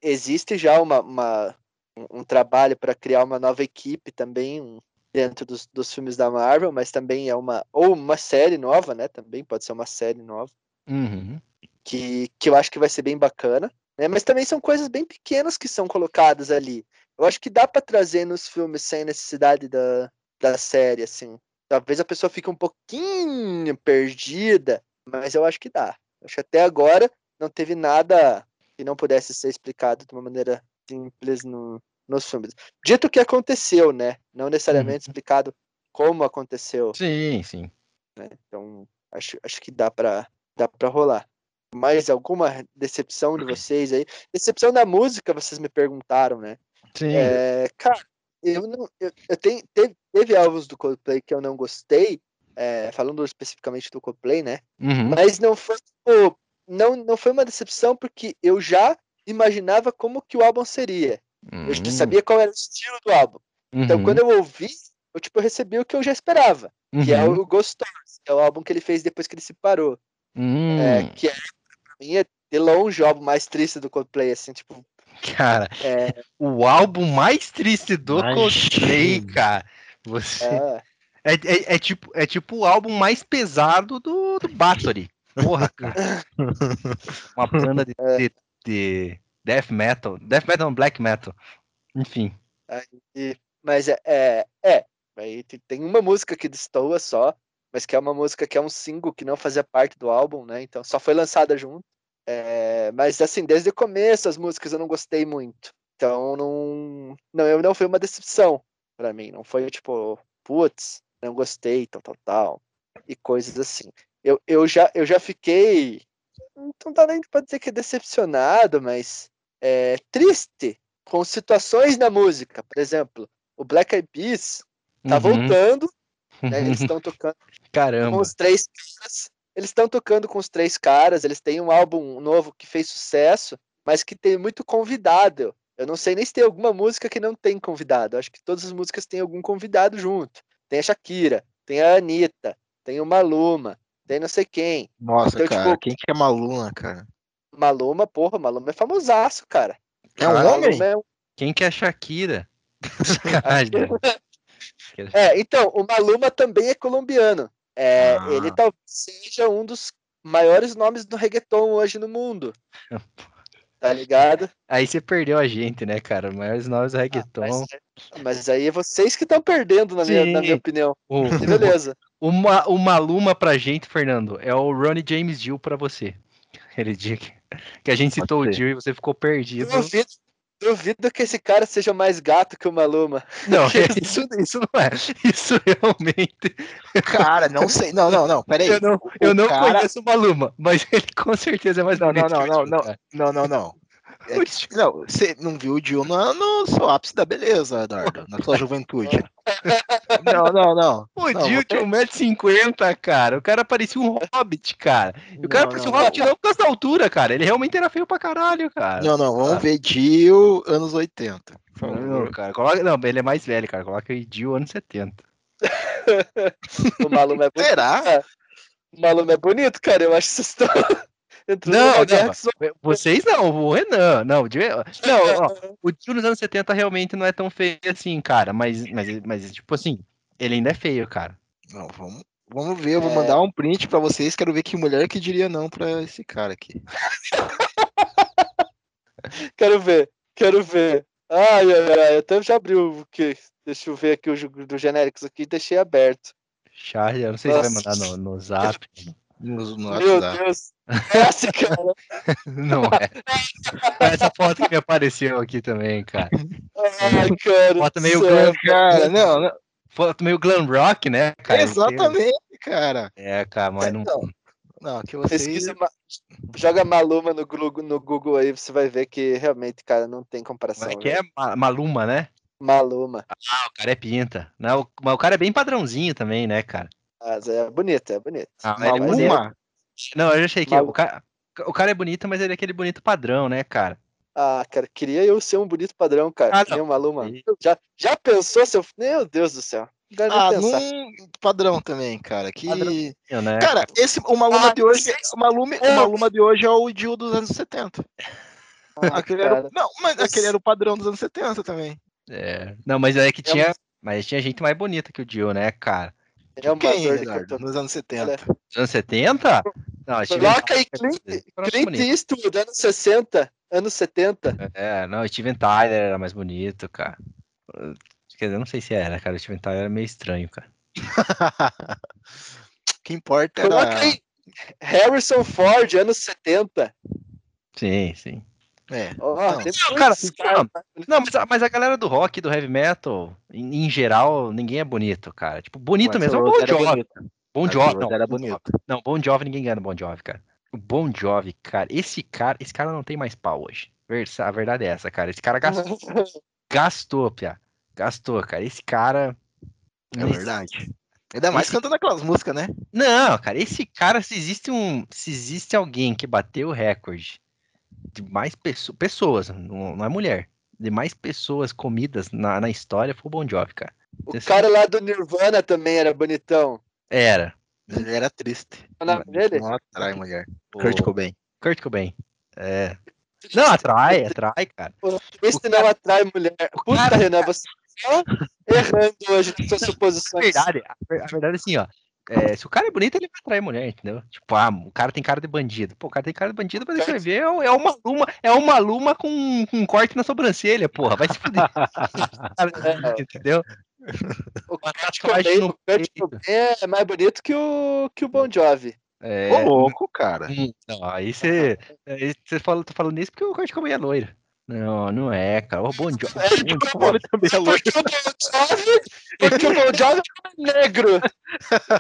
existe já uma, uma um, um trabalho para criar uma nova equipe também, um, dentro dos, dos filmes da Marvel, mas também é uma. Ou uma série nova, né? Também pode ser uma série nova. Uhum. Que, que eu acho que vai ser bem bacana. Né? Mas também são coisas bem pequenas que são colocadas ali. Eu acho que dá para trazer nos filmes sem necessidade da, da série, assim. Talvez a pessoa fique um pouquinho perdida, mas eu acho que dá. acho que até agora não teve nada que não pudesse ser explicado de uma maneira simples no, nos filmes. Dito que aconteceu, né? Não necessariamente uhum. explicado como aconteceu. Sim, sim. Né? Então, acho, acho que dá para dá para rolar. Mais alguma decepção de vocês aí? Decepção da música, vocês me perguntaram, né? Sim. É, cara, eu não. Eu, eu tenho, teve, teve álbuns do Coldplay que eu não gostei, é, falando especificamente do Coldplay, né? Uhum. Mas não foi, tipo, não, não foi uma decepção porque eu já imaginava como que o álbum seria. Uhum. Eu já hum. sabia qual era o estilo do álbum. Uhum. Então, quando eu ouvi, eu tipo, recebi o que eu já esperava, uhum. que é o Ghost Stories, que é o álbum que ele fez depois que ele se parou. Hum. É, que é, mim, é de longe o álbum mais triste do Coldplay, assim, tipo. Cara, é... o álbum mais triste do Ai, Coldplay, cara. Você. É. É, é, é, tipo, é tipo o álbum mais pesado do, do Bathory. Porra, cara. <laughs> Uma banda de, é. de, de, death metal. Death metal não, black metal. Enfim. Aí, mas é, é, é. Aí tem uma música que destoa só, mas que é uma música que é um single que não fazia parte do álbum, né? Então só foi lançada junto. É, mas assim, desde o começo as músicas eu não gostei muito. Então não, não, eu não foi uma decepção para mim. Não foi tipo, putz, não gostei, tal, tal, tal, e coisas assim. Eu, eu, já, eu já fiquei, não dá nem pra dizer que é decepcionado, mas é, triste com situações na música. Por exemplo, o Black Eyed Peas tá uhum. voltando, né, eles <laughs> estão tocando Caramba. com os três caras. Eles estão tocando com os três caras, eles têm um álbum novo que fez sucesso, mas que tem muito convidado. Eu não sei nem se tem alguma música que não tem convidado. acho que todas as músicas têm algum convidado junto. Tem a Shakira, tem a Anitta, tem o Maluma, tem não sei quem. Nossa, então, cara, tipo, quem que é Maluma, cara? Maluma, porra, Maluma é famosaço, cara. É um homem? É um... Quem que é Shakira? <laughs> é, então, o Maluma também é colombiano. É, ah. Ele talvez seja um dos maiores nomes do reggaeton hoje no mundo. <laughs> Tá ligado? Aí você perdeu a gente, né, cara? Maiores nomes do reggaeton. Ah, mas, mas, aí é vocês que estão perdendo, na minha, na minha, opinião. O, Beleza. O, o, o Maluma pra gente, Fernando, é o Ronnie James Dio pra você. Aquele dia que que a gente citou o Dio e você ficou perdido. Duvido, duvido que esse cara seja mais gato que o Maluma. Não, <laughs> <laughs> isso, isso não é. Isso realmente. Cara, não sei. Não, não, não. Peraí. Eu não, eu não cara... conheço o Maluma, mas ele com certeza é mais não, não, não, não, não, não, não, não. É que, não, você não viu o Dio no, seu ápice da beleza, Eduardo, na sua juventude. Não, não, não. <laughs> O não, Dio tinha 1,50m, cara. O cara parecia um hobbit, cara. E o cara não, parecia um hobbit não por causa da altura, cara. Ele realmente era feio pra caralho, cara. Não, não, vamos ver Dio anos 80. Não, cara, coloca... não, ele é mais velho, cara. Coloca aí Dio anos 70. <laughs> o Maluma é bonito. Será? O Maluma é bonito, cara. Eu acho que Não, não, vocês não, o Renan, não, <laughs> não, ó, o Dio nos anos 70 realmente não é tão feio assim, cara, mas, mas, mas tipo assim, ele ainda é feio, cara. Não, vamos, vamos ver, eu vou é... mandar um print pra vocês, quero ver que mulher que diria não pra esse cara aqui. <laughs> quero ver, quero ver. Ai, ai, ai, até já abriu o que? Deixa eu ver aqui o do genéricos aqui, deixei aberto. Chat, eu não sei se vai mandar no, no <laughs> zap. No, no Meu WhatsApp. Deus. Essa, cara. <laughs> Não é. Essa foto que me apareceu aqui também, cara. Ai, cara. Foto meio do glam, céu. Cara, não, não. foto meio glam rock, né, cara? Exatamente, cara. É, cara, mas não. Então, Não, que vocês. Pesquisa, joga Maluma no Google, no Google aí, você vai ver que realmente, cara, não tem comparação. Como é que velho. é Ma- Maluma, né? Maluma. Ah, o cara é pinta. Não, o- mas o cara é bem padrãozinho também, né, cara? Mas é bonito, é bonito. Ah, mas Maluma? Não, eu já achei que Malu- o cara, o cara é bonito, mas ele é aquele bonito padrão, né, cara? Ah, cara, queria eu ser um bonito padrão, cara. Ah, que nem não. o Maluma. E- Já, já pensou, seu. Meu Deus do céu. Não Ah, pensar. num padrão também, cara. Que. Padrãozinho, né? Cara, esse, o Maluma Ah, de hoje. O Maluma, o É. Maluma de hoje é o Dio dos anos 70. Ah, Aquele era, não, mas Nossa. aquele era o padrão dos anos 70 também. É. Não, mas é que É tinha. Mas tinha gente mais bonita que o Dio, né, cara? É uma Quem, cotovelo. Nos anos 70. Nos anos 70? Não, Coloca aí Clint, Clint. Eastwood, anos 60, anos 70. É, não, o Steven Tyler era mais bonito, cara. Quer dizer, eu não sei se era, cara. O Steven Tyler era meio estranho, cara. <laughs> O que importa era. Coloca aí Harrison Ford, anos 70. Sim, sim. É. Ó, Não. cara, né? Não, mas a, mas a galera do rock, do heavy metal, em, em geral, ninguém é bonito, cara. Tipo, bonito o mesmo é o Bon Jovi. bonito. Bon Jovi, não, era bonito. Não, Bon Jovi, ninguém ganha no Bon Jovi, cara. O Bon Jovi, cara, esse cara, esse cara não tem mais pau hoje. A verdade é essa, cara. Esse cara gastou, <laughs> gastou, Pia. Gastou, cara. Esse cara. É verdade. Ainda mais Esse- cantando aquelas músicas, né? Não, cara, esse cara, se existe um. Se existe alguém que bateu o recorde de mais pesso- pessoas, não, não é mulher, de mais pessoas comidas na, na história, foi o Bon Jovi, cara. O cara lá do Nirvana também era bonitão. Era. Ele era triste. O nome dele? Não atrai mulher. O Kurt Cobain. Kurt Cobain. É. Não, atrai, atrai, cara. Esse o não cara- atrai mulher. Puta, cara- Renan, você só errando hoje nas suas A <laughs> suposições. verdade, a ver- a verdade é assim, ó. É, se o cara é bonito, ele vai atrair mulher, entendeu? Tipo, ah, o cara tem cara de bandido. Pô, o cara tem cara de bandido, mas você vai ver, é, é uma luma, é uma luma com, com um corte na sobrancelha, porra. Vai se fuder. <laughs> É. entendeu? O Kurt Cobain, no é mais bonito que o, que o Bon Jovi. É, Ô, louco, cara. hum, não, aí você. Aí você fala, tá falando isso porque o Kurt Cobain é loiro. Não, não é, cara. O Bon Jovi. É, Bon Jovi- também é louco. Porque o Bon Jovi, o é negro.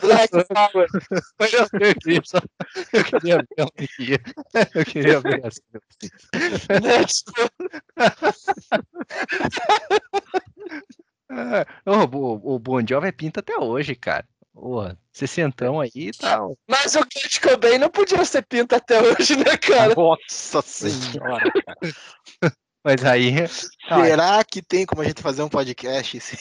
Black Power. <laughs> Eu queria, só, eu queria ver que ia. Eu queria ver assim. Tipo, Ah, o, o Bon Jovi é pinta até hoje, cara. Porra, sessentão aí tá. <laughs> Mas o Kurt Cobain não podia ser pinta até hoje, né, cara? Nossa senhora, cara. Mas aí. Ah, Será que tem como a gente fazer um podcast <laughs> sem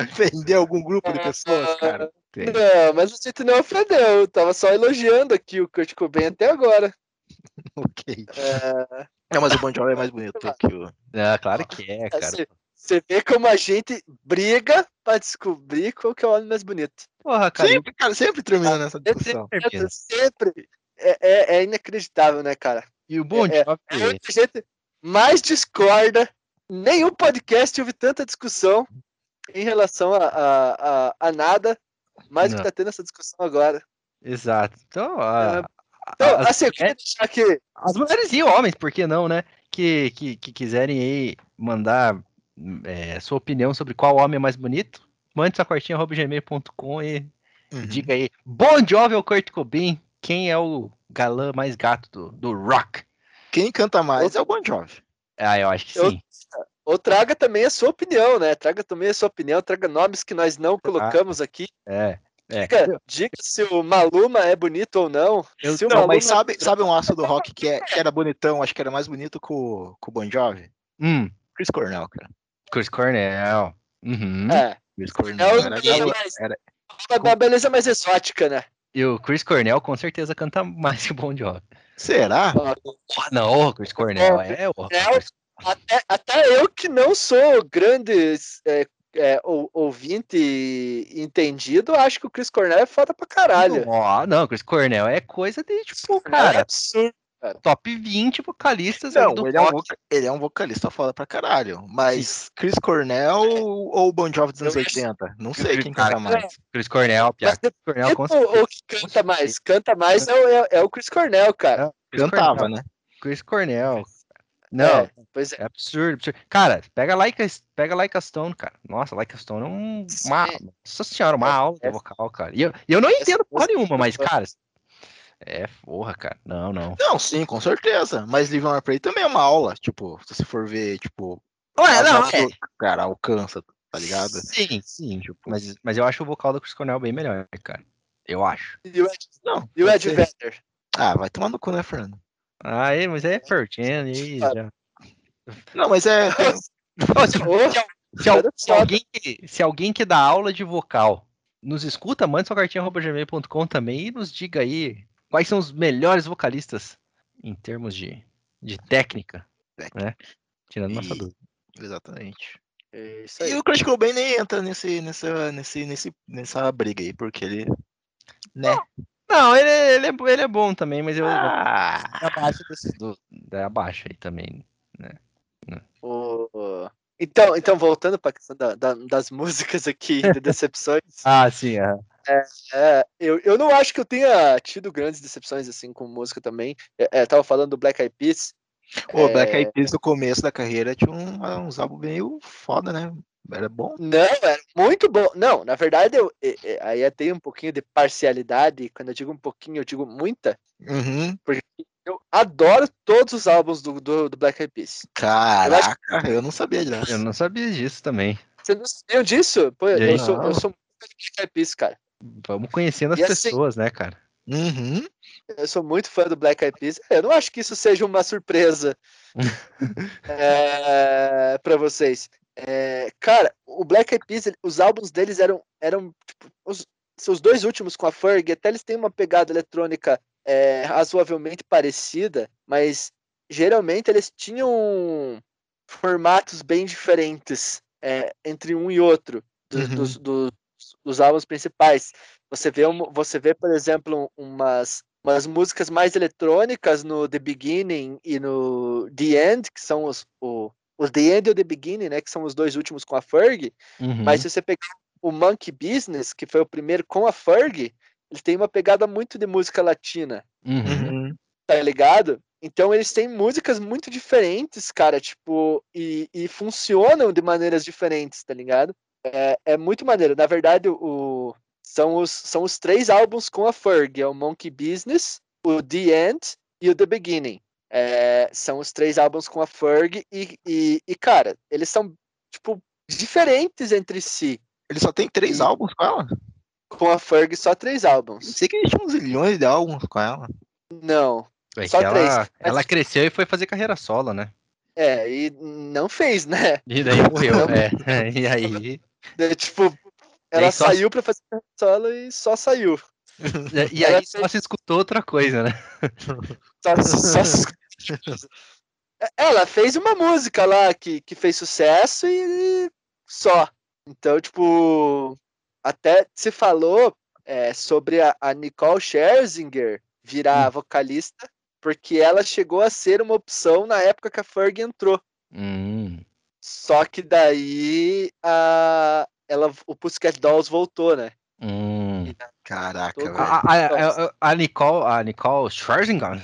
ofender algum grupo de pessoas, cara? tem. Não, mas a gente não ofendeu. Eu tava só elogiando aqui o Kurt Cobain até agora. <laughs> Ok. É, Não, mas o Bon Jovi é mais bonito que o... Ah, claro que é, cara. assim, você vê como a gente briga pra descobrir qual que é o homem mais bonito. Porra, cara. Sempre, cara, sempre termina nessa discussão. Sempre. É, é- é inacreditável, né, cara? E o Bon É. É a gente mais discorda. Nenhum podcast houve tanta discussão em relação a, a, a, a nada, mais do que tá tendo essa discussão agora. Exato. Então, a- Então, as, assim, eu queria deixar aqui. as mulheres e homens, por que não, né? Que, que, que quiserem aí mandar é, sua opinião sobre qual homem é mais bonito, mande sua cortinha gmail.com e Uhum. diga aí. Bon Jovi ou Kurt Cobain? Quem é o galã mais gato do, do rock? Quem canta mais é o Bon Jovi. Ah, eu acho que Eu- sim. Ou traga também a sua opinião, né? Traga também a sua opinião, traga nomes que nós não colocamos aqui. É. é. Diga, diga se o Maluma é bonito ou não. Eu- se o Não, Maluma mas sabe, sabe um aço do rock que, é, que era bonitão, acho que era mais bonito que o, que o Bon Jovi? Hum, Chris Cornell, cara. Chris Cornell. Uhum. É, Chris é Cornell o era, era, uma beleza mais exótica, né? E o Chris Cornell com certeza canta mais que o Bon Jovi. Será? Não, o Chris Cornell é o. Cornell. Até, até eu que não sou grande é, é, ou- ouvinte entendido, acho que o Chris Cornell é foda pra caralho. Ó, não, Chris Cornell é coisa de, tipo, é cara. absurdo. Cara. top 20 vocalistas Não, do ele é, um, ele é um vocalista foda pra caralho. Mas Chris Cornell ou Bon Jovi dos anos Eu- 80? Não sei quem canta mais. Chris Cornell, Piá. Mas Chris Cornell, com o que canta mais? Canta mais é, o- é- é o Chris Cornell, cara. Chris Cantava, Cornell. né? Chris Cornell. Não, É, pois é. é absurdo, absurdo. Cara, pega Like, a- pega like a Stone, cara. Nossa, Like a Stone é um, uma. Nossa senhora, uma É, aula de é. vocal, cara. E eu, eu não entendo porra nenhuma, mas, é cara. É, porra, cara. Não, não. Não, sim, com certeza. Mas Live on Play também é uma aula. Tipo, se você for ver, tipo, Ué, não, é. o cara alcança, tá ligado? Sim, sim. Mas, mas eu acho o vocal do Chris Cornell bem melhor, cara. Eu acho. E o Ed, Não. e o Ed ser. Vedder? Ah, vai tomar no cu, né, Fernando? Ah, é, mas é Pertin, aí já. Não, mas <laughs> é. Ô, se, se se foda. alguém que, se alguém que dá aula de vocal nos escuta, manda sua cartinha arroba gmail.com também e nos diga aí quais são os melhores vocalistas em termos de, de técnica, né? Tirando nossa E- dúvida. Exatamente. É isso E o Kurt Cobain nem entra nesse, nessa, nesse, nesse, nessa briga aí, porque ele. Né? Não, ele, é- ele, é, ele é bom também, mas eu Ah, é abaixo desses do, é abaixo aí também. O- o- Então, então, voltando para a questão da- da- das <laughs> músicas aqui, de decepções, Ah, sim, é. É, eu, eu não acho que eu tenha tido grandes decepções assim com música também. É, é, tava falando do Black Eyed Peas. o É, Black Eyed Peas no começo da carreira tinha um- uns álbuns meio foda, né? Era bom. Não, era muito bom. Não, na verdade, eu, é, é, aí eu tenho um pouquinho de parcialidade. Quando eu digo um pouquinho, eu digo muita. Uhum. Eu adoro todos os álbuns do, do, do Black Eyed Peas. Caraca, eu não sabia Eu disso. não sabia disso também. Vocês não sabiam disso? Pô, eu, sou, eu sou muito Black Eyed Peas, cara. Vamos conhecendo as E assim- pessoas, né, cara? Uhum. Eu sou muito fã do Black Eyed Peas. Eu não acho que isso seja uma surpresa <laughs> é, para vocês. É, cara, o Black Eyed Peas, os álbuns deles eram, eram tipo, os seus dois últimos com a Ferg, até eles têm uma pegada eletrônica é, razoavelmente parecida, mas geralmente eles tinham formatos bem diferentes é, entre um e outro dos, Uhum. dos, dos- dos álbuns principais. Você vê, um- você vê, por exemplo, umas, umas músicas mais eletrônicas no The Beginning e no The End, que são os, o, os The End e o The Beginning, né, que são os dois últimos com a Ferg, Uhum. mas se você pegar o Monkey Business, que foi o primeiro com a Ferg, ele tem uma pegada muito de música latina Uhum. Uhum. tá ligado? Então eles têm músicas muito diferentes, cara, tipo, e, e funcionam de maneiras diferentes, tá ligado? É, é muito maneiro. Na verdade, o, são, os, são os três álbuns com a Ferg, é o Monkey Business, o The End e o The Beginning. É, são os três álbuns com a Ferg e, e, e, cara, eles são, tipo, diferentes entre si. Ele só tem três E- álbuns com ela? Com a Ferg, só três álbuns. Sei que ele tinha uns milhões de álbuns com ela. Não. É Só que ela, três. ela cresceu e foi fazer carreira solo, né? É, e não fez, né? E daí morreu. Não. é. <laughs> E aí. É, tipo, ela só- saiu pra fazer solo e só saiu. E Ela aí só se escutou outra coisa, né? Só, só se- Ela fez uma música lá que, que fez sucesso e só. Então, tipo, até se falou é, sobre a, a Nicole Scherzinger virar vocalista, porque ela chegou a ser uma opção na época que a Ferg entrou. Hum. Só que daí a, ela, o Pussycat Dolls voltou, né? Hum. Caraca, Todo- velho. A, a, a, a Nicole, a Nicole Scherzinger,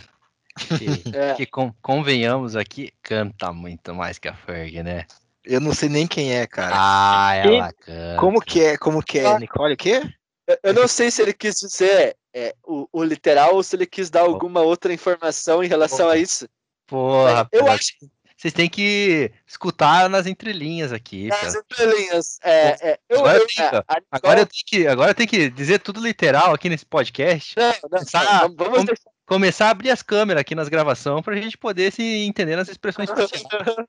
que, <laughs> É. que con- convenhamos aqui, canta muito mais que a Ferg, né? Eu não sei nem quem é, cara. Ah, ela canta. Como que é? Como que é? Ah. Nicole o quê? Eu- Eu não sei se ele quis dizer é, o, o literal ou se ele quis dar alguma outra informação em relação a isso. Porra, eu Pedro, acho vocês têm que escutar nas entrelinhas aqui, As cara. entrelinhas. É, é, eu, Agora eu, eu tenho- a- a Agora eu, tenho que, agora eu tenho que dizer tudo literal aqui nesse podcast. Não, não, começar- não, vamos. Começar a abrir as câmeras aqui nas gravações pra gente poder se entender nas expressões. <laughs>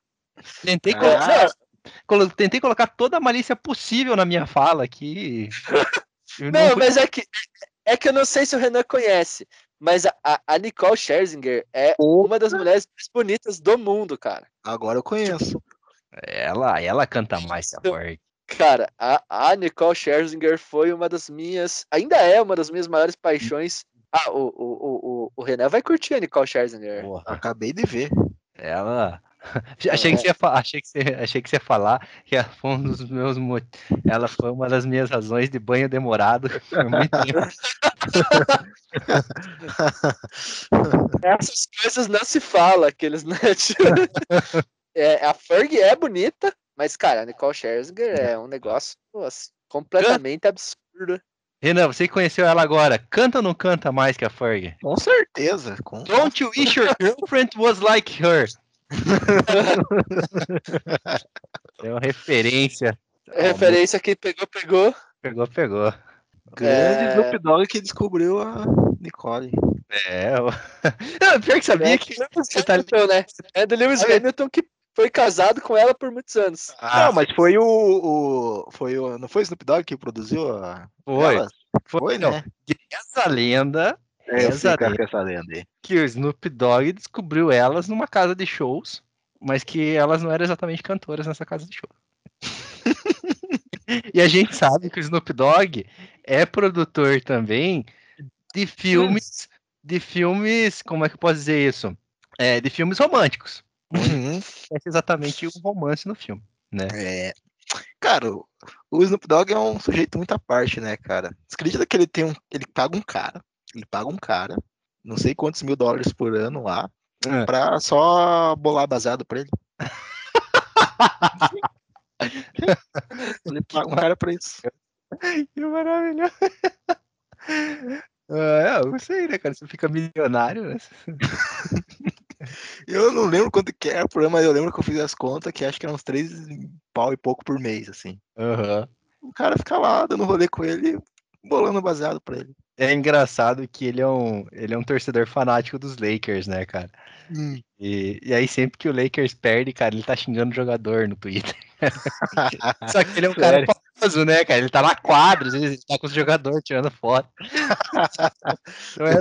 Tentei, Ah. colocar, colo- tentei colocar toda a malícia possível na minha fala aqui. <laughs> Eu Não, fui- mas é que, é que eu não sei se o Renan conhece, mas a, a- Nicole Scherzinger é uma das mulheres mais bonitas do mundo, cara. Agora eu conheço. Ela, ela canta mais que a Ferg. Cara, a, a Nicole Scherzinger foi uma das minhas, ainda é uma das minhas maiores paixões Ah, o, o, o, o- o Renan vai curtir a Nicole Scherzinger. Porra, Acabei de ver. ela. <laughs> Achei que, você ia, achei, que você, achei que você ia falar que ela foi um dos meus ela foi uma das minhas razões de banho demorado <laughs> por muito tempo. <laughs> Essas coisas não se fala, aqueles, né? é, a Ferg é bonita, mas, cara, a Nicole Scherzinger é um negócio nossa, completamente absurdo. Renan, você que conheceu ela agora, canta ou não canta mais que a Ferg? Com certeza. Com... Don't you wish your girlfriend was like her? <laughs> É uma referência. Referência que pegou, pegou. Pegou, pegou. Grande É. Snoop Dogg que descobriu a Nicole. É, o... <laughs> Não, pior que sabia É, que você tá Hamilton, né? É do Lewis Olha. Hamilton que foi casado com ela por muitos anos. Ah, não, mas foi o, o- Foi o. Não foi o Snoop Dogg que produziu a. foi. elas? Foi, Foi, não. né? Essa lenda É, eu sei que essa lenda aí. que o Snoop Dogg descobriu elas numa casa de shows, mas que elas não eram exatamente cantoras nessa casa de show. <laughs> e a gente sabe que o Snoop Dogg é produtor também de filmes, de filmes, como é que eu posso dizer isso? É, de filmes românticos. É exatamente um romance no filme, né? É. Cara, o- o Snoop Dogg é um sujeito muito à parte, né, cara? Você acredita que ele tem um. Ele paga um cara. Ele paga um cara, não sei quantos mil dólares por ano lá, É. pra só bolar baseado pra ele. <laughs> ele paga um cara pra isso. Que maravilhoso. É, eu sei, né, cara? Você fica milionário, né? Eu não lembro quanto que era por ano, mas eu lembro que eu fiz as contas que acho que eram uns três pau e pouco por mês, assim. Aham. O cara fica lá dando rolê com ele, bolando baseado pra ele. É engraçado que ele é um, ele é um torcedor fanático dos Lakers, né, cara? E, e aí sempre que o Lakers perde, cara, ele tá xingando o jogador no Twitter. <laughs> Só que ele é um cara famoso, né, cara? Ele tá na quadra, às vezes ele tá com os jogadores tirando foto. Então é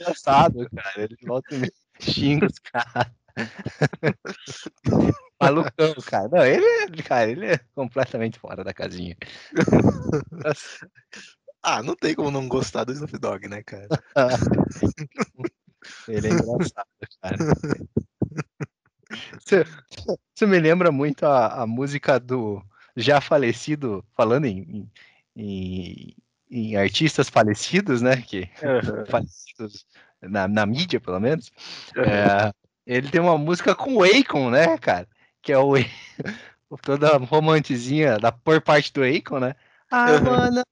engraçado, cara. Ele volta e xinga os caras. <laughs> Malucão, cara. Não, ele é, cara, ele é completamente fora da casinha. <laughs> Ah, não tem como não gostar do Snoop Dogg, né, cara? <laughs> Ele é engraçado, cara. Você, você me lembra muito a, a música do já falecido, falando em, em, em artistas falecidos, né? Que <laughs> falecidos na, na mídia, pelo menos. É, ele tem uma música com o Akon, né, cara? Que é o <laughs> toda romantizinha da por parte do Akon, né? I Uhum. wanna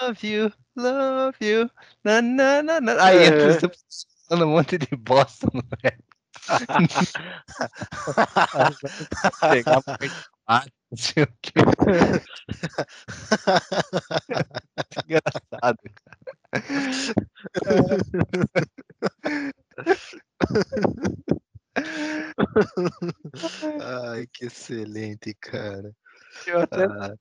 love you, love you. Na, na, na, na. Aí entra Uhum. você falando um monte de bosta no rap. Pegar. Engraçado, Ai, que excelente, cara. Eu até Ah,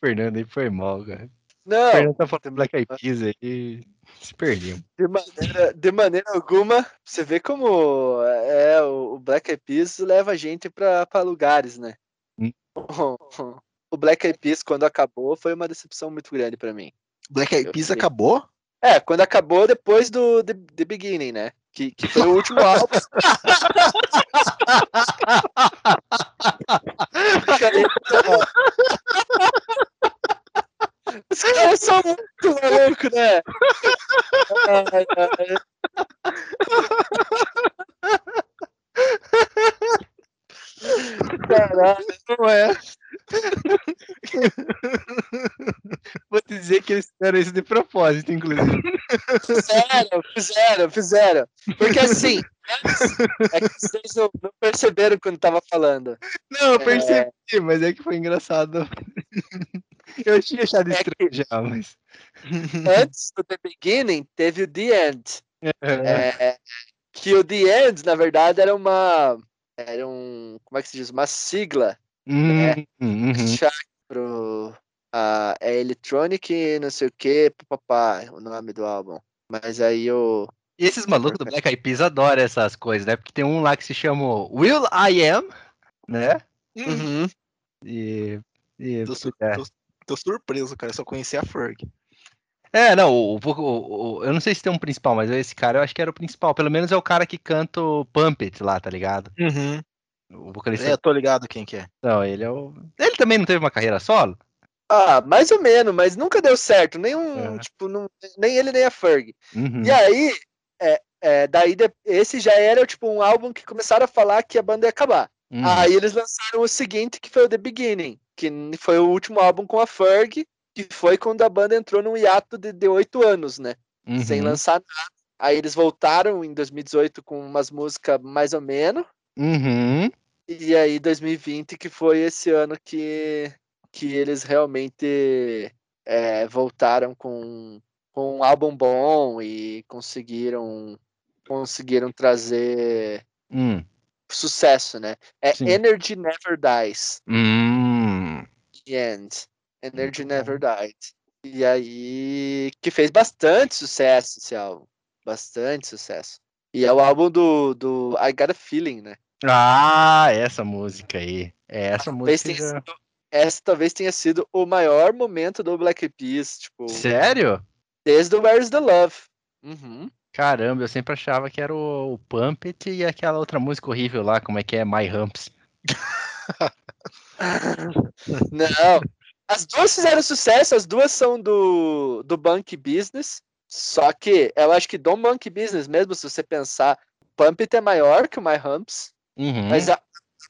Fernando aí foi mal, cara. O Não, Fernando tá falando Black Eyed Peas aí. Se perdeu. de maneira, de maneira alguma, você vê como é, o o Black Eyed Peas leva a gente pra pra lugares, né? Hum. <laughs> O Black Eyed Peas, quando acabou, foi uma decepção muito grande pra mim. Black Eyed Peas acabou? É, quando acabou depois do The, The Beginning, né? Que, que foi o último <laughs> álbum. <laughs> Os caras são muito malucos, né? Ai, ai. Caralho, Não é. Vou te dizer que eles fizeram isso de propósito, inclusive. fizeram, fizeram, fizeram. Porque assim, é que vocês não, não perceberam quando tava falando. Não, eu percebi, mas é que foi engraçado. Eu tinha achado É estranho já, mas. <laughs> Antes do The Beginning, teve o The End. É, que o The End, na verdade, era uma. Era um. Como é que se diz? Uma sigla Hum, É. hum, uhum. chave pro. ah, é Electronic, não sei o que, papá, o nome do álbum. Mas aí o. E esses malucos do Black Eyed Peas adoram essas coisas, né? Porque tem um lá que se chama Will I Am, né? Uhum. E. e su- é. tô- tô surpreso, cara. Eu só conheci a Ferg. É, não, o, o- o- eu não sei se tem um principal, mas esse cara eu acho que era o principal. Pelo menos é o cara que canta o Pumpet lá, tá ligado? Uhum. O vocalista. É, eu tô ligado quem que é. Não, ele é o. Ele também não teve uma carreira solo? Ah, mais ou menos, mas nunca deu certo. Nenhum, É. tipo, não, nem ele nem a Ferg. Uhum. E aí, é, é, daí esse já era tipo um álbum que começaram a falar que a banda ia acabar. Uhum. Aí eles lançaram o seguinte, que foi o The Beginning, que foi o último álbum com a Ferg, que foi quando a banda entrou num hiato de, de oito anos, né? Sem Uhum. lançar nada. Aí eles voltaram em 2018 com umas músicas mais ou menos. Uhum. E aí 2020 que foi esse ano que, que eles realmente é, voltaram com, com um álbum bom e conseguiram conseguiram trazer Hum. Sucesso, né? É Sim. Energy Never Dies. Hum. The End. Energy Muito Never Dies. E aí que fez bastante sucesso esse álbum. Bastante sucesso. E é o álbum do, do I Got a Feeling, né? Ah, essa música aí. É, essa Talvez música. tenha sido- essa talvez tenha sido o maior momento do Black Peas, tipo, Sério? desde o Where's the Love. Uhum. Caramba, eu sempre achava que era o, o Pumpet e aquela outra música horrível lá, como é que é? My Humps. <laughs> Não. As duas fizeram sucesso, as duas são do, do Monkey Business. Só que eu acho que do Monkey Business, mesmo se você pensar, Pump It é maior que o My Humps. Uhum. Mas a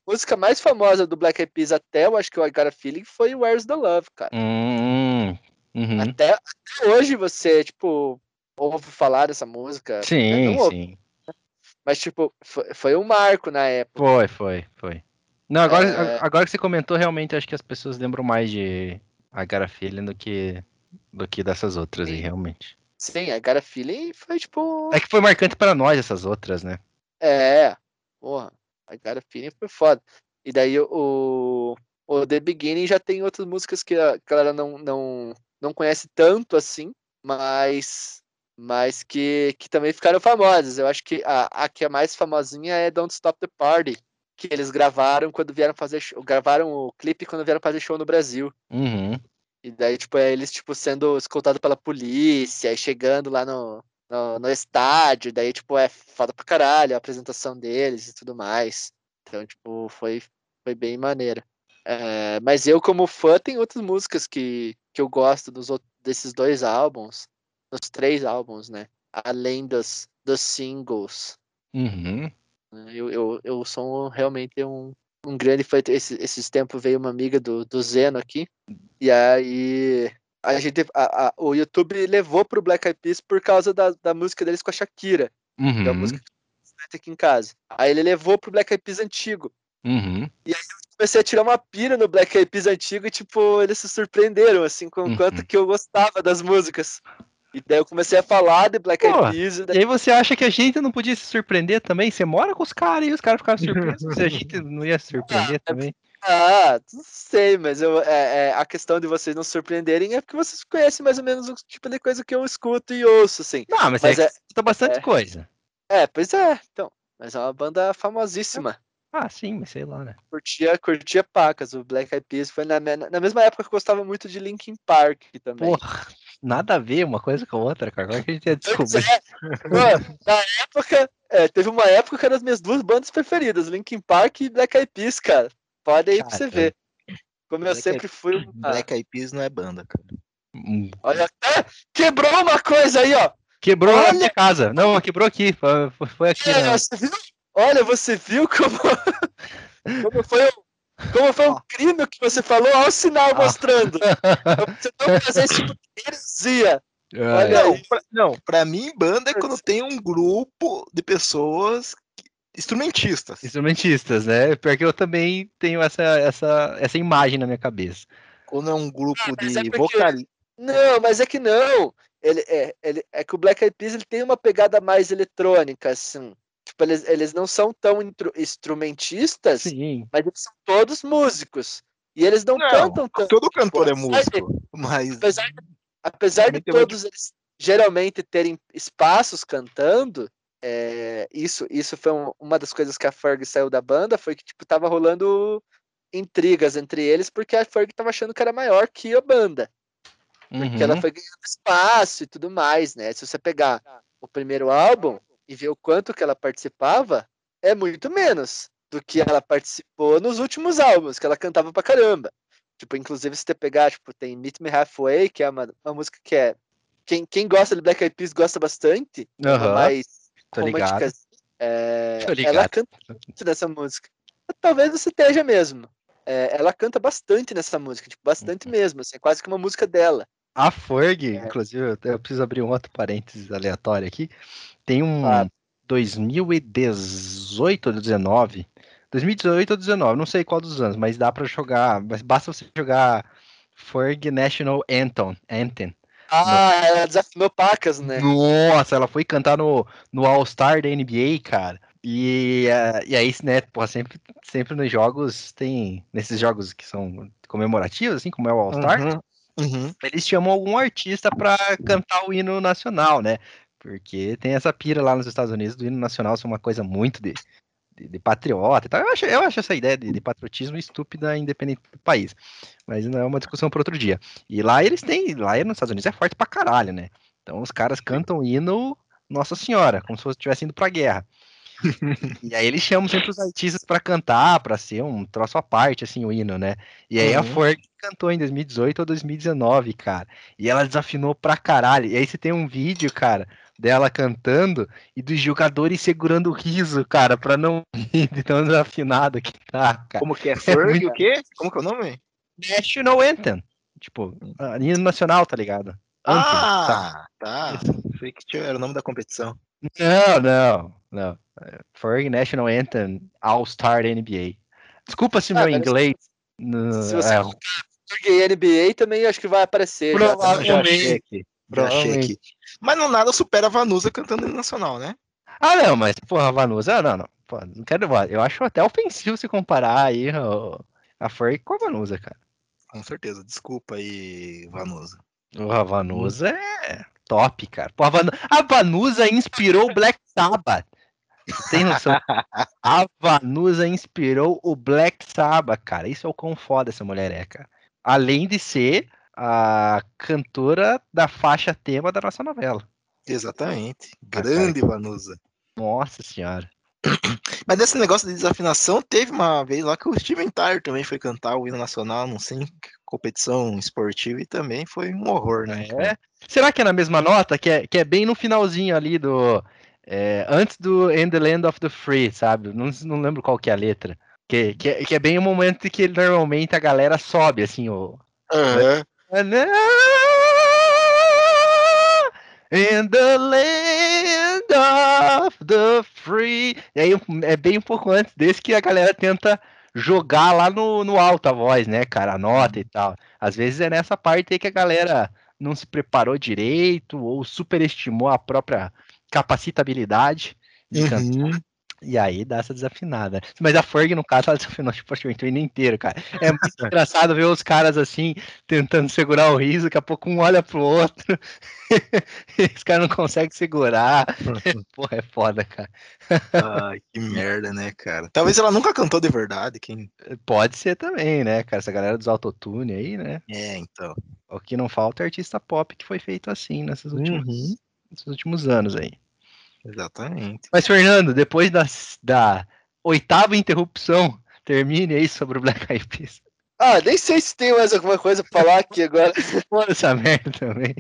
música mais famosa do Black Eyed Peas até eu acho que o I Got a Feeling foi Where's the Love, cara. Hum, uhum. Até, até hoje você, tipo, ouve falar dessa música. Sim, Não ouve, sim. Mas, tipo, foi, foi um marco na época. Foi, foi, foi. Não, agora, É. agora que você comentou, realmente acho que as pessoas lembram mais de a Gara Feeling do que, do que dessas outras aí, Sim. realmente. Sim, a Feeling foi, tipo... É que foi marcante para nós essas outras, né? É, porra, a Feeling foi foda. E daí o, o The Beginning já tem outras músicas que a galera não, não, não conhece tanto assim, mas, mas que, que também ficaram famosas. Eu acho que a, a que é mais famosinha é Don't Stop the Party, que eles gravaram quando vieram fazer show, gravaram o clipe quando vieram fazer show no Brasil. Uhum. E daí, tipo, é eles, tipo, sendo escoltados pela polícia e chegando lá no, no, no estádio. Daí, tipo, é foda pra caralho a apresentação deles e tudo mais. Então, tipo, foi, foi bem maneiro. É, mas eu, como fã, tem outras músicas que, que eu gosto dos, desses dois álbuns. Dos três álbuns, né? Além dos, dos singles. Uhum. né? Eu, eu, eu sou realmente um, um grande fã. Esse, esses tempos veio uma amiga do, do Zeno aqui. E aí a gente, a- a- o YouTube levou pro Black Eyed Peas por causa da, da música deles com a Shakira. Que é a Uhum. música que tem aqui em casa. Aí ele levou pro Black Eyed Peas antigo. Uhum. Comecei a tirar uma pira no Black Eyed Peas antigo e, tipo, eles se surpreenderam, assim, com o Uhum. quanto que eu gostava das músicas. E daí eu comecei a falar de Black Eyed Peas. E E daí, aí você acha que a gente não podia se surpreender também? Você mora com os caras e os caras ficaram surpresos. se a <laughs> gente não ia se surpreender também. ah, não sei, mas eu, é, é, a questão de vocês não se surpreenderem é porque vocês conhecem mais ou menos o tipo de coisa que eu escuto e ouço, assim. Não, mas, Mas é, é- que escuta bastante é. coisa. É, pois é, então. Mas é uma banda famosíssima. Ah, sim, mas sei lá, né? Curtia, curtia pacas. O Black Eyed Peas foi na, na mesma época que eu gostava muito de Linkin Park também. Porra, nada a ver uma coisa com a outra, cara. Agora que a gente ia Pois descobrir. é. Mano, na época, é, teve uma época que eram as minhas duas bandas preferidas, Linkin Park e Black Eyed Peas, cara. Pode aí pra você ver. Como eu Black sempre fui. Black Eyed Peas não é banda, cara. Hum, Olha, até quebrou uma coisa aí, ó. Quebrou na Olha! minha casa. Não, quebrou aqui. Foi, foi- foi aqui. É, né? você viu? Olha, você viu como, <laughs> como foi um, como foi um crime o que você falou? Olha o sinal Ah. mostrando. <laughs> Você não fazer esse tipo de heresia. Olha É. Não, pra, não, pra mim, banda é quando tem um grupo de pessoas instrumentistas. Instrumentistas, né? Pior que eu também tenho essa, essa, essa imagem na minha cabeça. Quando é um grupo Ah, é de porque- vocalistas. Não, mas é que não. Ele é, ele, é que o Black Eyed Peas ele tem uma pegada mais eletrônica, assim. Tipo, eles, eles não são tão instrumentistas, Sim. mas eles são todos músicos. E eles não, Não, cantam tanto. todo cantor é Apesar de- músico. Mas Apesar, apesar de todos eles geralmente terem espaços cantando, é, isso, isso foi um- uma das coisas que a Ferg saiu da banda, foi que tipo, tava rolando intrigas entre eles, porque a Ferg tava achando que era maior que a banda. Porque ela Uhum. foi ganhando espaço e tudo mais, né? Se você pegar o primeiro álbum e ver o quanto que ela participava, é muito menos do que ela participou nos últimos álbuns, que ela cantava pra caramba. Tipo, inclusive, se você pegar, tipo, tem Meet Me Halfway, que é uma, uma música que é. Quem, quem gosta de Black Eyed Peas gosta bastante. mais tô ligado. romântica. É, ela canta muito nessa música. Talvez você esteja mesmo. É, ela canta bastante nessa música, tipo, Uhum. bastante mesmo. Assim, é quase que uma música dela. A Ferg, É. inclusive, eu- preciso abrir um outro parênteses aleatório aqui. Tem um Claro. 2018 ou 19. 2018 ou 19, não sei qual dos anos, mas dá pra jogar. Mas basta você jogar Ferg National Anthem. Anthem. Ah, ela desafinou pacas, né? Nossa, ela foi cantar no, no All-Star da NBA, cara. E, eh, e aí, né, porra, sempre, sempre nos jogos tem. Nesses jogos que são comemorativos, assim, como é o All-Star, Uhum, uhum. eles chamam algum artista pra cantar o hino nacional, né? Porque tem essa pira lá nos Estados Unidos do hino nacional ser uma coisa muito de, de, de patriota e tal. Eu acho, eu acho essa ideia de, de patriotismo estúpida, independente do país. Mas não é uma discussão para outro dia. E lá eles têm, lá nos Estados Unidos é forte pra caralho, né? Então os caras cantam o hino Nossa Senhora, como se estivesse indo pra guerra. E aí eles chamam sempre os artistas pra cantar, pra ser um troço à parte, assim, o hino, né? E aí a Uhum. Ferg cantou em 2018 ou 2019, cara. E ela desafinou pra caralho. E aí você tem um vídeo, cara, dela cantando e dos jogadores segurando o riso, cara, pra não <laughs> rir de tão desafinado que tá, cara. Como que é Ferg? muito- o quê? Como que é o nome? National Anthem. Tipo, hino nacional, tá ligado? Anthem, tá. Ah, tá. Que tinha- era o nome da competição. Não, não, não. Ferg National Anthem All-Star da NBA. Desculpa se Ah, meu inglês. no- Se você é, Ferg NBA também acho que vai aparecer. já, tá? Provavelmente. Provavelmente. Mas não nada supera a Vanusa cantando nacional, né? Ah, não, mas, porra, Vanusa, não, não. Pô, não quero. Eu acho até ofensivo se comparar aí ó, a Ferg com a Vanusa, cara. Com certeza. Desculpa aí, Vanusa. A Vanusa é top, cara. Pô, a, Vanu... a Vanusa inspirou o Black Sabbath. Tem noção? <laughs> A Vanusa inspirou o Black Sabbath, cara. Isso é o quão foda essa mulher é, cara. Além de ser a cantora da faixa tema da nossa novela. Exatamente. Ah, Grande Vanusa. Nossa senhora. <clears throat> Mas desse negócio de desafinação, teve uma vez lá que o Steven Tyler também foi cantar o hino nacional, não sei, competição esportiva, e também foi um horror, né? É. Será que é na mesma nota? Que é, que é bem no finalzinho ali do. É, antes do In the Land of the Free, sabe? Não, não lembro qual que é a letra. Que, que, é- que é bem o momento que normalmente a galera sobe, assim, o. Aham. <laughs> In the land of the free. E aí é bem um pouco antes desse que a galera tenta jogar lá no, no alto a voz, né, cara? A nota e tal. Às vezes é nessa parte aí que a galera não se preparou direito ou superestimou a própria capacitabilidade de cantar. Uhum. E aí dá essa desafinada. Mas a Ferg, no caso, ela desafinou tipo, praticamente o hino inteiro, cara. É muito <laughs> engraçado ver os caras assim, tentando segurar o riso, daqui a pouco um olha pro outro. <laughs> os caras não conseguem segurar. <laughs> Porra, é foda, cara. Ai, que merda, né, cara? Talvez ela nunca cantou de verdade, quem... Pode ser também, né, cara? Essa galera dos autotune aí, né? É, então. O que não falta é artista pop que foi feito assim nesses últimos, Uhum. nesses últimos anos aí. Exatamente. Mas, Fernando, depois da, da oitava interrupção, termine aí sobre o Black Eyed Peas. Ah, nem sei se tem mais alguma coisa pra falar aqui agora. <laughs> Foda essa merda também.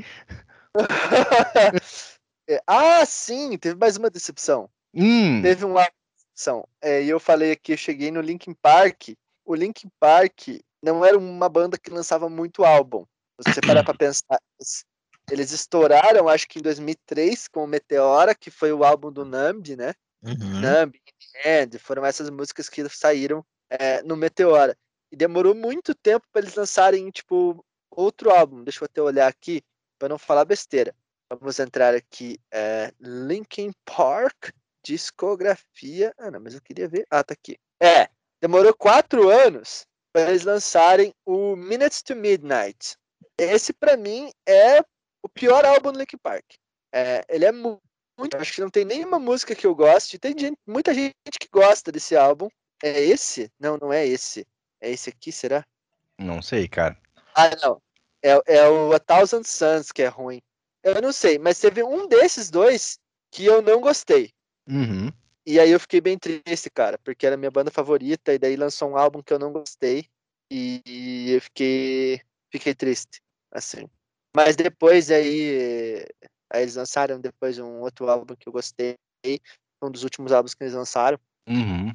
<laughs> É, ah, sim, teve mais uma decepção. Hum, Teve uma decepção. É, e eu falei aqui, eu cheguei no Linkin Park. O Linkin Park não era uma banda que lançava muito álbum. Se você parar pra <clears throat> pensar, eles- estouraram, acho que em 2003, com o Meteora, que foi o álbum do Numb, né? Uhum. The End, foram essas músicas que saíram é, no Meteora. E demorou muito tempo para eles lançarem, tipo, outro álbum. Deixa eu até olhar aqui, para não falar besteira. Vamos entrar aqui, é, Linkin Park, discografia. Ah, não, mas eu queria ver. Ah, tá aqui. É, demorou quatro anos para eles lançarem o Minutes to Midnight. Esse, para mim, é o pior álbum do Linkin Park. É, ele é mu- muito. Acho que não tem nenhuma música que eu goste. Tem gente- muita gente que gosta desse álbum. É esse? Não, não é esse. É esse aqui, será? não sei, cara. Ah, não. É, é o A Thousand Suns que é ruim. Eu não sei, mas teve um desses dois que eu não gostei. Uhum. E aí eu fiquei bem triste, cara, porque era minha banda favorita, e daí lançou um álbum que eu não gostei. E, e eu fiquei, fiquei triste, assim. Mas depois aí, aí eles lançaram depois um outro álbum que eu gostei, um dos últimos álbuns que eles lançaram, Uhum.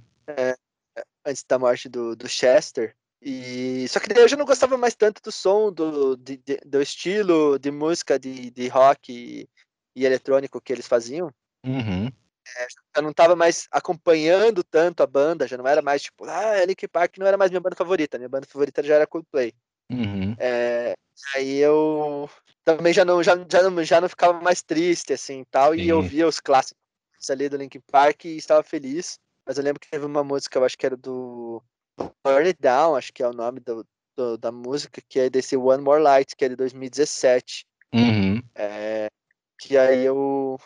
antes da morte do, do Chester. E só que daí eu já não gostava mais tanto do som, do, de- de- do estilo de música de, de rock e, e eletrônico que eles faziam. Uhum. Eu não tava mais acompanhando tanto a banda, já não era mais tipo, ah, Linkin Park não era mais minha banda favorita, minha banda favorita já era Coldplay. Uhum. É, aí eu também já não, já, já, não, já não ficava mais triste, assim, tal, e eu Sim. via os clássicos ali do Linkin Park e estava feliz. Mas eu lembro que teve uma música, eu acho que era do Burn It Down, acho que é o nome do, do- da música, que é desse One More Light, que é de 2017. Uhum. É, que aí eu,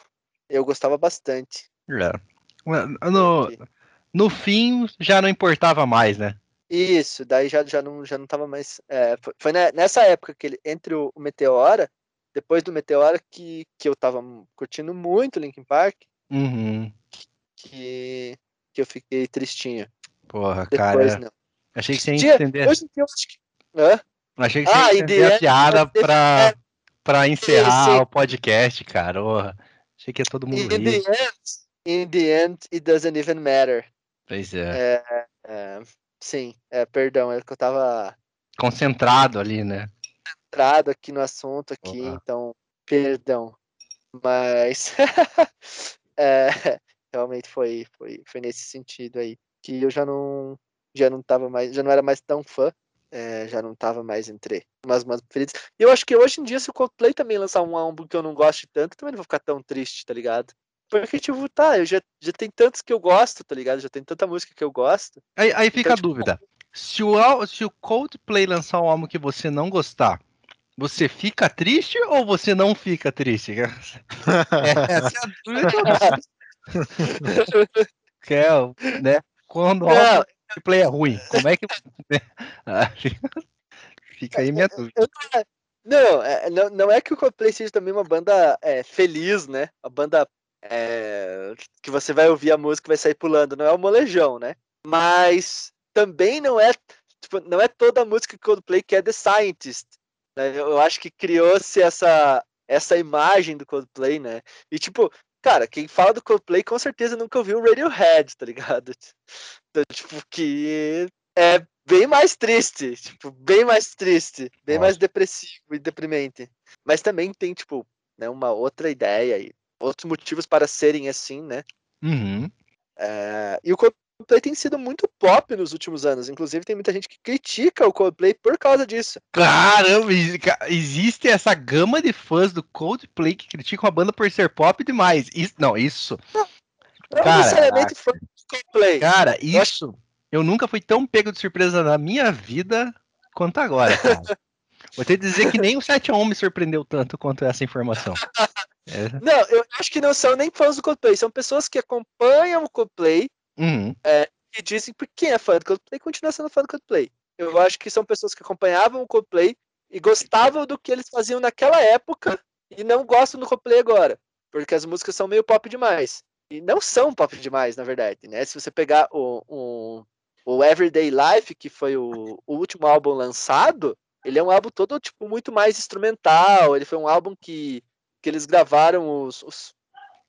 eu gostava bastante. É. No, no fim, já não importava mais, né? Isso, daí já, já, não, já não tava mais. é, foi foi ne- nessa época que ele, entre o, o Meteora, depois do Meteora, que, que eu tava curtindo muito Linkin Park, Uhum. que, que eu fiquei tristinho. Porra, Depois cara. não. Achei que você ia Tinha- entender. Hoje em dia eu acho que. Hã? Achei que Ah, você ia e entender de- a piada é- pra, pra encerrar o podcast, cara. Porra. Achei que ia todo mundo In the end, in the end, it doesn't even matter. Pois é. É, sim, é, perdão, é que eu tava Concentrado ali, né? entrado aqui no assunto aqui, então, perdão. Mas <laughs> é, realmente foi, foi, foi nesse sentido aí. Que eu já não já não tava mais, já não era mais tão fã. é, já não tava mais entre umas umas preferidas. E eu acho que hoje em dia, se o Coldplay também lançar um álbum que eu não goste tanto, também não vou ficar tão triste, tá ligado? Porque, tipo, tá, eu já, já tem tantos que eu gosto, tá ligado? Já tem tanta música que eu gosto. Aí, aí fica Então, a tipo, dúvida. Se o, se o Coldplay lançar um álbum que você não gostar, você fica triste ou você não fica triste? <laughs> Essa é a dúvida que eu <laughs> quero, né? Quando o álbum Coldplay é ruim, como é que. Ah, <laughs> Fica aí minha dúvida. não, é, não, não é que o Coldplay seja também uma banda é, feliz, né? Uma banda é, que você vai ouvir a música e vai sair pulando. Não é o molejão, né? Mas também não é, tipo, não é toda a música Coldplay que é The Scientist. né? Eu acho que criou-se essa, essa imagem do Coldplay, né? E tipo, cara, quem fala do Coldplay com certeza nunca ouviu o Radiohead, tá ligado? Então, tipo, que é bem mais triste, tipo, bem mais triste, bem mais Nossa. depressivo e deprimente. Mas também tem, tipo, né, uma outra ideia e outros motivos para serem assim, né? Uhum. É, e o Coldplay tem sido muito pop nos últimos anos. Inclusive, tem muita gente que critica o Coldplay por causa disso. Caramba, exi- ca- existe essa gama de fãs do Coldplay que criticam a banda por ser pop demais. Isso, não, isso. Não Cara, necessariamente fã do Coldplay. Cara, Eu acho- isso. Eu nunca fui tão pego de surpresa na minha vida quanto agora, cara. <laughs> Vou te dizer que nem o 7 a 1 me surpreendeu tanto quanto essa informação. <laughs> É. Não, eu acho que não são nem fãs do Coldplay, são pessoas que acompanham o Coldplay Uhum. e dizem que quem é fã do Coldplay continua sendo fã do Coldplay. Eu acho que são pessoas que acompanhavam o Coldplay e gostavam do que eles faziam naquela época e não gostam do Coldplay agora, porque as músicas são meio pop demais. E não são pop demais, na verdade, né? Se você pegar o, o, o Everyday Life, que foi o, o último álbum lançado, ele é um álbum todo, tipo, muito mais instrumental. Ele foi um álbum que, que eles gravaram os, os,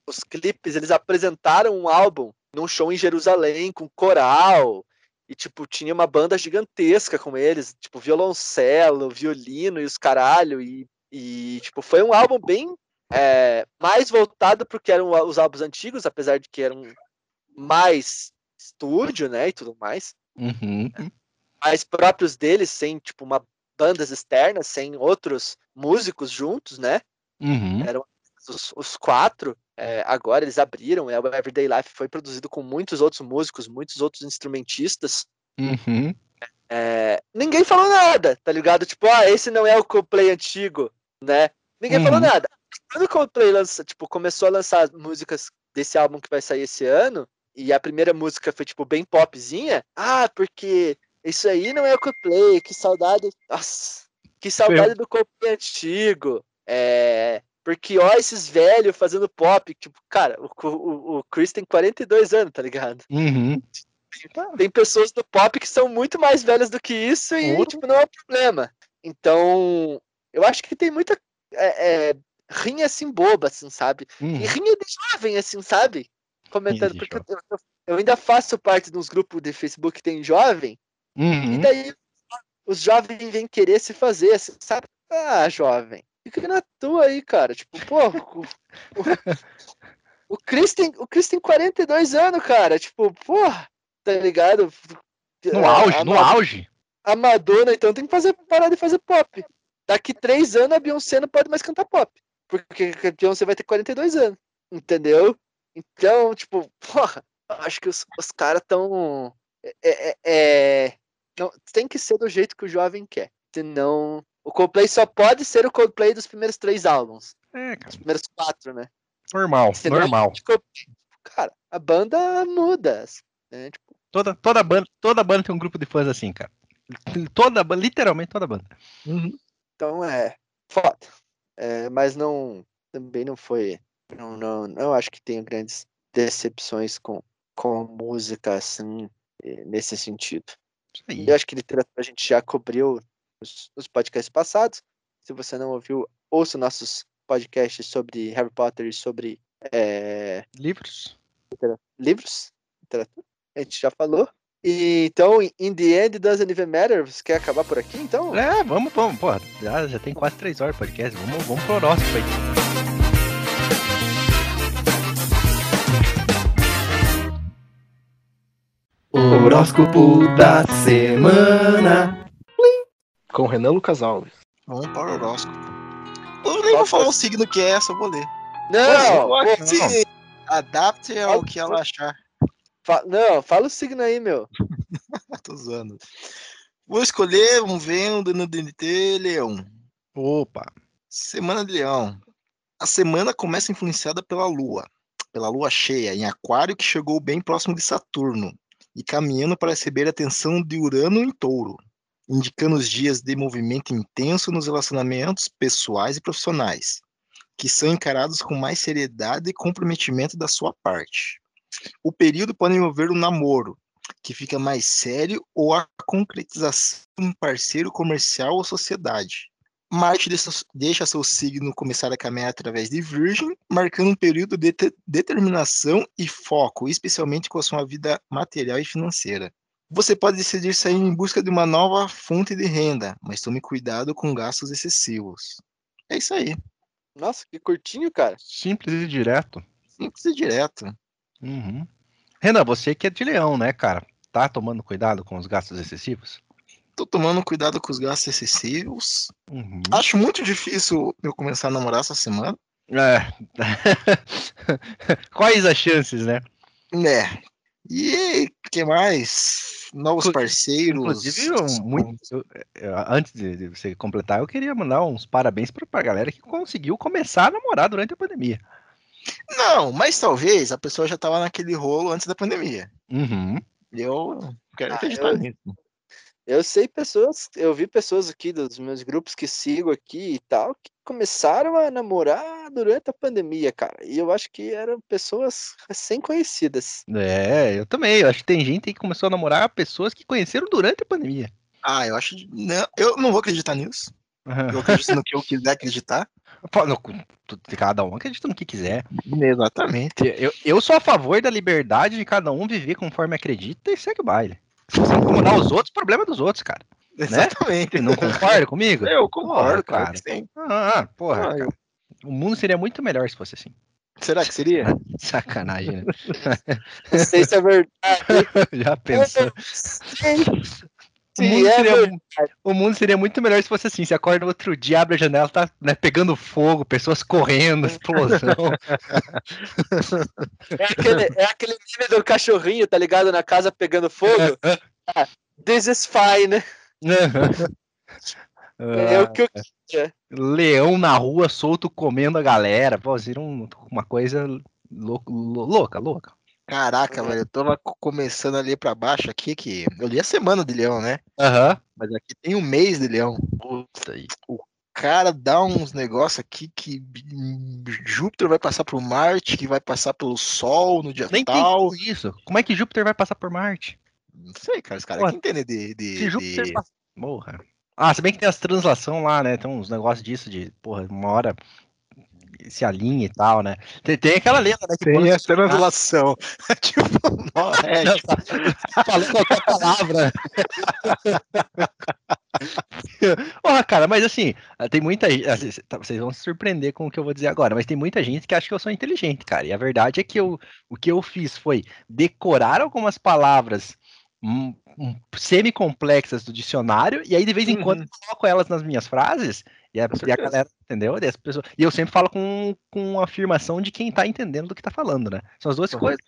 os clipes, eles apresentaram um álbum num show em Jerusalém com coral e tipo tinha uma banda gigantesca com eles, tipo violoncelo, violino e os caralho e, e tipo foi um álbum bem é, mais voltado pro que eram os álbuns antigos, apesar de que eram mais estúdio, né, e tudo mais, Uhum. mais próprios deles, sem tipo uma bandas externas, sem outros músicos juntos, né? Uhum. eram os, os quatro. é, agora eles abriram, é, o Everyday Life foi produzido com muitos outros músicos, muitos outros instrumentistas. Uhum. é, ninguém falou nada, tá ligado? Tipo, ah, esse não é o Coldplay antigo, né? Ninguém falou Uhum. nada. Quando o Coldplay lança, tipo, começou a lançar as músicas desse álbum que vai sair esse ano, e a primeira música foi, tipo, bem popzinha, ah, porque isso aí não é o Coldplay, que saudade. Nossa, Que saudade do Coldplay antigo. É, porque, ó, esses velhos fazendo pop. Tipo, cara, o, o, o Chris tem 42 anos, tá ligado? Uhum. Tem pessoas do pop que são muito mais velhas do que isso e, Ouro. tipo, não é um problema. Então, eu acho que tem muita é, é, rinha assim boba, assim, sabe? Uhum. E rinha de jovem, assim, sabe? Comentando, porque eu, eu- ainda faço parte de uns grupos de Facebook que tem jovem, e Uhum. daí os jovens vêm querer se fazer, assim, sabe? Ah, jovem, fica na tua aí, cara. Tipo, pô, o, o, o, Chris tem, o Chris tem 42 anos, cara. Tipo, porra, tá ligado? No A- auge, a, no Ma- auge. a Madonna, então, tem que fazer, parar de fazer pop. Daqui três anos a Beyoncé não pode mais cantar pop. Porque a Beyoncé vai ter 42 anos. Entendeu? Então, tipo, porra, acho que os, os caras tão. É, é- é- não, tem que ser do jeito que o jovem quer. Senão. O Coldplay só pode ser o Coldplay dos primeiros três álbuns. É, cara. Os primeiros quatro, né? Normal, Senão, normal. tipo, cara, a banda muda. Né? Tipo, Toda, toda, banda, toda banda tem um grupo de fãs assim, cara. Toda, literalmente toda banda. Então é foda. É, mas não também não foi. Não, não, não acho que tenho grandes decepções com, com música assim eh, nesse sentido. Isso aí. Eu acho que literatura a gente já cobriu nos, nos podcasts passados. Se você não ouviu, ouça nossos podcasts sobre Harry Potter e sobre eh, Livros. livros, literatura. A gente já falou. E, então, in the end doesn't even matter. Você quer acabar por aqui, então? É, vamos, vamos, porra. Já, já tem quase três horas de podcast. Vamos, vamos pro horóscopo aí. Horóscopo da semana. Com Renan Lucas Alves. Vamos para o horóscopo. Eu nem vou falar o signo que é, só vou ler. Não, pô, se adapte ao que ela achar. fa- não, fala o signo aí, meu. <laughs> Tô zoando. Vou escolher um vendo no DNT Leão. Opa. Semana de Leão. A semana começa influenciada pela Lua, pela Lua cheia em Aquário que chegou bem próximo de Saturno e caminhando para receber a atenção de Urano em Touro, indicando os dias de movimento intenso nos relacionamentos pessoais e profissionais, que são encarados com mais seriedade e comprometimento da sua parte. O período pode envolver o namoro, que fica mais sério, ou a concretização de um parceiro comercial ou sociedade. Marte deixa, seu signo começar a caminhar através de Virgem, marcando um período de te- determinação e foco, especialmente com a sua vida material e financeira. Você pode decidir sair em busca de uma nova fonte de renda, mas tome cuidado com gastos excessivos. É isso aí, Nossa, que curtinho, cara. Simples e direto. simples e direto. Uhum. Renan, você que é de leão, né, cara? Tá tomando cuidado com os gastos excessivos? Tô tomando cuidado com os gastos excessivos. Uhum. Acho muito difícil eu começar a namorar essa semana. É. <laughs> Quais as chances, né? Né? E que mais? Novos parceiros. Inclusive, muito, eu- eu- antes de, de você completar, eu queria mandar uns parabéns pra, pra galera que conseguiu começar a namorar durante a pandemia. Não, mas talvez a pessoa já tava naquele rolo antes da pandemia. Uhum. Eu quero Ah, acreditar eu- nisso. Eu sei pessoas, eu vi pessoas aqui dos meus grupos que sigo aqui e tal, que começaram a namorar durante a pandemia, cara. E eu acho que eram pessoas recém-conhecidas. É, eu também. Eu acho que tem gente aí que começou a namorar pessoas que conheceram durante a pandemia. Ah, eu acho. Não, eu não vou acreditar nisso. Eu acredito no que eu quiser acreditar. Pô, no- tu- Cada um acredita no que quiser. Exatamente. Eu, eu sou a favor da liberdade de cada um viver conforme acredita e segue o baile. Se você incomodar os outros, problema é dos outros, cara. Exatamente. Você não concorda comigo? <laughs> Eu concordo, Porra, cara. sim. Ah, porra, Ah, cara. O mundo seria muito melhor se fosse assim. Será que seria? <laughs> Sacanagem, né? Não sei se é verdade. <laughs> Já pensou? Mundo, é seria, o mundo seria muito melhor se fosse assim. Você acorda no outro dia, abre a janela, tá né, pegando fogo, pessoas correndo, explosão. <laughs> É aquele, é aquele meme do cachorrinho, tá ligado? Na casa pegando fogo. Ah, This is fine. <laughs> É o que eu Leão na rua, solto, comendo a galera. Pô, um- uma coisa lou- lou- louca, louca. Caraca, velho. Eu tava co- começando a ler pra baixo aqui que. Eu li a semana de leão, né? Aham. Mas aqui tem um mês de leão. Puta aí. cara dá uns negócios aqui que Júpiter vai passar por Marte, que vai passar pelo Sol no dia Nem tem tal. tudo isso. Como é que Júpiter vai passar por Marte? Não sei, cara, os caras que entendem de. de, Se Júpiter de- passa... Morra. Ah, se bem que tem as translação lá, né? Tem uns negócios disso de, porra, uma hora se alinha e tal, né? Tem, tem aquela lenda, né? que quando Tem essa translação. tipo, não, é, tipo, <laughs> Falou qualquer palavra. <laughs> Porra, cara, mas assim, tem muita gente. assim, tá, Vocês vão se surpreender com o que eu vou dizer agora, mas tem muita gente que acha que eu sou inteligente, cara. E a verdade é que eu, o que eu fiz foi decorar algumas palavras hum, hum, semi-complexas do dicionário, e aí de vez em quando Uhum. eu coloco elas nas minhas frases, e a, Com e a certeza. galera, entendeu? E, as pessoas, e eu sempre falo com, com a afirmação de quem tá entendendo do que tá falando, né? São as duas coisas.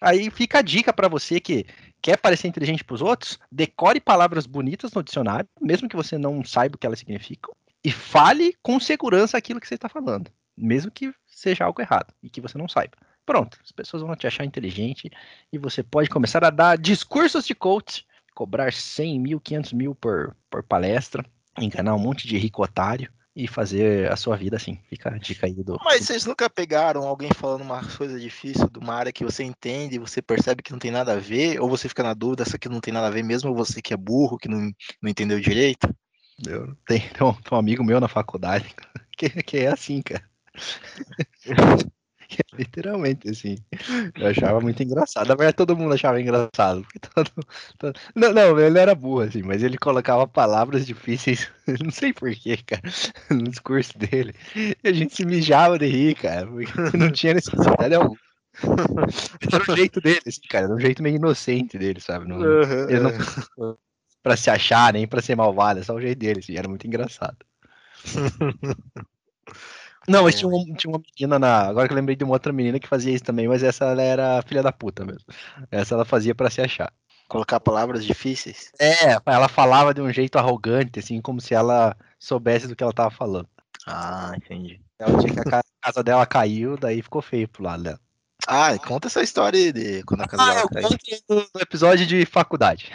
Aí fica a dica pra você que quer parecer inteligente pros outros, decore palavras bonitas no dicionário, mesmo que você não saiba o que elas significam, e fale com segurança aquilo que você está falando, mesmo que seja algo errado e que você não saiba. Pronto, as pessoas vão te achar inteligente e você pode começar a dar discursos de coach, cobrar 100 mil, 500 mil por, por palestra, enganar um monte de rico otário e fazer a sua vida assim. Fica a dica aí do. Mas vocês nunca pegaram alguém falando uma coisa difícil de uma área que você entende e você percebe que não tem nada a ver, ou você fica na dúvida se aquilo não tem nada a ver, mesmo você que é burro, que não, não entendeu direito? Eu- Tem, <laughs> tem um, tem um amigo meu na faculdade <laughs> que, que é assim, cara. <laughs> É Literalmente assim. Eu achava muito engraçado. Na verdade, todo mundo achava engraçado. todo- <laughs> todo- Não, não, ele era burro, assim, mas ele colocava palavras difíceis, <laughs> não sei porquê, cara, <laughs> no discurso dele. E a gente se mijava de rir, cara, porque não tinha necessidade alguma. Era o jeito dele, assim, cara, era um jeito meio inocente dele, sabe? Não, ele não pra se achar, nem pra ser malvado, é só o jeito dele, assim, era muito engraçado. Não, mas tinha, um- tinha uma menina na. Agora que eu lembrei de uma outra menina que fazia isso também, mas essa ela era filha da puta mesmo. Essa ela fazia pra se achar. Colocar palavras difíceis. É, ela falava de um jeito arrogante, assim, como se ela soubesse do que ela tava falando. Ah, entendi. Ela tinha que a ca- casa dela caiu, daí ficou feio pro lado dela. Ah, conta essa história aí de quando a casa Ah, dela eu caiu. conto no, episódio de faculdade.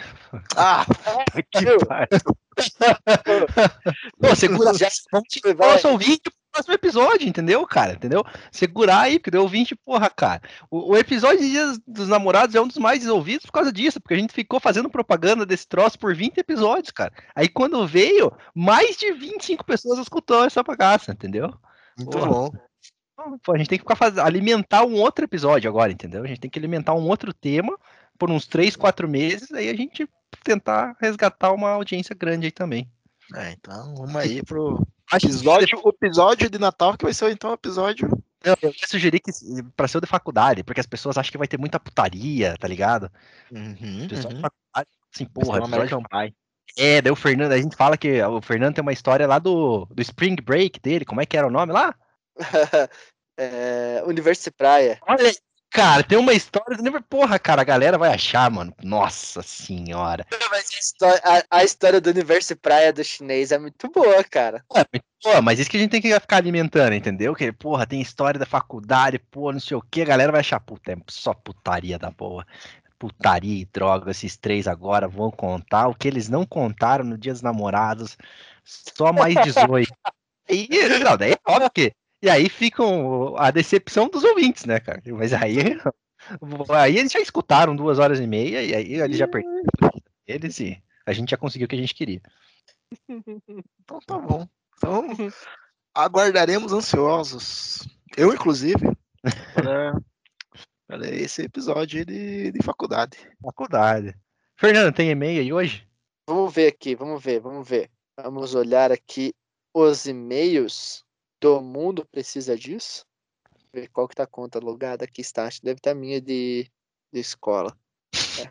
Ah, <laughs> que pariu. <laughs> Pô, segura já. Vamos te Vai. nosso ouvinte próximo episódio, entendeu, cara? Entendeu? Segurar aí, porque deu ouvinte, porra, cara. O, o episódio de Dias dos Namorados é um dos mais ouvidos por causa disso, porque a gente ficou fazendo propaganda desse troço por 20 episódios, cara. Aí quando veio, mais de 25 pessoas escutou essa bagaça, entendeu? Muito Porra. bom. Então, pô, a gente tem que ficar faz... alimentar um outro episódio agora, entendeu? A gente tem que alimentar um outro tema por uns 3, 4 meses, aí a gente tentar resgatar uma audiência grande aí também. É, então vamos aí pro Acho que episódio, o episódio de Natal, que vai ser então o episódio. Eu, eu ia sugerir que pra ser o de faculdade, porque as pessoas acham que vai ter muita putaria, tá ligado? Uhum, Pessoal de uhum. faculdade, assim, porra, um episódio... American Pie. É, daí o Fernando, a gente fala que o Fernando tem uma história lá do, do Spring Break dele, como é que era o nome lá? <laughs> é, Universo Praia. Olha, cara, tem uma história do Porra, cara, a galera vai achar, mano. Nossa senhora. Mas a, histó- a- a história do Universo Praia do chinês é muito boa, cara. É, mas, pô, mas isso que a gente tem que ficar alimentando, entendeu? Que, porra, tem história da faculdade, pô, não sei o que, a galera vai achar, puta, é só putaria da boa. Putaria e droga, esses três agora vão contar o que eles não contaram no Dia dos Namorados, só mais 18. <laughs> e, não, daí é óbvio que. E aí ficam a decepção dos ouvintes, né, cara? Mas aí. <laughs> Aí eles já escutaram duas horas e meia, e aí eles já perderam. Eles e a gente já conseguiu o que a gente queria. <laughs> Então tá bom. Então aguardaremos ansiosos. Eu, inclusive, para, para esse episódio aí de, de faculdade. Faculdade. Fernando, tem e-mail aí hoje? Vamos ver aqui, vamos ver, vamos ver. Vamos olhar aqui os e-mails do mundo precisa disso. Ver qual que tá a conta logada aqui está. Acho que deve estar a minha de, de escola. É.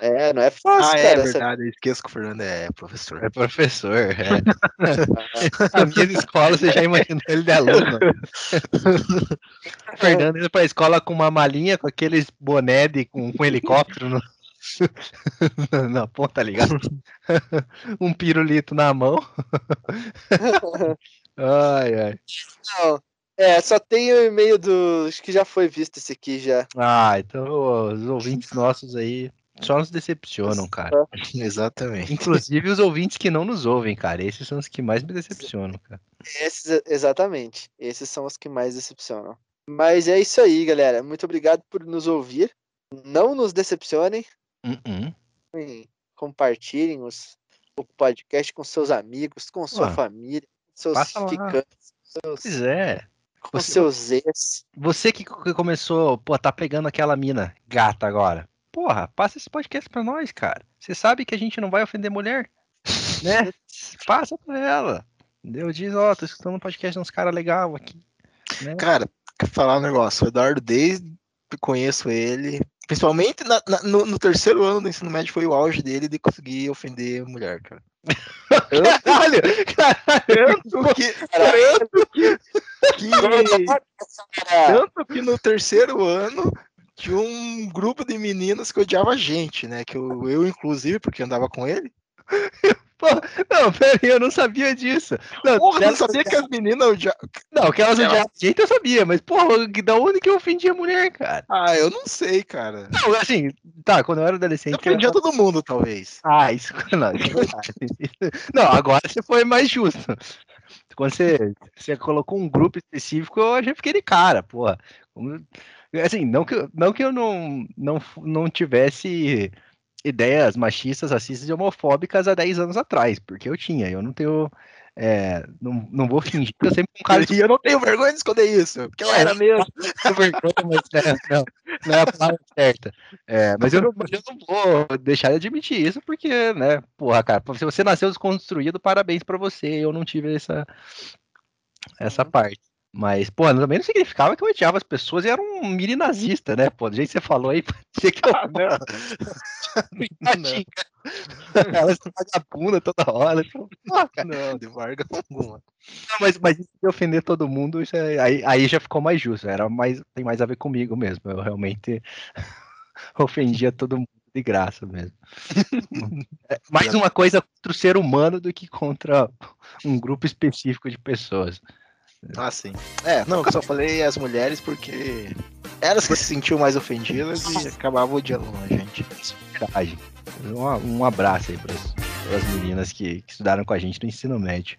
É, não é fácil, Ah, é cara. essa- verdade. Eu esqueço que o Fernando é professor. É professor, é. <laughs> A minha escola, você já imaginou ele de aluno. <laughs> O Fernando indo pra escola com uma malinha, com aqueles boné de, com, com helicóptero no, <laughs> na ponta, tá ligado? <laughs> Um pirulito na mão. <laughs> Ai, ai. Não, é, só tem o e-mail do. Acho que já foi visto esse aqui já. Ah, então os ouvintes nossos aí só nos decepcionam, cara. Exatamente. Inclusive os ouvintes que não nos ouvem, cara. Esses são os que mais me decepcionam, cara. Esses, exatamente. Esses são os que mais decepcionam. Mas é isso aí, galera. Muito obrigado por nos ouvir. Não nos decepcionem. Uh-uh. e Compartilhem os, o podcast com seus amigos, com sua Ué, família, com seus ficantes, seus, Pois é. com você- seus ex. Você que começou, pô, tá pegando aquela mina gata agora. Porra, passa esse podcast pra nós, cara. Você sabe que a gente não vai ofender mulher, <laughs> né? Passa pra ela. Entendeu? Diz, ó, tô escutando um podcast de uns caras legal aqui. Né? Cara, quer falar um negócio? O Eduardo, desde que conheço ele, principalmente na- na- no, no terceiro ano do ensino médio, foi o auge dele de conseguir ofender mulher, cara. <laughs> Caralho, caralho. Tanto que, tanto que, que- tanto que no terceiro ano tinha um grupo de meninas que odiava a gente, né? Que eu, eu inclusive, porque andava com ele. Não, pera aí, eu não sabia disso. Não, Porra, eu não sabia que as meninas odiavam. não que elas odiavam a gente, eu sabia, mas porra, da onde que eu ofendia mulher, cara? Ah, eu não sei, cara. Não, assim, tá, quando eu era adolescente. Eu ofendia todo mundo, talvez. Ah, isso, <laughs> não. Não, agora você foi mais justo. Quando você, você colocou um grupo específico, eu já fiquei de cara, porra. Assim, não que, eu- não que eu não, não, não tivesse ideias machistas, racistas e homofóbicas há 10 anos atrás, porque eu tinha, eu não tenho. é, não, não vou fingir que eu sempre um cara eu não tenho vergonha de esconder isso, porque eu era mesmo. <laughs> vergonha, mas né, não, não é a palavra certa. É, mas eu não, eu não vou deixar de admitir isso, porque, né, porra, cara, se você nasceu desconstruído, parabéns pra você. Eu não tive essa, essa parte. Mas, pô, também não significava que eu odiava as pessoas e era um mini nazista, né? Pô, do jeito que você falou aí, <laughs> parecia que eu Ah, não. <laughs> Tadinha. Elas vagabunda toda hora. Cara, Não, de Varga alguma. não, mas, mas isso de ofender todo mundo, isso é- aí, aí já ficou mais justo. Era mais, tem mais a ver comigo mesmo. Eu realmente <laughs> ofendia todo mundo de graça mesmo. É mais uma coisa contra o ser humano do que contra um grupo específico de pessoas. Ah, sim. É, não, eu só falei as mulheres porque elas que se sentiam mais ofendidas e acabavam odiando a gente. Verdade. Um, um abraço aí para as meninas que, que estudaram com a gente no ensino médio.